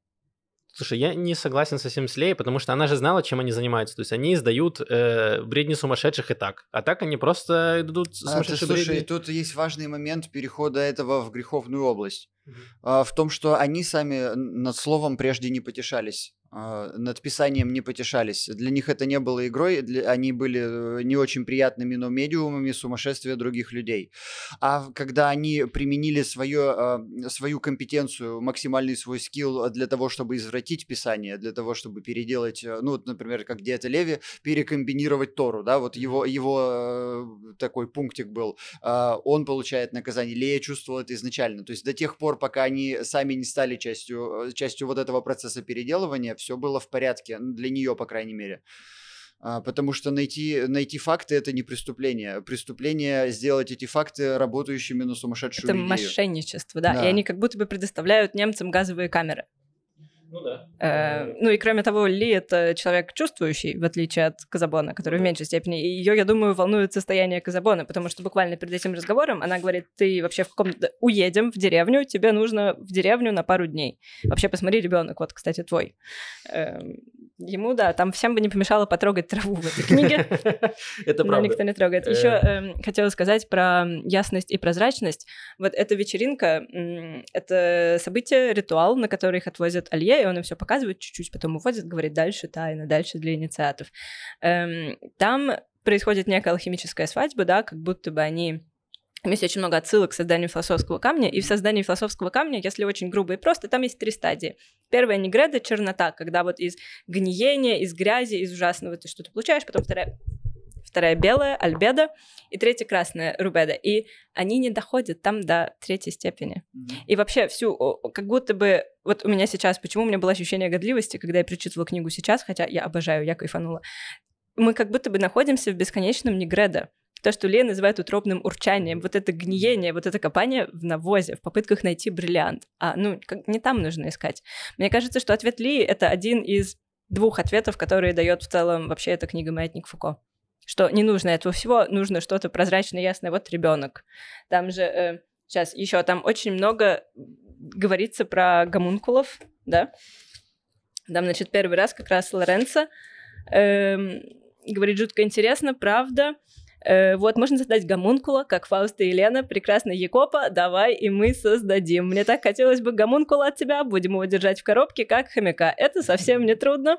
Слушай, я не согласен совсем с Леей, потому что она же знала, чем они занимаются. То есть они издают э, бредни сумасшедших и так. А так они просто идут А, ты сумасшедшие слушай, бредни. тут есть важный момент перехода этого в греховную область. Мгм. А, в том, что они сами над словом прежде не потешались. А, Над писанием не потешались. Для них это не было игрой, для- они были э, не очень приятными, но медиумами сумасшествия других людей. А когда они применили свое, а, свою компетенцию, максимальный свой скилл для того, чтобы извратить писание, для того, чтобы переделать, э, ну, вот, например, как Диета Леви, перекомбинировать Тору, да, вот его, его э, такой пунктик был, а, он получает наказание. Лея чувствовала это изначально. То есть до тех пор, пока они сами не стали частью, частью вот этого процесса переделывания, все было в порядке, для нее, по крайней мере. А, Потому что найти, найти факты это не преступление. Преступление сделать эти факты работающими на сумасшедшую Это идею. мошенничество, да. Да. И они как будто бы предоставляют немцам газовые камеры. Ну да. Э, ну и кроме того, Ли это человек чувствующий, в отличие от Казабона, который в меньшей степени. И ее, я думаю, волнует состояние Казабона, потому что буквально перед этим разговором она говорит, ты вообще в каком уедем в деревню, тебе нужно в деревню на пару дней. Вообще посмотри, ребенок, вот, кстати, твой. Эм, ему, да, там всем бы не помешало потрогать траву в этой книге. Это правда. никто не трогает. Э. Еще эм, хотела сказать про ясность и прозрачность. Вот эта вечеринка, это событие, ритуал, на который их отвозят Алье, и он им все показывает чуть-чуть, потом уводит, говорит, дальше тайна, дальше для инициатов. Эм, там происходит некая алхимическая свадьба, да, как будто бы они там есть очень много отсылок к созданию философского камня, и в создании философского камня, если очень грубо и просто, там есть три стадии. Первая негреда — чернота, когда вот из гниения, из грязи, из ужасного ты что-то получаешь, потом вторая вторая белая, альбеда, и третья красная, рубеда. И они не доходят там до третьей степени. И вообще всю, как будто бы, вот у меня сейчас, почему у меня было ощущение годливости, когда я перечитывала книгу сейчас, хотя я обожаю, я кайфанула, мы как будто бы находимся в бесконечном негреда. То, что Лея называет утробным урчанием, вот это гниение, вот это копание в навозе, в попытках найти бриллиант. А, ну, не там нужно искать. Мне кажется, что ответ Ли — это один из двух ответов, которые дает в целом вообще эта книга «Маятник Фуко». Что не нужно этого всего, нужно что-то прозрачное, ясное. Вот ребенок. Там же сейчас еще там очень много говорится про гомункулов, да. Там, значит, первый раз как раз Лоренцо эм, говорит, жутко интересно, правда. Э, вот, можно создать гомункула, как Фауста и Елена, прекрасный Якопа, давай и мы создадим. Мне так хотелось бы гомункула от тебя, будем его держать в коробке, как хомяка. Это совсем не трудно.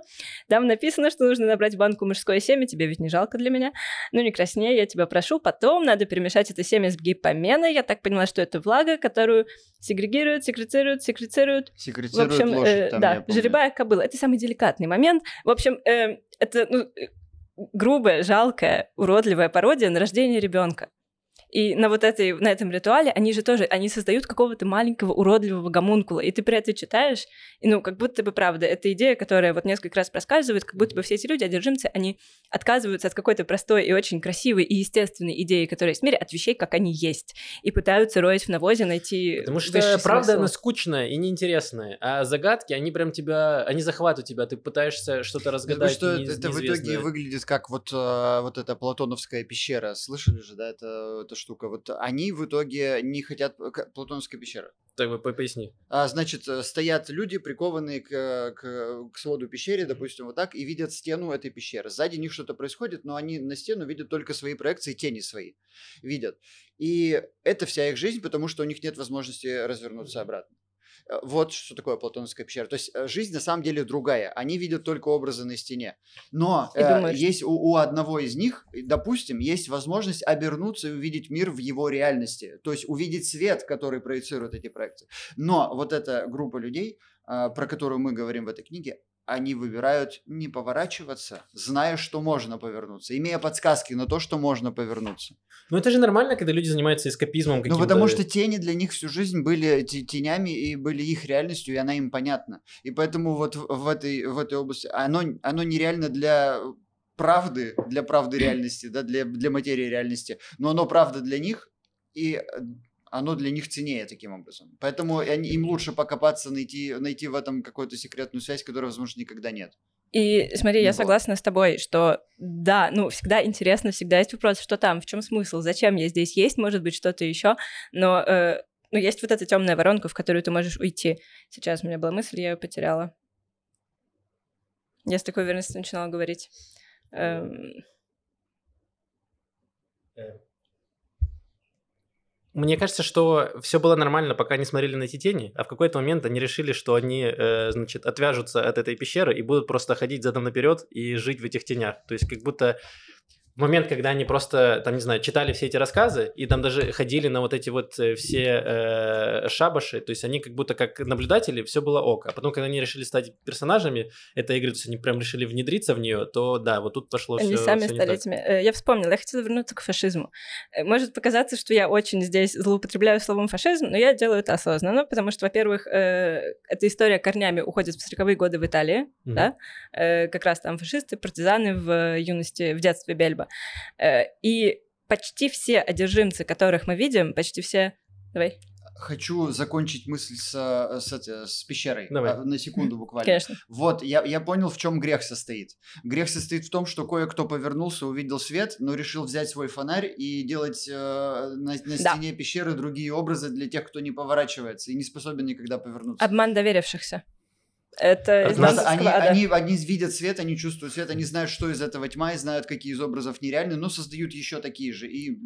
Там написано, что нужно набрать банку мужское семя, тебе ведь не жалко для меня. Ну, не краснее, я тебя прошу. Потом надо перемешать это семя с гипоменой. Я так поняла, что это влага, которую сегрегируют, секрецируют, секрецируют. Секрецируют в общем, лошадь, э, там, да, жеребая кобыла. Это самый деликатный момент. В общем, э, это ну, э, грубая, жалкая, уродливая пародия на рождение ребенка. И на вот этой, на этом ритуале они же тоже, они создают какого-то маленького уродливого гомункула, и ты при этом читаешь, и ну, как будто бы, правда, эта идея, которая вот несколько раз проскальзывает, как будто бы все эти люди, одержимцы, они отказываются от какой-то простой и очень красивой и естественной идеи, которая есть в мире, от вещей, как они есть, и пытаются роить в навозе, найти Потому что правда, смысл. она скучная и неинтересная, а загадки, они прям тебя, они захватывают тебя, ты пытаешься что-то разгадать что не- это, это в итоге выглядит как вот, э, вот эта платоновская пещера. Слышали же, да, это, эта штука? Вот они в итоге не хотят... к- Платоновская пещера. Так, по- поясни. А, значит, э, стоят люди, прикованные к, э, к, к своду пещеры, допустим, вот так, и видят стену этой пещеры. Сзади них что-то происходит, но они на стену видят только свои проекции, тени свои видят. И это вся их жизнь, потому что у них нет возможности развернуться обратно. Э, Вот что такое Платоновская пещера. То есть э, жизнь на самом деле другая. Они видят только образы на стене. Но э, есть у, у одного из них, допустим, есть возможность обернуться и увидеть мир в его реальности. То есть увидеть свет, который проецирует эти проекции. Но вот эта группа людей, а, про которую мы говорим в этой книге, они выбирают не поворачиваться, зная, что можно повернуться, имея подсказки на то, что можно повернуться. Ну это же нормально, когда люди занимаются эскапизмом Ну, потому что тени для них всю жизнь были те- тенями и были их реальностью, и она им понятна. И поэтому вот в этой, в этой области оно, оно нереально для правды, для правды реальности, да, для, для материи реальности, но оно правда для них, и оно для них ценнее таким образом. Поэтому они, им лучше покопаться, найти, найти в этом какую-то секретную связь, которой, возможно, никогда нет. И смотри, я согласна с тобой, что да, ну, всегда интересно, всегда есть вопрос, что там, в чем смысл, зачем я здесь есть, может быть, что-то еще, но э, ну, есть вот эта темная воронка, в которую ты можешь уйти. Сейчас у меня была мысль, я ее потеряла. Я с такой уверенностью начинала говорить. Эм, Мне кажется, что все было нормально, пока они смотрели на эти тени, а в какой-то момент они решили, что они, э, значит, отвяжутся от этой пещеры и будут просто ходить задом наперед и жить в этих тенях. То есть как будто момент, когда они просто, там, не знаю, читали все эти рассказы и там даже ходили на вот эти вот э, все э, шабаши, то есть они как будто как наблюдатели, все было ок. А потом, когда они решили стать персонажами этой игры, то есть они прям решили внедриться в нее, то да, вот тут пошло все Они сами стали этими. Э, Я вспомнила, я хотела вернуться к фашизму. Э, Может показаться, что я очень здесь злоупотребляю словом фашизм, но я делаю это осознанно, потому что, во-первых, э, эта история корнями уходит в 40-е годы в Италии, да, Э, как раз там фашисты, партизаны в юности, в детстве Бельба. Э, И почти все одержимцы, которых мы видим, почти все... Давай, Хочу закончить мысль с, э, с, эти- с пещерой. Давай. А, На секунду буквально. конечно. Вот, я, я понял, в чем грех состоит. Грех состоит в том, что кое-кто повернулся, увидел свет, но решил взять свой фонарь и делать э, на, на Да. стене пещеры другие образы для тех, кто не поворачивается и не способен никогда повернуться. Обман доверившихся. Это из они, они, они видят свет, они чувствуют свет, они знают, что из этого тьма, и знают, какие из образов нереальны, но создают еще такие же. И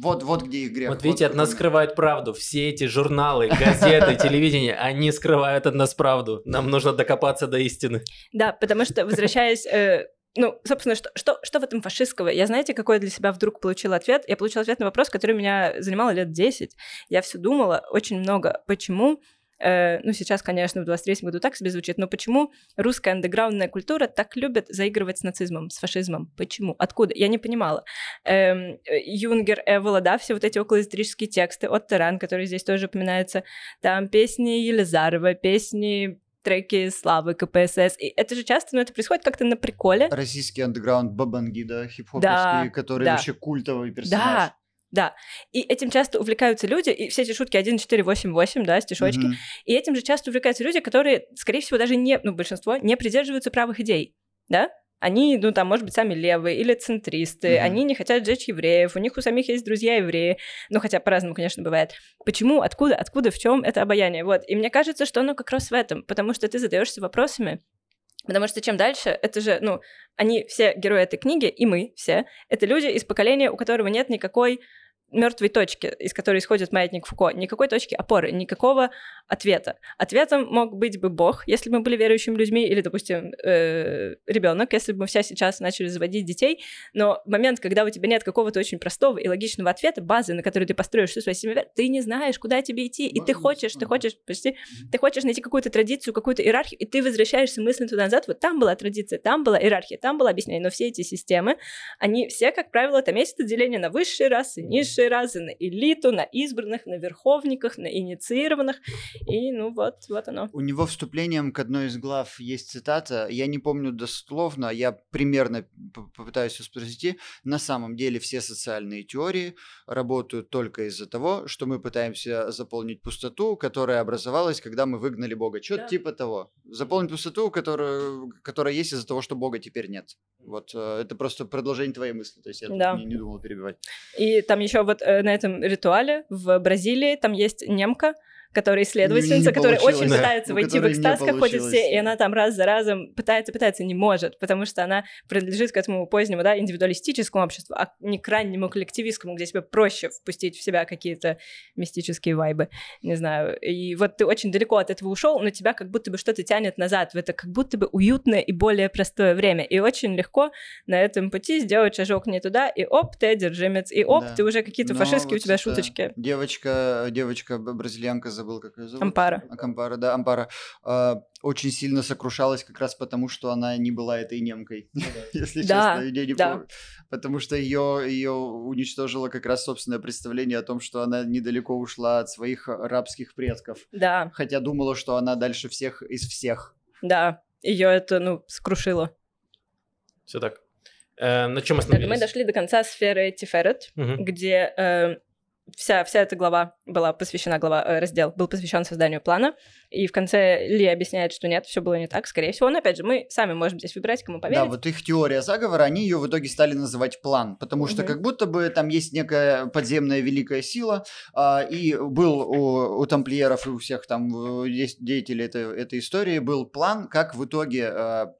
вот, вот где их грех. Вот видите, от в нас скрывают правду. Все эти журналы, газеты, телевидение, они скрывают от нас правду. Нам нужно докопаться до истины. Да, потому что, возвращаясь... э, ну, собственно, что, что, что в этом фашистского? Я, знаете, какой для себя вдруг получила ответ? Я получила ответ на вопрос, который меня занимал лет 10. Я все думала очень много, почему... э, ну, сейчас, конечно, в 23 году так себе звучит, но почему русская андеграундная культура так любит заигрывать с нацизмом, с фашизмом? Почему? Откуда? Я не понимала. Эм, Юнгер, Эвола, да, все вот эти околоисторические тексты от Таран, который здесь тоже упоминается, там песни Елизарова, песни треки Славы, КПСС. И это же часто, ну, это происходит как-то на приколе. Российский андеграунд Бабангида, хип-хоповский, Да, который да. вообще культовый персонаж. Да, да. И этим часто увлекаются люди, и все эти шутки 1, 4, 8, 8, да, стишочки. Мгм. И этим же часто увлекаются люди, которые, скорее всего, даже не, ну, большинство, не придерживаются правых идей, да? Они, ну, там, может быть, сами левые или центристы, Мгм. они не хотят сжечь евреев, у них у самих есть друзья евреи, ну, хотя по-разному, конечно, бывает. Почему, откуда, откуда, в чем это обаяние? Вот, и мне кажется, что оно как раз в этом, потому что ты задаешься вопросами, Потому что чем дальше, это же, ну, они все герои этой книги, и мы все, это люди из поколения, у которого нет никакой мертвой точки, из которой исходит маятник Фуко, никакой точки опоры, никакого ответа. Ответом мог быть бы Бог, если бы мы были верующими людьми, или, допустим, э, ребенок, если бы мы все сейчас начали заводить детей. Но момент, когда у тебя нет какого-то очень простого и логичного ответа, базы, на которой ты построишь всю свою семью, ты не знаешь, куда тебе идти, и ты хочешь, ты хочешь, почти, ты хочешь найти какую-то традицию, какую-то иерархию, и ты возвращаешься мысленно туда-назад, вот там была традиция, там была иерархия, там было объяснение, но все эти системы, они все, как правило, там есть это деление на высшие расы, низшие расы, на элиту, на избранных, на верховниках, на инициированных, и ну вот, вот оно. У него вступлением к одной из глав есть цитата, я не помню дословно, я примерно попытаюсь воспроизвести. На самом деле все социальные теории работают только из-за того, что мы пытаемся заполнить пустоту, которая образовалась, когда мы выгнали Бога. Что-то да. типа того. Заполнить пустоту, которая, которая есть из-за того, что Бога теперь нет. Вот э, это просто продолжение твоей мысли, то есть я да. не, не думал перебивать. И там еще вот э, на этом ритуале в Бразилии там есть немка, которая исследовательница, которая очень да. пытается войти в экстаз, как ходят все, и она там раз за разом пытается, пытается, не может, потому что она принадлежит к этому позднему, да, индивидуалистическому обществу, а не к раннему коллективистскому, где тебе проще впустить в себя какие-то мистические вайбы, не знаю. И вот ты очень далеко от этого ушел, но тебя как будто бы что-то тянет назад в это как будто бы уютное и более простое время, и очень легко на этом пути сделать шажок не туда, и оп, ты одержимец, и оп, да. ты уже какие-то фашистские вот у тебя шуточки. Девочка, девочка бразильянка забыл, как ее зовут. Ампара. Ампара, да, Ампара. А, очень сильно сокрушалась как раз потому, что она не была этой немкой, ну если честно. Я не. Потому что ее, ее уничтожило как раз собственное представление о том, что она недалеко ушла от своих рабских предков. Да. Хотя думала, что она дальше всех из всех. Да, ее это, ну, скрушило. Все так. Э, на чем остановились? Мы дошли до конца сферы Тиферет, угу. где э, вся, вся эта глава была посвящена, глава, э, раздел был посвящен созданию плана, и в конце Ли объясняет, что нет, все было не так, скорее всего, но опять же, мы сами можем здесь выбирать, кому поверить. Да, вот их теория заговора, они ее в итоге стали называть план, потому что mm-hmm. как будто бы там есть некая подземная великая сила, а, и был у, у тамплиеров и у всех там э, есть деятелей этой, этой истории, был план, как в итоге а,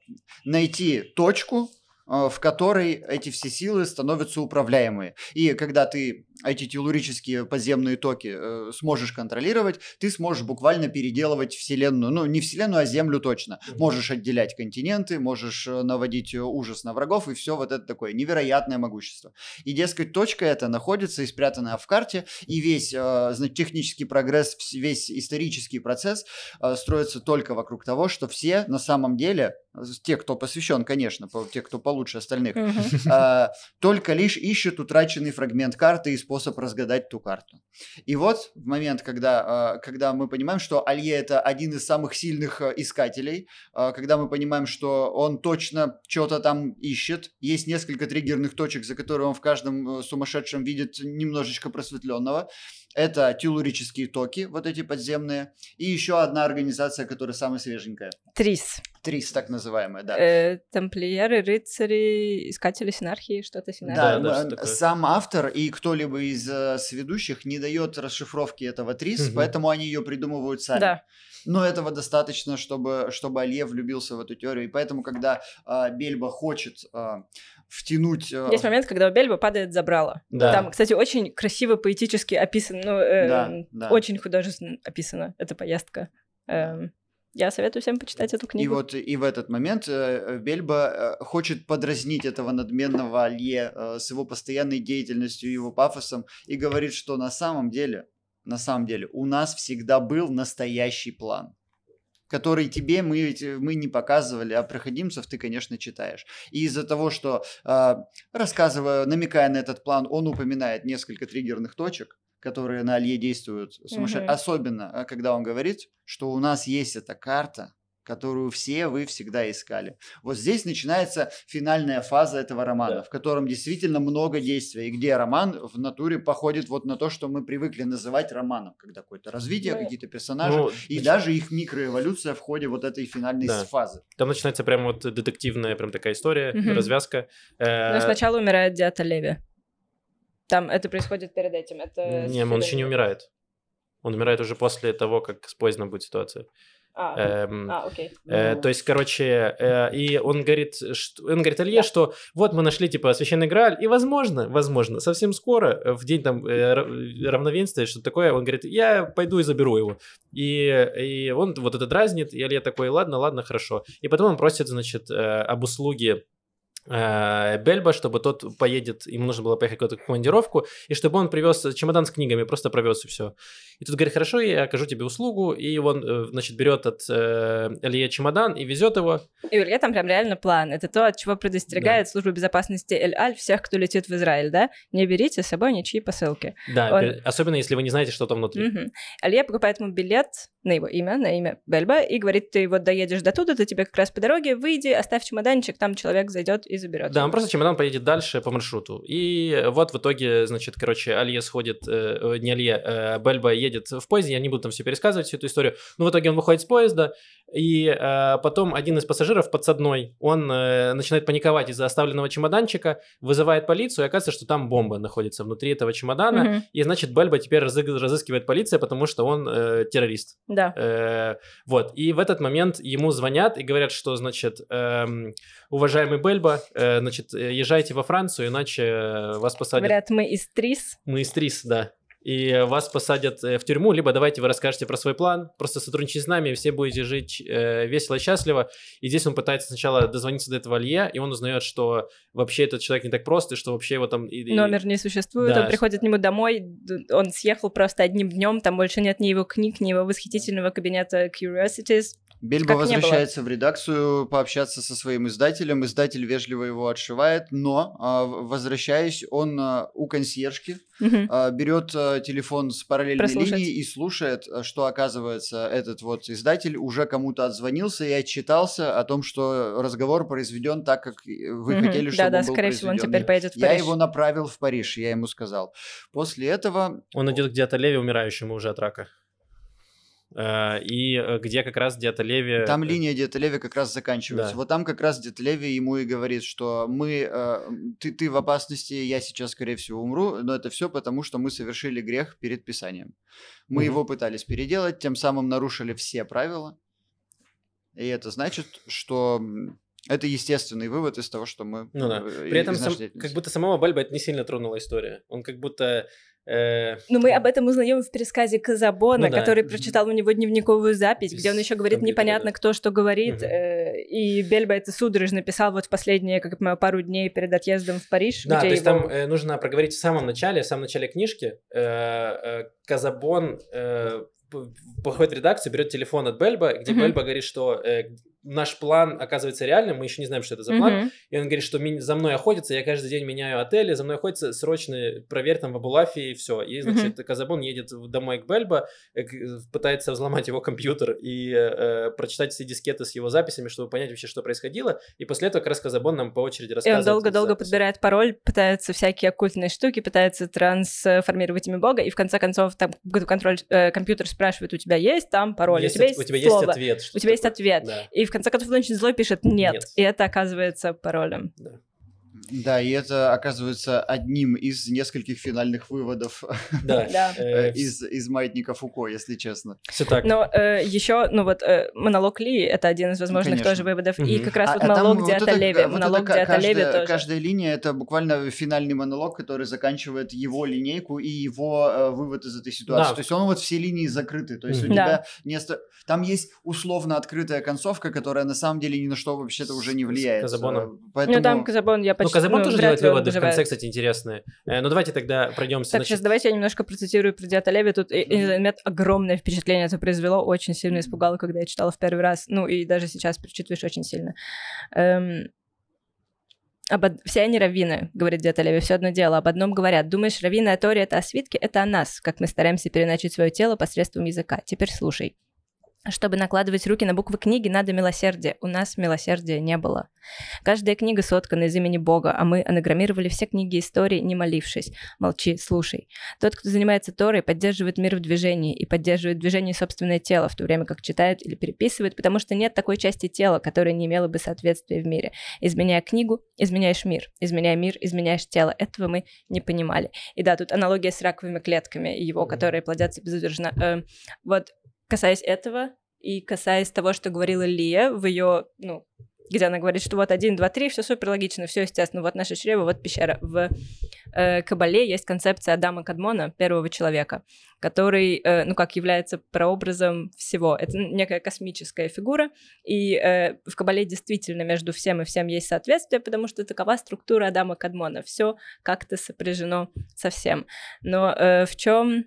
найти точку, в которой эти все силы становятся управляемые. И когда ты эти телурические подземные токи э, сможешь контролировать, ты сможешь буквально переделывать Вселенную. Ну, не Вселенную, а Землю точно. Mm-hmm. Можешь отделять континенты, можешь э, наводить э, ужас на врагов, и все вот это такое невероятное могущество. И, дескать, точка эта находится и спрятана в карте, и весь э, значит, технический прогресс, весь исторический процесс э, строится только вокруг того, что все на самом деле, те, кто посвящен, конечно, те, кто получше остальных, mm-hmm. э, только лишь ищут утраченный фрагмент карты и способ разгадать ту карту. И вот в момент, когда, а, когда мы понимаем, что Алье это один из самых сильных а, искателей, а, когда мы понимаем, что он точно что-то там ищет, есть несколько триггерных точек, за которые он в каждом сумасшедшем видит немножечко просветленного, это телурические токи, вот эти подземные, и еще одна организация, которая самая свеженькая. Трис. Трис, так называемая, да. Э, тамплиеры, рыцари, искатели синархии, что-то синархии. Да, да, да сам автор и кто-либо из э, сведущих не дает расшифровки этого Трис, угу. поэтому они ее придумывают сами. Да. Но этого достаточно, чтобы, чтобы Алье влюбился в эту теорию. И поэтому, когда э, Бельба хочет э, втянуть... Э... Есть момент, когда у Бельба падает забрало. Да. Там, кстати, очень красиво поэтически описано, ну, э, да, да. очень художественно описана эта поездка. Э, я советую всем почитать эту книгу. И вот и в этот момент э, Бельба э, хочет подразнить этого надменного Алье э, с его постоянной деятельностью и его пафосом и говорит, что на самом деле, на самом деле, у нас всегда был настоящий план который тебе мы, мы не показывали, а проходимцев ты, конечно, читаешь. И из-за того, что, э, рассказывая, намекая на этот план, он упоминает несколько триггерных точек, которые на Алье действуют сумасшедше. Mm-hmm. Особенно, а, когда он говорит, что у нас есть эта карта, которую все вы всегда искали. Вот здесь начинается финальная фаза этого романа, да. в котором действительно много действия, и где роман в натуре походит вот на то, что мы привыкли называть романом, когда какое-то развитие, ну, какие-то персонажи, ну, и нач... даже их микроэволюция в ходе вот этой финальной да. фазы. Там начинается прям вот детективная прям такая история, угу. развязка. Э, Но сначала умирает Диата Леви. Там это происходит перед этим. Это не, он еще не умирает. Он умирает уже после того, как поздно будет ситуация. А, Эм, а, окей. Э, Ну. то есть, короче, э, и он говорит, что, он говорит Илье, что вот мы нашли, типа, священный Грааль, и возможно, возможно, совсем скоро, э, в день там э, ра- равновенствия, что такое, он говорит, я пойду и заберу его. И, и он вот это дразнит, и Илья такой, ладно, ладно, хорошо. И потом он просит, значит, э, об услуге Бельба, чтобы тот поедет, ему нужно было поехать в какую-то командировку, и чтобы он привез чемодан с книгами, просто провез и все. И тут говорит, хорошо, я окажу тебе услугу, и он, э, значит, берет от э, Илье чемодан и везет его. И у Илья там прям реально план. Это то, от чего предостерегает служба безопасности Эль-Аль всех, кто летит в Израиль, да? Не берите с собой ничьи посылки. Да, Он- особенно если вы не знаете, что там внутри. Илья покупает ему билет на его имя, на имя Бельба, и говорит, ты вот доедешь до туда, ты тебе как раз по дороге, выйди, оставь чемоданчик, там человек зайдет и заберет. Да, он просто чемодан поедет дальше по маршруту. И вот в итоге, значит, короче, Алье сходит, э, э, не Алье, э, Бельба едет в поезде, я не буду там все пересказывать, всю эту историю, но в итоге он выходит с поезда, и э, потом один из пассажиров подсадной, он э, начинает паниковать из-за оставленного чемоданчика, вызывает полицию, и оказывается, что там бомба находится внутри этого чемодана, Мгм. и, значит, Бельба теперь разы- разыскивает полиция, потому что он э, террорист. Да. Э, вот, и в этот момент ему звонят и говорят, что, значит, эм, уважаемый Бельба, э, значит, э, езжайте во Францию, иначе э, вас посадят... Говорят, мы из Трис. Мы из ТРИС, да. И вас посадят в тюрьму, либо давайте вы расскажете про свой план, просто сотрудничайте с нами, и все будете жить э, весело и счастливо. И здесь он пытается сначала дозвониться до этого Алье, и он узнает, что вообще этот человек не так прост, и что вообще его там... и- и- Номер не существует, Да. он приходит к нему домой, он съехал просто одним днем, там больше нет ни его книг, ни его восхитительного кабинета Curiosities. Бельба Как возвращается в редакцию пообщаться со своим издателем. Издатель вежливо его отшивает, но, а, возвращаясь, он а, у консьержки а, берет телефон с параллельной Прослушать. линии и слушает, что, оказывается, этот вот издатель уже кому-то отзвонился и отчитался о том, что разговор произведен так, как вы Мгм. хотели, чтобы Да-да, он был скорее всего, он теперь поедет в Я Париж. его направил в Париж, я ему сказал. После этого Он идет к Диата Леви, умирающему уже от рака. Э, И э, где как раз Диата Леви... Там э, линия Диаталеви как раз заканчивается. Да. Вот там как раз Диаталеви ему и говорит, что мы, ты, ты в опасности, я сейчас, скорее всего, умру, но это все потому, что мы совершили грех перед Писанием. Мы Мгм. его пытались переделать, тем самым нарушили все правила. И это значит, что это естественный вывод из того, что мы... Ну да. При этом сам- как будто самого Бальба это не сильно тронула история. Он как будто... э, Ну, мы об этом узнаем в пересказе Казабона, Ну да. который прочитал у него дневниковую запись, где он еще говорит непонятно, да. кто что говорит. Э, И Бельба это судорожно писал вот в последние, как я понимаю, пару дней перед отъездом в Париж. Да, где то есть его- там э, нужно проговорить в самом начале, в самом начале книжки. э, э, Казабон э, походит в редакцию, берет телефон от Бельба, где Мгм. Бельба говорит, что э, наш план оказывается реальным, мы еще не знаем, что это за план. Мгм. И он говорит, что за мной охотятся, я каждый день меняю отели, за мной охотятся, срочно проверь там в Абулафе и все. И, значит, Казабон едет домой к Бельба, э, к- пытается взломать его компьютер и э, э, прочитать все дискеты с его записями, чтобы понять вообще, что происходило. И после этого как раз Казабон нам по очереди И он рассказывает. долго-долго подбирает пароль, пытается всякие оккультные штуки, пытается трансформировать имя Бога, и в конце концов там контроль, э, компьютер спрашивает, у тебя есть там пароль, Есть у тебя есть у тебя есть слово, ответ. что у тебя есть такое. ответ. Да, И в конце концов он очень злой пишет «нет», Нет. и это оказывается паролем. да. Да, и это оказывается одним из нескольких финальных выводов Да. Да. Э, э, из, из маятника Фуко, если честно. Все так. Но еще, ну вот, э, монолог Ли — это один из возможных Конечно. тоже выводов. И Мгм. как раз А- вот а монолог вот Диата это Леви. вот Монолог это Диата Леви каждая, тоже. каждая линия это буквально финальный монолог, который заканчивает его линейку и его э, вывод из этой ситуации. Да. То есть он вот все линии закрыты. То есть у Мгм. тебя не оста- там есть условно открытая концовка, которая на самом деле ни на что вообще-то уже не влияет. Казабоном. Э, Поэтому... Ну там Казабон, я почти... Ну, Казабон ну, тоже делает выводы в выживает. конце, кстати, интересные. Э, Ну, давайте тогда пройдемся. Так, сейчас давайте я немножко процитирую про Диата Леви. Тут, меня огромное впечатление это произвело, очень сильно испугало, когда я читала в первый раз. Ну, и даже сейчас прочитываешь очень сильно. Эм, об од- Все они раввины, говорит Диата Леви, все одно дело. Об одном говорят. Думаешь, раввины о Торе — это о свитке? Это о нас, как мы стараемся переначить свое тело посредством языка. Теперь слушай. Чтобы накладывать руки на буквы книги, надо милосердие. У нас милосердия не было. Каждая книга соткана из имени Бога, а мы анаграммировали все книги истории, не молившись. Молчи, слушай. Тот, кто занимается Торой, поддерживает мир в движении и поддерживает в движении собственное тело, в то время как читает или переписывает, потому что нет такой части тела, которая не имела бы соответствия в мире. Изменяя книгу, изменяешь мир. Изменяя мир, изменяешь тело. Этого мы не понимали. И да, тут аналогия с раковыми клетками, его, которые плодятся безудержно. Э, вот, касаясь этого, И касаясь того, что говорила Лия в ее, ну, где она говорит, что вот один, два, три, все супер логично, все естественно, вот наше чрево, вот пещера. В э, Кабале есть концепция Адама Кадмона, первого человека, который, э, ну как, является прообразом всего. Это некая космическая фигура, и э, в Кабале действительно между всем и всем есть соответствие, потому что такова структура Адама Кадмона. Все как-то сопряжено со всем. Но э, в чем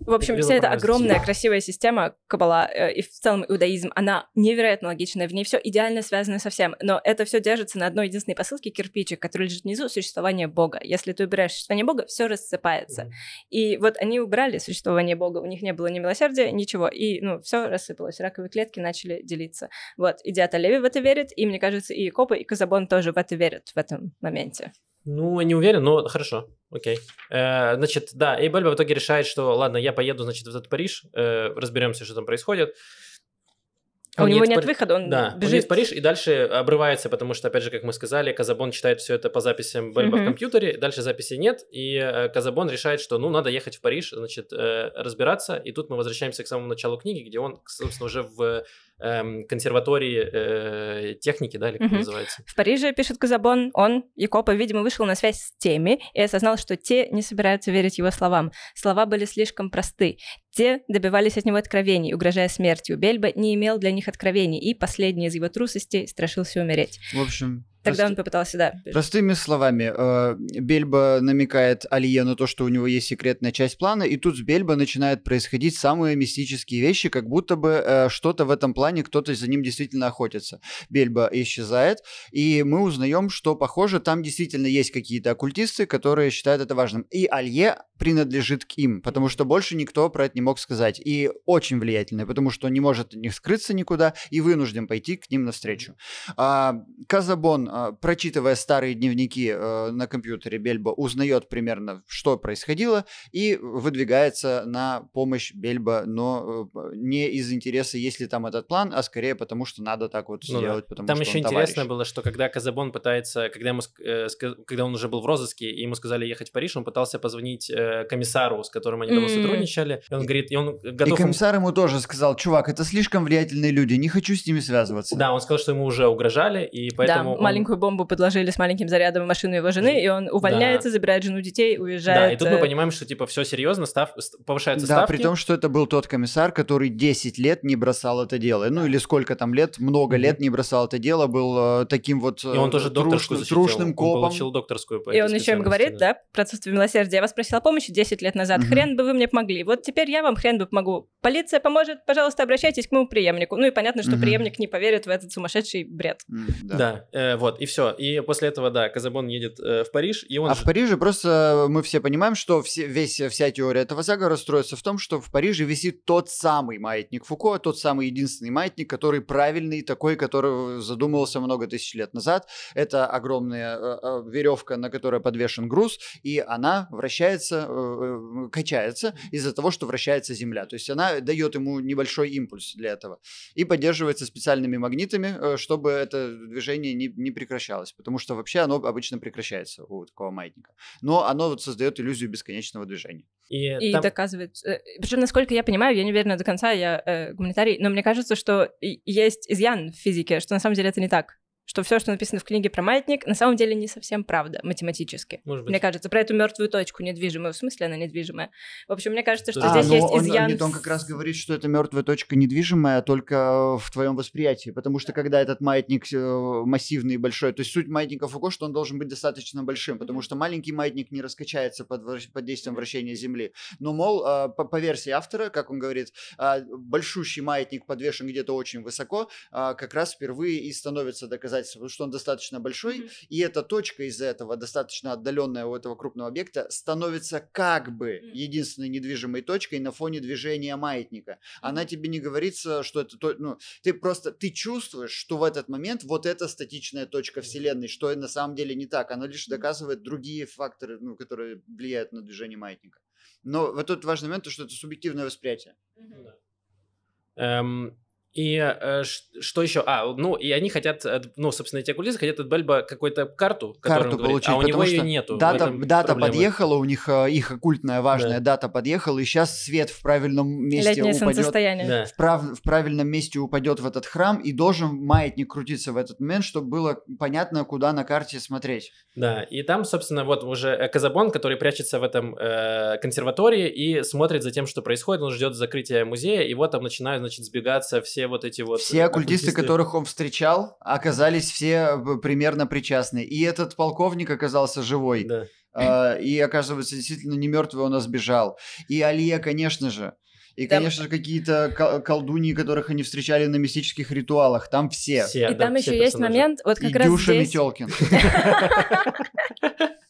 в общем, вся эта огромная красивая система Кабала э, и в целом иудаизм, она невероятно логичная, в ней все идеально связано со всем, но это все держится на одной единственной посылке кирпичик, который лежит внизу существование Бога. Если ты убираешь существование Бога, все рассыпается. Mm-hmm. И вот они убрали существование Бога, у них не было ни милосердия, ничего, и ну все рассыпалось, раковые клетки начали делиться. Вот, Идиата Леви в это верит, и мне кажется, и Копа, и Казабон тоже в это верят в этом моменте. Ну, не уверен, но хорошо, окей. Э, значит, да, и Бальба в итоге решает, что ладно, я поеду, значит, в этот Париж, э, разберемся, что там происходит. А у него нет Пар... выхода, он да, бежит. он едет в Париж и дальше обрывается, потому что, опять же, как мы сказали, Казабон читает все это по записям Бальба mm-hmm. в компьютере, дальше записей нет, и э, Казабон решает, что, ну, надо ехать в Париж, значит, э, разбираться, и тут мы возвращаемся к самому началу книги, где он, собственно, уже в эм, консерватории э, техники, да, или как угу. называется. В Париже, пишет Казабон, он, Якопа, видимо, вышел на связь с теми и осознал, что те не собираются верить его словам. Слова были слишком просты. Те добивались от него откровений, угрожая смертью. Бельба не имел для них откровений, и последний из его трусостей страшился умереть. В общем, Тогда Прост... он попытался, да. Простыми словами, э, Бельба намекает Алие на то, что у него есть секретная часть плана, и тут с Бельба начинают происходить самые мистические вещи, как будто бы э, что-то в этом плане, кто-то за ним действительно охотится. Бельба исчезает, и мы узнаем, что, похоже, там действительно есть какие-то оккультисты, которые считают это важным. И Алье принадлежит к им, потому что больше никто про это не мог сказать. И очень влиятельный, потому что он не может от них скрыться никуда и вынужден пойти к ним навстречу. А, Казабон а, прочитывая старые дневники э, на компьютере, Бельбо узнает примерно, что происходило, и выдвигается на помощь Бельбо, но э, не из интереса, есть ли там этот план, а скорее потому, что надо так вот ну сделать, да. потому там что еще он интересно товарищ. было, что когда Казабон пытается, когда, ему, э, когда он уже был в розыске, и ему сказали ехать в Париж, он пытался позвонить комиссару, с которым они давно mm-hmm. сотрудничали, и он говорит, и он готов... И комиссар ему тоже сказал, чувак, это слишком влиятельные люди, не хочу с ними связываться. Да, он сказал, что ему уже угрожали, и поэтому... Да, он маленькую бомбу подложили с маленьким зарядом в машину его жены, и он увольняется, да. забирает жену детей, уезжает. Да, и тут мы э, понимаем, что типа все серьезно, став... повышаются да, ставки. Да, при том, что это был тот комиссар, который 10 лет не бросал это дело. Ну или сколько там лет, много mm-hmm. лет не бросал это дело, был э, таким вот э, и он тоже трушным, трушным копом. Он получил докторскую по И он еще им говорит, да, про отсутствие милосердия. Я вас просила помощи 10 лет назад, mm-hmm. хрен бы вы мне помогли. Вот теперь я вам хрен бы помогу. Полиция поможет, пожалуйста, обращайтесь к моему преемнику. Ну и понятно, что mm-hmm. преемник не поверит в этот сумасшедший бред. Mm, да, да э, вот, и все. И после этого, да, Казабон едет э, в Париж, и он... А в Париже просто мы все понимаем, что все, весь, вся теория этого заговора строится в том, что в Париже висит тот самый маятник Фуко, тот самый единственный маятник, который правильный, такой, который задумывался много тысяч лет назад. Это огромная э, э, веревка, на которой подвешен груз, и она вращается, э, э, качается из-за того, что вращается Земля. То есть она дает ему небольшой импульс для этого. И поддерживается специальными магнитами, э, чтобы это движение не, не прекращалось. Потому что вообще оно обычно прекращается у такого маятника. Но оно вот создает иллюзию бесконечного движения. И, и там... доказывает. Э, Причем, насколько я понимаю, я не уверена до конца, я э, гуманитарий, но мне кажется, что есть изъян в физике, что на самом деле это не так что все, что написано в книге про маятник, на самом деле не совсем правда математически. Может быть. Мне кажется, про эту мертвую точку недвижимую, в смысле она недвижимая. В общем, мне кажется, что а, здесь есть он, изъян. Нет, он как раз говорит, что это мертвая точка недвижимая только в твоем восприятии, потому что когда этот маятник э, массивный и большой, то есть суть маятника Фуко, что он должен быть достаточно большим, потому что маленький маятник не раскачается под, под действием вращения Земли. Но, мол, э, по, по версии автора, как он говорит, э, большущий маятник подвешен где-то очень высоко, как раз впервые и становится доказательством потому что он достаточно большой, mm-hmm. и эта точка из этого, достаточно отдаленная у этого крупного объекта, становится как бы mm-hmm. единственной недвижимой точкой на фоне движения маятника. Mm-hmm. Она тебе не говорится, что это... То, ну, ты просто... Ты чувствуешь, что в этот момент вот эта статичная точка Вселенной, что на самом деле не так. Она лишь доказывает другие факторы, ну, которые влияют на движение маятника. Но вот тут важный момент, что это субъективное восприятие. Mm-hmm. Эм, И э, что еще? А, ну, и они хотят, э, ну, собственно, эти оккультисты хотят от Бельба какую-то карту, карту говорит, получить, а у него ее нету. Дата, дата подъехала, у них э, их оккультная важная да. дата подъехала, и сейчас свет в правильном месте Летнее упадет. Да. В, прав, в правильном месте упадет в этот храм, и должен маятник крутиться в этот момент, чтобы было понятно, куда на карте смотреть. Да, и там, собственно, вот уже Казабон, который прячется в этом э, консерватории и смотрит за тем, что происходит, он ждет закрытия музея, и вот там начинают, значит, сбегаться все вот эти вот... Все оккультисты, оккультисты, которых он встречал, оказались все э, примерно причастны. И этот полковник оказался живой. Да. Uh, и оказывается, действительно не мертвый, он сбежал. И Алия, конечно же. И, там... конечно же, какие-то колдуньи, которых они встречали на мистических ритуалах. Там все. все и да, там еще есть момент, вот как и раз Дюша здесь... Метелкин.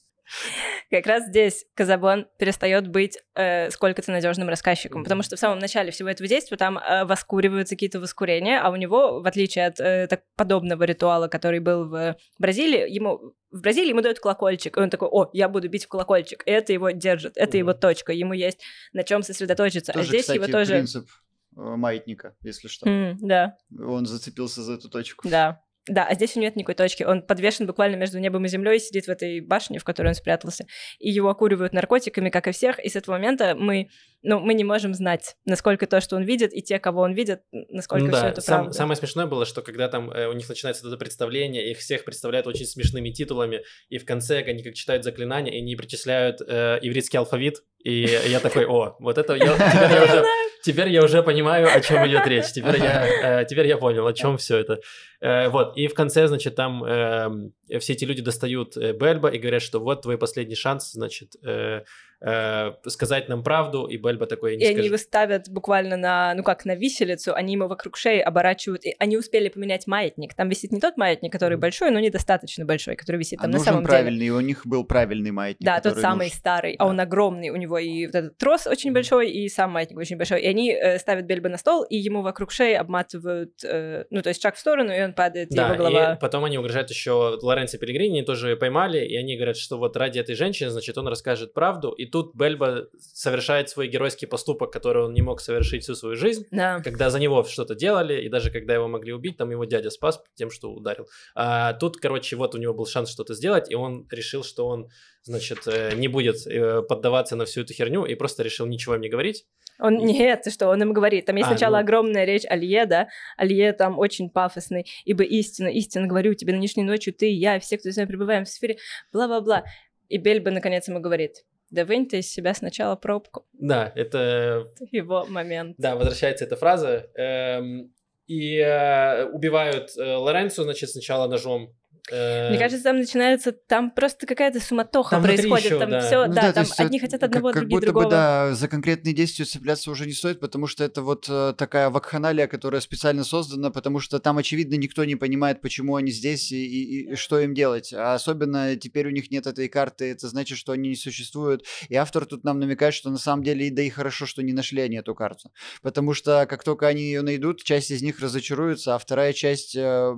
Как раз здесь Казабон перестает быть э, сколько-то надежным рассказчиком, потому что в самом начале всего этого действия там э, воскуриваются какие-то воскурения, а у него, в отличие от э, так, подобного ритуала, который был в Бразилии, ему в Бразилии ему дают колокольчик, и он такой, о, я буду бить в колокольчик, и это его держит, это его точка, ему есть на чем сосредоточиться, тоже, а здесь кстати, его тоже принцип э, маятника, если что. Mm, да. Он зацепился за эту точку. Да. Да, а здесь у него нет никакой точки. Он подвешен буквально между небом и землей, сидит в этой башне, в которой он спрятался, и его окуривают наркотиками, как и всех. И с этого момента мы, ну, мы не можем знать, насколько то, что он видит, и те, кого он видит, насколько да, все это сам, правда. Самое смешное было, что когда там э, у них начинается это представление, их всех представляют очень смешными титулами, и в конце они как читают заклинания, и не причисляют э, еврейский алфавит, и я такой, о, вот это я, теперь я уже, теперь я уже понимаю, о чем идет речь. Теперь я, э, теперь я понял, о чем все это. Э, вот, и в конце, значит, там э, все эти люди достают э, Бельба и говорят, что вот твой последний шанс, значит, э, э, сказать нам правду, и Бельба такой не И скажет. они его ставят буквально на, ну как, на виселицу, они ему вокруг шеи оборачивают, и они успели поменять маятник. Там висит не тот маятник, который большой, но недостаточно большой, который висит а там на нужен самом правильный, деле. и у них был правильный маятник. Да, тот самый нужен. старый, Да. а он огромный, у него и вот этот трос очень большой, и сам маятник очень большой. И они э, ставят Бельба на стол, и ему вокруг шеи обматывают, э, ну то есть шаг в сторону, и он падает, и Да, его голова... и потом они угрожают еще Лоренцо Пелегрини, тоже поймали, и они говорят, что вот ради этой женщины, значит, он расскажет правду, и тут Бельба совершает свой геройский поступок, который он не мог совершить всю свою жизнь, Да. когда за него что-то делали, и даже когда его могли убить, там его дядя спас тем, что ударил. А тут, короче, вот у него был шанс что-то сделать, и он решил, что он, значит, э, не будет э, поддаваться на всю эту херню, и просто решил ничего им не говорить. Он, нет, что, он им говорит. Там есть А, сначала ну. огромная речь Алье, да, Алье там очень пафосный, ибо истина, истина, говорю тебе, нынешней ночью ты и я, и все, кто с вами пребываем в сфере, бла-бла-бла. И Бельба наконец ему говорит, да вынь ты из себя сначала пробку. Да, это Его момент. Да, возвращается эта фраза. Эм, и э, убивают э, Лоренцо, значит, сначала ножом. Э, Мне кажется, там начинается, там просто какая-то суматоха Там происходит, ещё, там да. все, Ну да, то там есть, одни э, хотят как- одного, как, другие будто другого. бы, да, за конкретные действия цепляться уже не стоит, потому что это вот э, такая вакханалия, которая специально создана, потому что там, очевидно, никто не понимает, почему они здесь и, и- и что им делать. А особенно теперь у них нет этой карты, это значит, что они не существуют. И автор тут нам намекает, что на самом деле, и да и хорошо, что не нашли они эту карту. Потому что как только они ее найдут, часть из них разочаруется, а вторая часть э,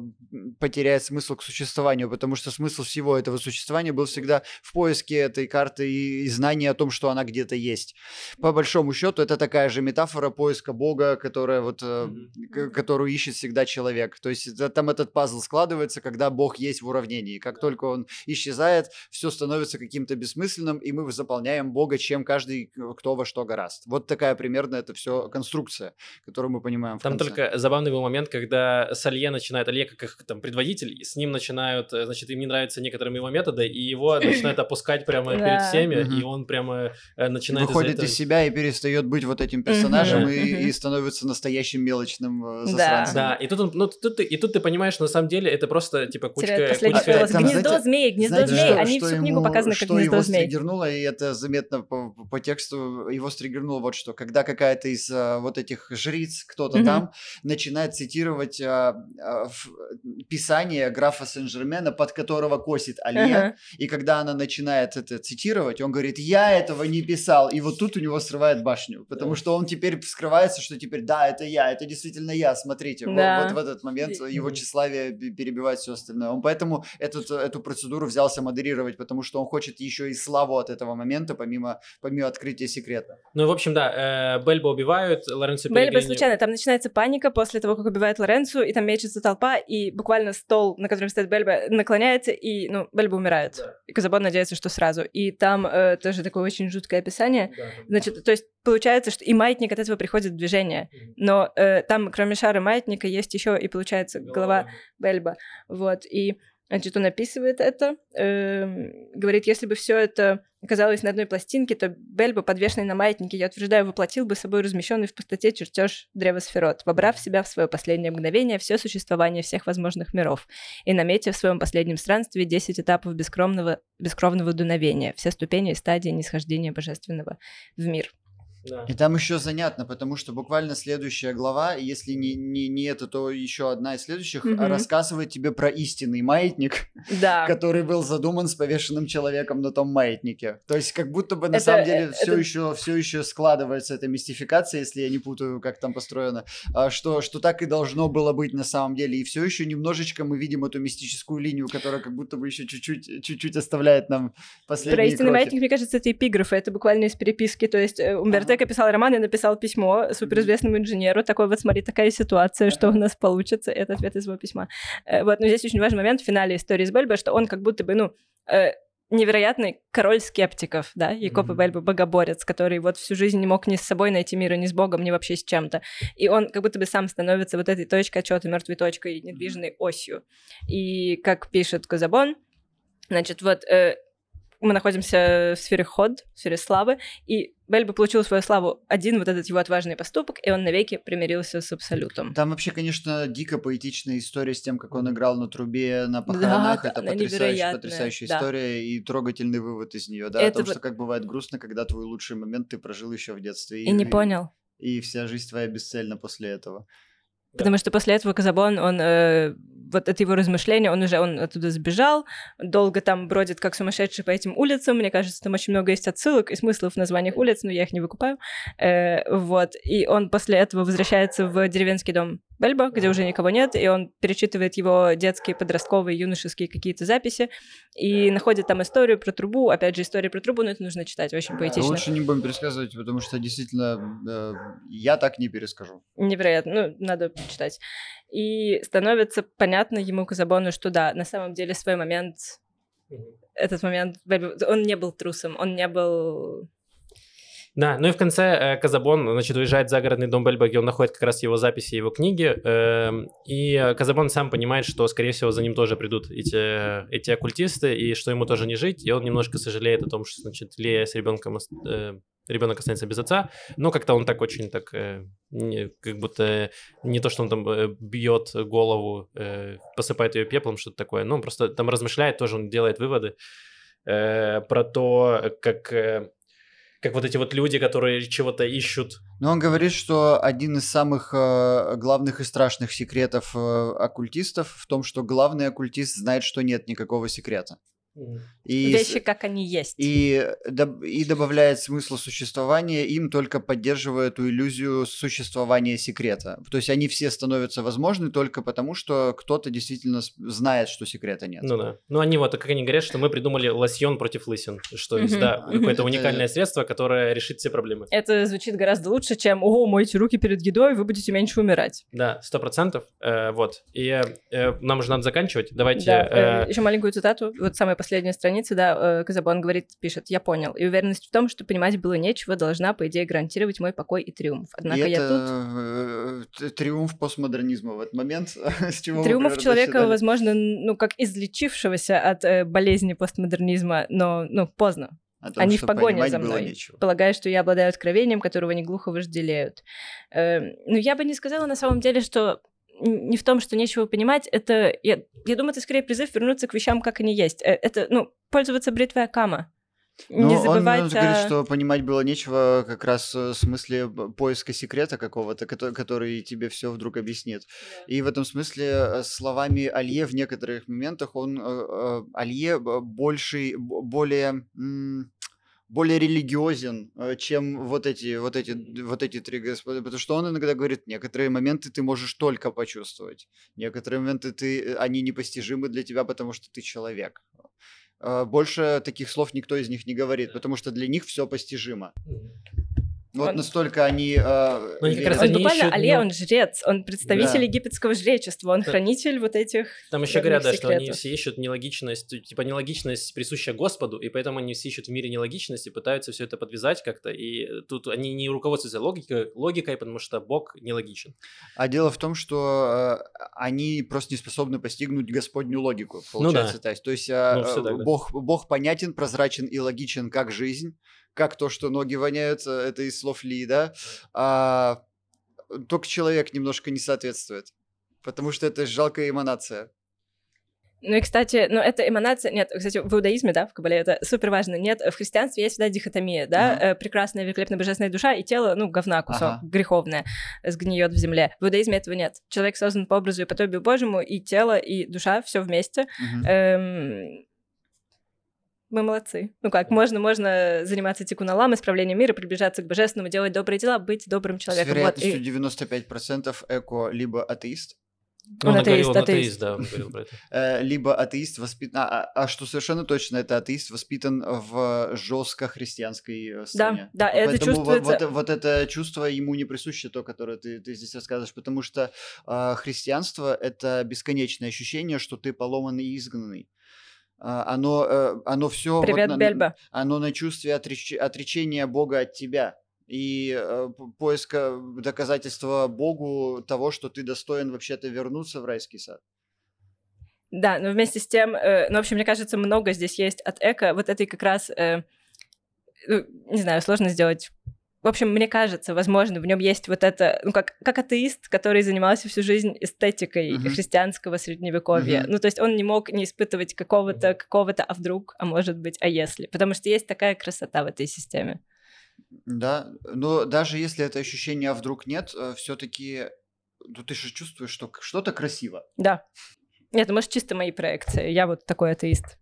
потеряет смысл к существованию, потому что смысл всего этого существования был всегда в поиске этой карты и, и знании о том, что она где-то есть. По большому счету, это такая же метафора поиска Бога, которая вот, к- которую ищет всегда человек. То есть это- там этот пазл складывается, когда Бог есть в уравнении. Как только он исчезает, все становится каким-то бессмысленным, и мы заполняем Бога, чем каждый кто во что гораст. Вот такая примерно это все конструкция, которую мы понимаем в Там конце. только забавный был момент, когда Салье начинает, Алье как их там предводитель, с ним начинают, э, значит, им не нравятся некоторые его методы, и его начинают опускать прямо перед всеми, и он прямо э, начинает выходит из себя и перестает быть вот этим персонажем и, становится настоящим мелочным э, Да. засранцем. Да, и тут, он, ну, тут, ты- и тут ты понимаешь, что на самом деле это просто типа кучка... Гнездо змей, гнездо что- Они всю книгу ему- показаны как гнездо его змей. стригернуло, и это заметно по, тексту его стригернуло вот что. Когда какая-то из вот этих жриц, кто-то там, начинает цитировать писание графа сен Сен-Жермена, под которого косит Алье. Ага. И когда она начинает это цитировать, он говорит, я этого не писал. И вот тут у него срывает башню, потому да. что он теперь скрывается, что теперь, да, это я, это действительно я, смотрите. Да. Вот, вот в этот момент его тщеславие перебивает все остальное. Он поэтому эту, эту процедуру взялся модерировать, потому что он хочет еще и славу от этого момента, помимо, помимо открытия секрета. Ну, в общем, да, э, Бельбо убивают, Лоренцо Бельбо случайно, там начинается паника после того, как убивают Лоренцо, и там мечется толпа, и буквально стол, на котором стоит Бельбо, наклоняется, и, ну, Бельбо умирает. Да. И Казабон надеется, что сразу. И там э, тоже такое очень жуткое описание. Да, Значит, то есть получается, что и маятник от этого приходит в движение. Но э, там, кроме шара маятника, есть еще и, получается, голова, голова Бельба. Вот, и Значит, он описывает это, э, говорит, если бы все это оказалось на одной пластинке, то Бельба, подвешенный на маятнике, я утверждаю, воплотил бы собой размещенный в пустоте чертеж древа сферот, вобрав в себя в свое последнее мгновение все существование всех возможных миров и наметив в своем последнем странстве 10 этапов бескровного, бескровного дуновения, все ступени и стадии нисхождения божественного в мир. Да. И там еще занятно, потому что буквально следующая глава, если не, не, не это, то еще одна из следующих, угу. рассказывает тебе про истинный маятник, да. который был задуман с повешенным человеком на том маятнике. То есть как будто бы на это, самом деле это... все еще все еще складывается эта мистификация, если я не путаю, как там построено, а, что что так и должно было быть на самом деле, и все еще немножечко мы видим эту мистическую линию, которая как будто бы еще чуть-чуть чуть-чуть оставляет нам последние Про истинный маятник, мне кажется, это эпиграфы, это буквально из переписки, то есть э, Умберто Фонсека писал роман и написал письмо суперизвестному инженеру. Такой вот, смотри, такая ситуация, что у нас получится. Это ответ из его письма. Э, вот, но здесь очень важный момент в финале истории с Бельбо, что он как будто бы, ну, э, невероятный король скептиков, да, Якоб mm-hmm. Богоборец, который вот всю жизнь не мог ни с собой найти мира, ни с Богом, ни вообще с чем-то. И он как будто бы сам становится вот этой точкой отчета, мертвой точкой, недвижной осью. И как пишет Казабон, значит, вот э, мы находимся в сфере ход, в сфере славы, и Бельбо получил свою славу один вот этот его отважный поступок, и он навеки примирился с Абсолютом. Там вообще, конечно, дико поэтичная история с тем, как он играл на трубе на похоронах. Да, Это потрясающая, потрясающая да. история и трогательный вывод из нее, да, Это о том, что как бывает грустно, когда твой лучший момент ты прожил еще в детстве. И, и не понял. И вся жизнь твоя бесцельна после этого. Потому что после этого Казабон, он э, вот это его размышление, он уже он оттуда сбежал, долго там бродит как сумасшедший по этим улицам, мне кажется, там очень много есть отсылок и смыслов в названиях улиц, но я их не выкупаю, э, вот, и он после этого возвращается в деревенский дом Бельбо, где уже никого нет, и он перечитывает его детские, подростковые, юношеские какие-то записи, и находит там историю про трубу, опять же, история про трубу, но это нужно читать, очень поэтично. Лучше не будем пересказывать, потому что действительно э, я так не перескажу. Невероятно, ну, надо читать. И становится понятно ему Казабону, что да, на самом деле свой момент, этот момент, он не был трусом, он не был да, ну и в конце э, Казабон, значит, уезжает в загородный дом Бельба, где он находит как раз его записи, его книги, э, и Казабон сам понимает, что, скорее всего, за ним тоже придут эти, эти оккультисты, и что ему тоже не жить, и он немножко сожалеет о том, что, значит, Лея с ребенком э, ребенок останется без отца, но как-то он так очень так, э, не, как будто не то, что он там э, бьет голову, э, посыпает ее пеплом, что-то такое, ну, он просто там размышляет, тоже он делает выводы э, про то, как э, как вот эти вот люди, которые чего-то ищут. Но он говорит, что один из самых э, главных и страшных секретов э, оккультистов в том, что главный оккультист знает, что нет никакого секрета. И, Вещи, как они есть. И, и добавляет смысл существования, им только поддерживая эту иллюзию существования секрета. То есть они все становятся возможны только потому, что кто-то действительно знает, что секрета нет. Ну да. Ну они вот, как они говорят, что мы придумали лосьон против лысин. Что есть, да, какое-то уникальное средство, которое решит все проблемы. Это звучит гораздо лучше, чем «Ого, мойте руки перед едой, вы будете меньше умирать». Да, сто процентов. Э, вот. И э, нам уже надо заканчивать. Давайте... Да, э, еще маленькую цитату. Вот самая последняя страница, да, э, Казабон говорит, пишет, я понял. И уверенность в том, что понимать было нечего, должна, по идее, гарантировать мой покой и триумф. Однако и я это тут... Э, триумф постмодернизма в этот момент. С чего Триумф человека, возможно, ну, как излечившегося от э, болезни постмодернизма, но, ну, поздно. Том, Они в погоне за мной, полагая, что я обладаю откровением, которого они глухо вожделеют. Э, но я бы не сказала на самом деле, что не в том, что нечего понимать, это, я, я думаю, это скорее призыв вернуться к вещам, как они есть. Э, это, ну, пользоваться бритвой Акама. Ну, не он, забывать он говорит, о- что понимать было нечего как раз э, в смысле поиска секрета какого-то, кото- который тебе все вдруг объяснит. И в этом смысле э, словами Алье в некоторых моментах он Алье б- больший, б- более более религиозен, э, чем вот эти, вот эти, вот эти три господа, потому что он иногда говорит, некоторые моменты ты можешь только почувствовать, некоторые моменты ты, э, они непостижимы для тебя, потому что ты человек. Э, Больше таких слов никто из них не говорит, потому что для них все постижимо. Вот Он- настолько они... э, Ну, они как раз Он они буквально ищут, Алле, ну- он жрец, он представитель Да. египетского жречества, он Да. хранитель вот этих... Там еще древних говорят, да, что они все ищут нелогичность, типа нелогичность присущая Господу, и поэтому они все ищут в мире нелогичности, пытаются все это подвязать как-то, и тут они не руководствуются логикой, логикой, потому что Бог нелогичен. А дело в том, что э, они просто не способны постигнуть Господню логику, Ну да. получается. так. То есть э, Ну, всё э, так, да. Бог, Бог понятен, прозрачен и логичен, как жизнь, как то, что ноги воняют, э, это из слов Ли, да? А, только человек немножко не соответствует, потому что это жалкая эманация. Ну и, кстати, ну это эманация... Нет, кстати, в иудаизме, да, в Кабале это супер важно. Нет, в христианстве есть всегда дихотомия, да, Ага. э, прекрасная, великолепная божественная душа и тело, ну, говна кусок, Ага. греховное, сгниет в земле. В иудаизме этого нет. Человек создан по образу и подобию Божьему, и тело, и душа, все вместе. Мгм. Эм, Мы молодцы. Ну как, можно, можно заниматься тикуналам, исправлением мира, приближаться к божественному, делать добрые дела, быть добрым С человеком. Вот, вероятностью и 95% эко либо атеист, Ну, Он он атеист, говорил, он атеист. атеист, да, он говорил про это. э, либо атеист воспитан... А, а- а что совершенно точно, это атеист воспитан в жестко христианской э, стране. да, это Поэтому вот- чувствуется. Вот, вот это чувство ему не присуще, то, которое ты, ты здесь рассказываешь, потому что а, христианство — это бесконечное ощущение, что ты поломанный и изгнанный. А, оно, э, оно все... Привет, Бельба. Оно на чувстве отреч- отречения Бога от тебя и э, поиска доказательства Богу того, что ты достоин вообще-то вернуться в райский сад. Да, но вместе с тем, э, ну, в общем, мне кажется, много здесь есть от эко, вот этой как раз, э, ну, не знаю, сложно сделать. В общем, мне кажется, возможно, в нем есть вот это, ну, как, как атеист, который занимался всю жизнь эстетикой Мгм. христианского средневековья. Мгм. Ну, то есть он не мог не испытывать какого-то, какого-то, а вдруг, а может быть, а если. Потому что есть такая красота в этой системе. Да, но даже если это ощущение «а вдруг нет, все-таки ну, ты же чувствуешь, что что-то красиво. Да. Нет, ну, может, чисто мои проекции. Я вот такой атеист.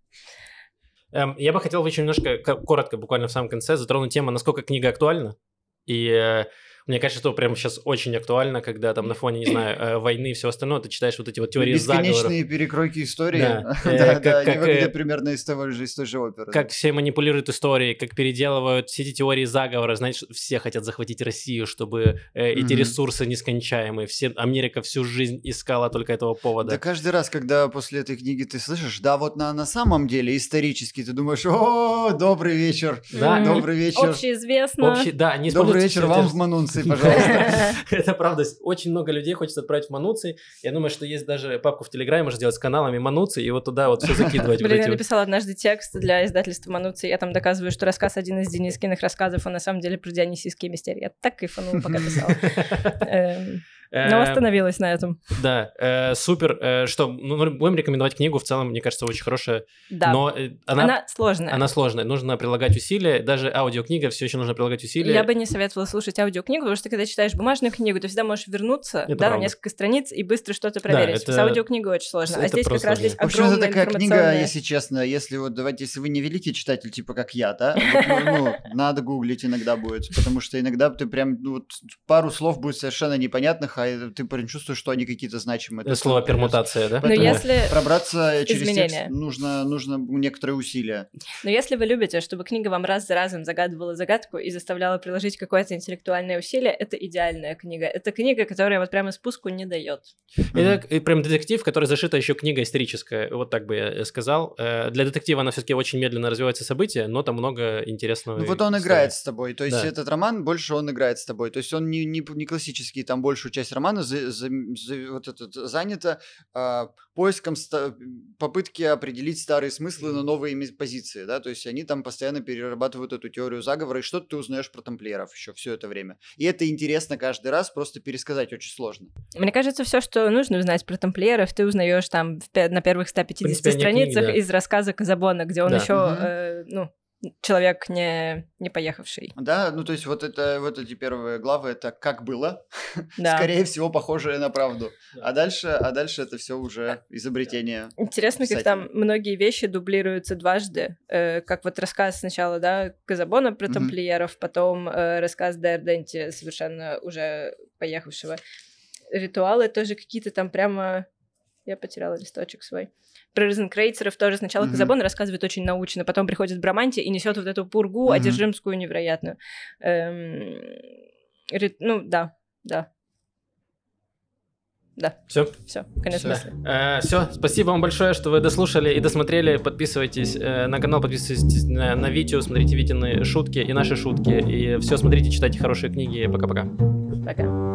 Эм, я бы хотел очень немножко, ко- коротко, буквально в самом конце, затронуть тему, насколько книга актуальна. i eh, мне кажется, что прямо сейчас очень актуально, когда там на фоне, не знаю, э, войны и всего остального, ты читаешь вот эти вот теории заговоров. Бесконечные перекройки истории. Да, э, Да, как- да, они как, э, выглядят примерно из того же, из той же оперы. Как все манипулируют историей, как переделывают все эти теории заговора. Знаешь, все хотят захватить Россию, чтобы эти ресурсы нескончаемые. Все, Америка всю жизнь искала только этого повода. Да каждый раз, когда после этой книги ты слышишь, да, вот на, на самом деле исторически ты думаешь, о, добрый вечер, Да, добрый вечер, Общеизвестно. Общий- да, они добрый вечер вам в Манунции, пожалуйста. Это правда. Очень много людей хочется отправить в Мануций. Я думаю, что есть даже папку в Телеграме, можно сделать с каналами Мануций, и вот туда вот все закидывать. Блин, я написала однажды текст для издательства Мануци. Я там доказываю, что рассказ один из Денискиных рассказов, он на самом деле про дионисийские мистерии. Я так кайфанула, пока писала. Эм, Но Э, остановилась на этом. Да, э, супер. Э, Что, ну, будем рекомендовать книгу, в целом, мне кажется, очень хорошая, Да. но э, она Она сложная. Она сложная, нужно прилагать усилия, даже аудиокнига все еще нужно прилагать усилия. Я бы не советовала слушать аудиокнигу, потому что когда читаешь бумажную книгу, ты всегда можешь вернуться Это да, на несколько страниц и быстро что-то проверить. это- С аудиокнигой очень сложно. А это здесь как просто раз здесь общем, это огромная такая книга, если честно, если вот давайте, если вы не великий читатель, типа как я, да, вот, ну, ну, надо гуглить иногда будет, потому что иногда ты прям, ну, вот, пару слов будет совершенно непонятных, а ты прям чувствуешь, что они какие-то значимые. Это Слово пермутация, да? Но если, Пробраться через Изменения. текст нужно, нужно некоторые усилия. но если вы любите, чтобы книга вам раз за разом загадывала загадку и заставляла приложить какое-то интеллектуальное усилие, это идеальная книга. Это книга, которая вот прямо спуску не дает. Это прям детектив, который зашита еще книга историческая, вот так бы я э, сказал. Э, Для детектива она все-таки очень медленно развивается события, но там много интересного. Ну вот он играет с тобой, то есть Да. этот роман больше он играет с тобой, то есть он не, не, не классический, там большую часть романа за- за- за- вот этот, занята а, поиском ста- попытки определить старые смыслы на новые ми- позиции, да, то есть они там постоянно перерабатывают эту теорию заговора, и что-то ты узнаешь про тамплиеров еще все это время. И это интересно каждый раз, просто пересказать очень сложно. Мне кажется, все, что нужно узнать про тамплиеров, ты узнаешь там в на первых 150 принципе, они страницах книги, да. из рассказа Казабона, где он Да. еще, Мгм. э, ну, человек не, не поехавший. Да, ну то есть вот это вот эти первые главы это как было, Да. скорее всего похожее на правду, Да. а дальше, а дальше это все уже изобретение. Интересно, как там писателя. многие вещи дублируются дважды. Э, как вот рассказ сначала, да, Казабона про Мгм. тамплиеров, потом э, рассказ Дерденти, совершенно уже поехавшего. Ритуалы тоже какие-то там прямо... Я потеряла листочек свой. Про розенкрейцеров тоже сначала Мгм. Казабон рассказывает очень научно, потом приходит Браманти и несет вот эту пургу Мгм. одержимскую невероятную. Эм, Ну, да, да. Да, Все. все, конец Всё. мысли. все, спасибо вам большое, что вы дослушали и досмотрели. Подписывайтесь э, на канал, подписывайтесь на, на Витю, смотрите Витины шутки и наши шутки. И все, смотрите, читайте хорошие книги. Пока-пока. Пока.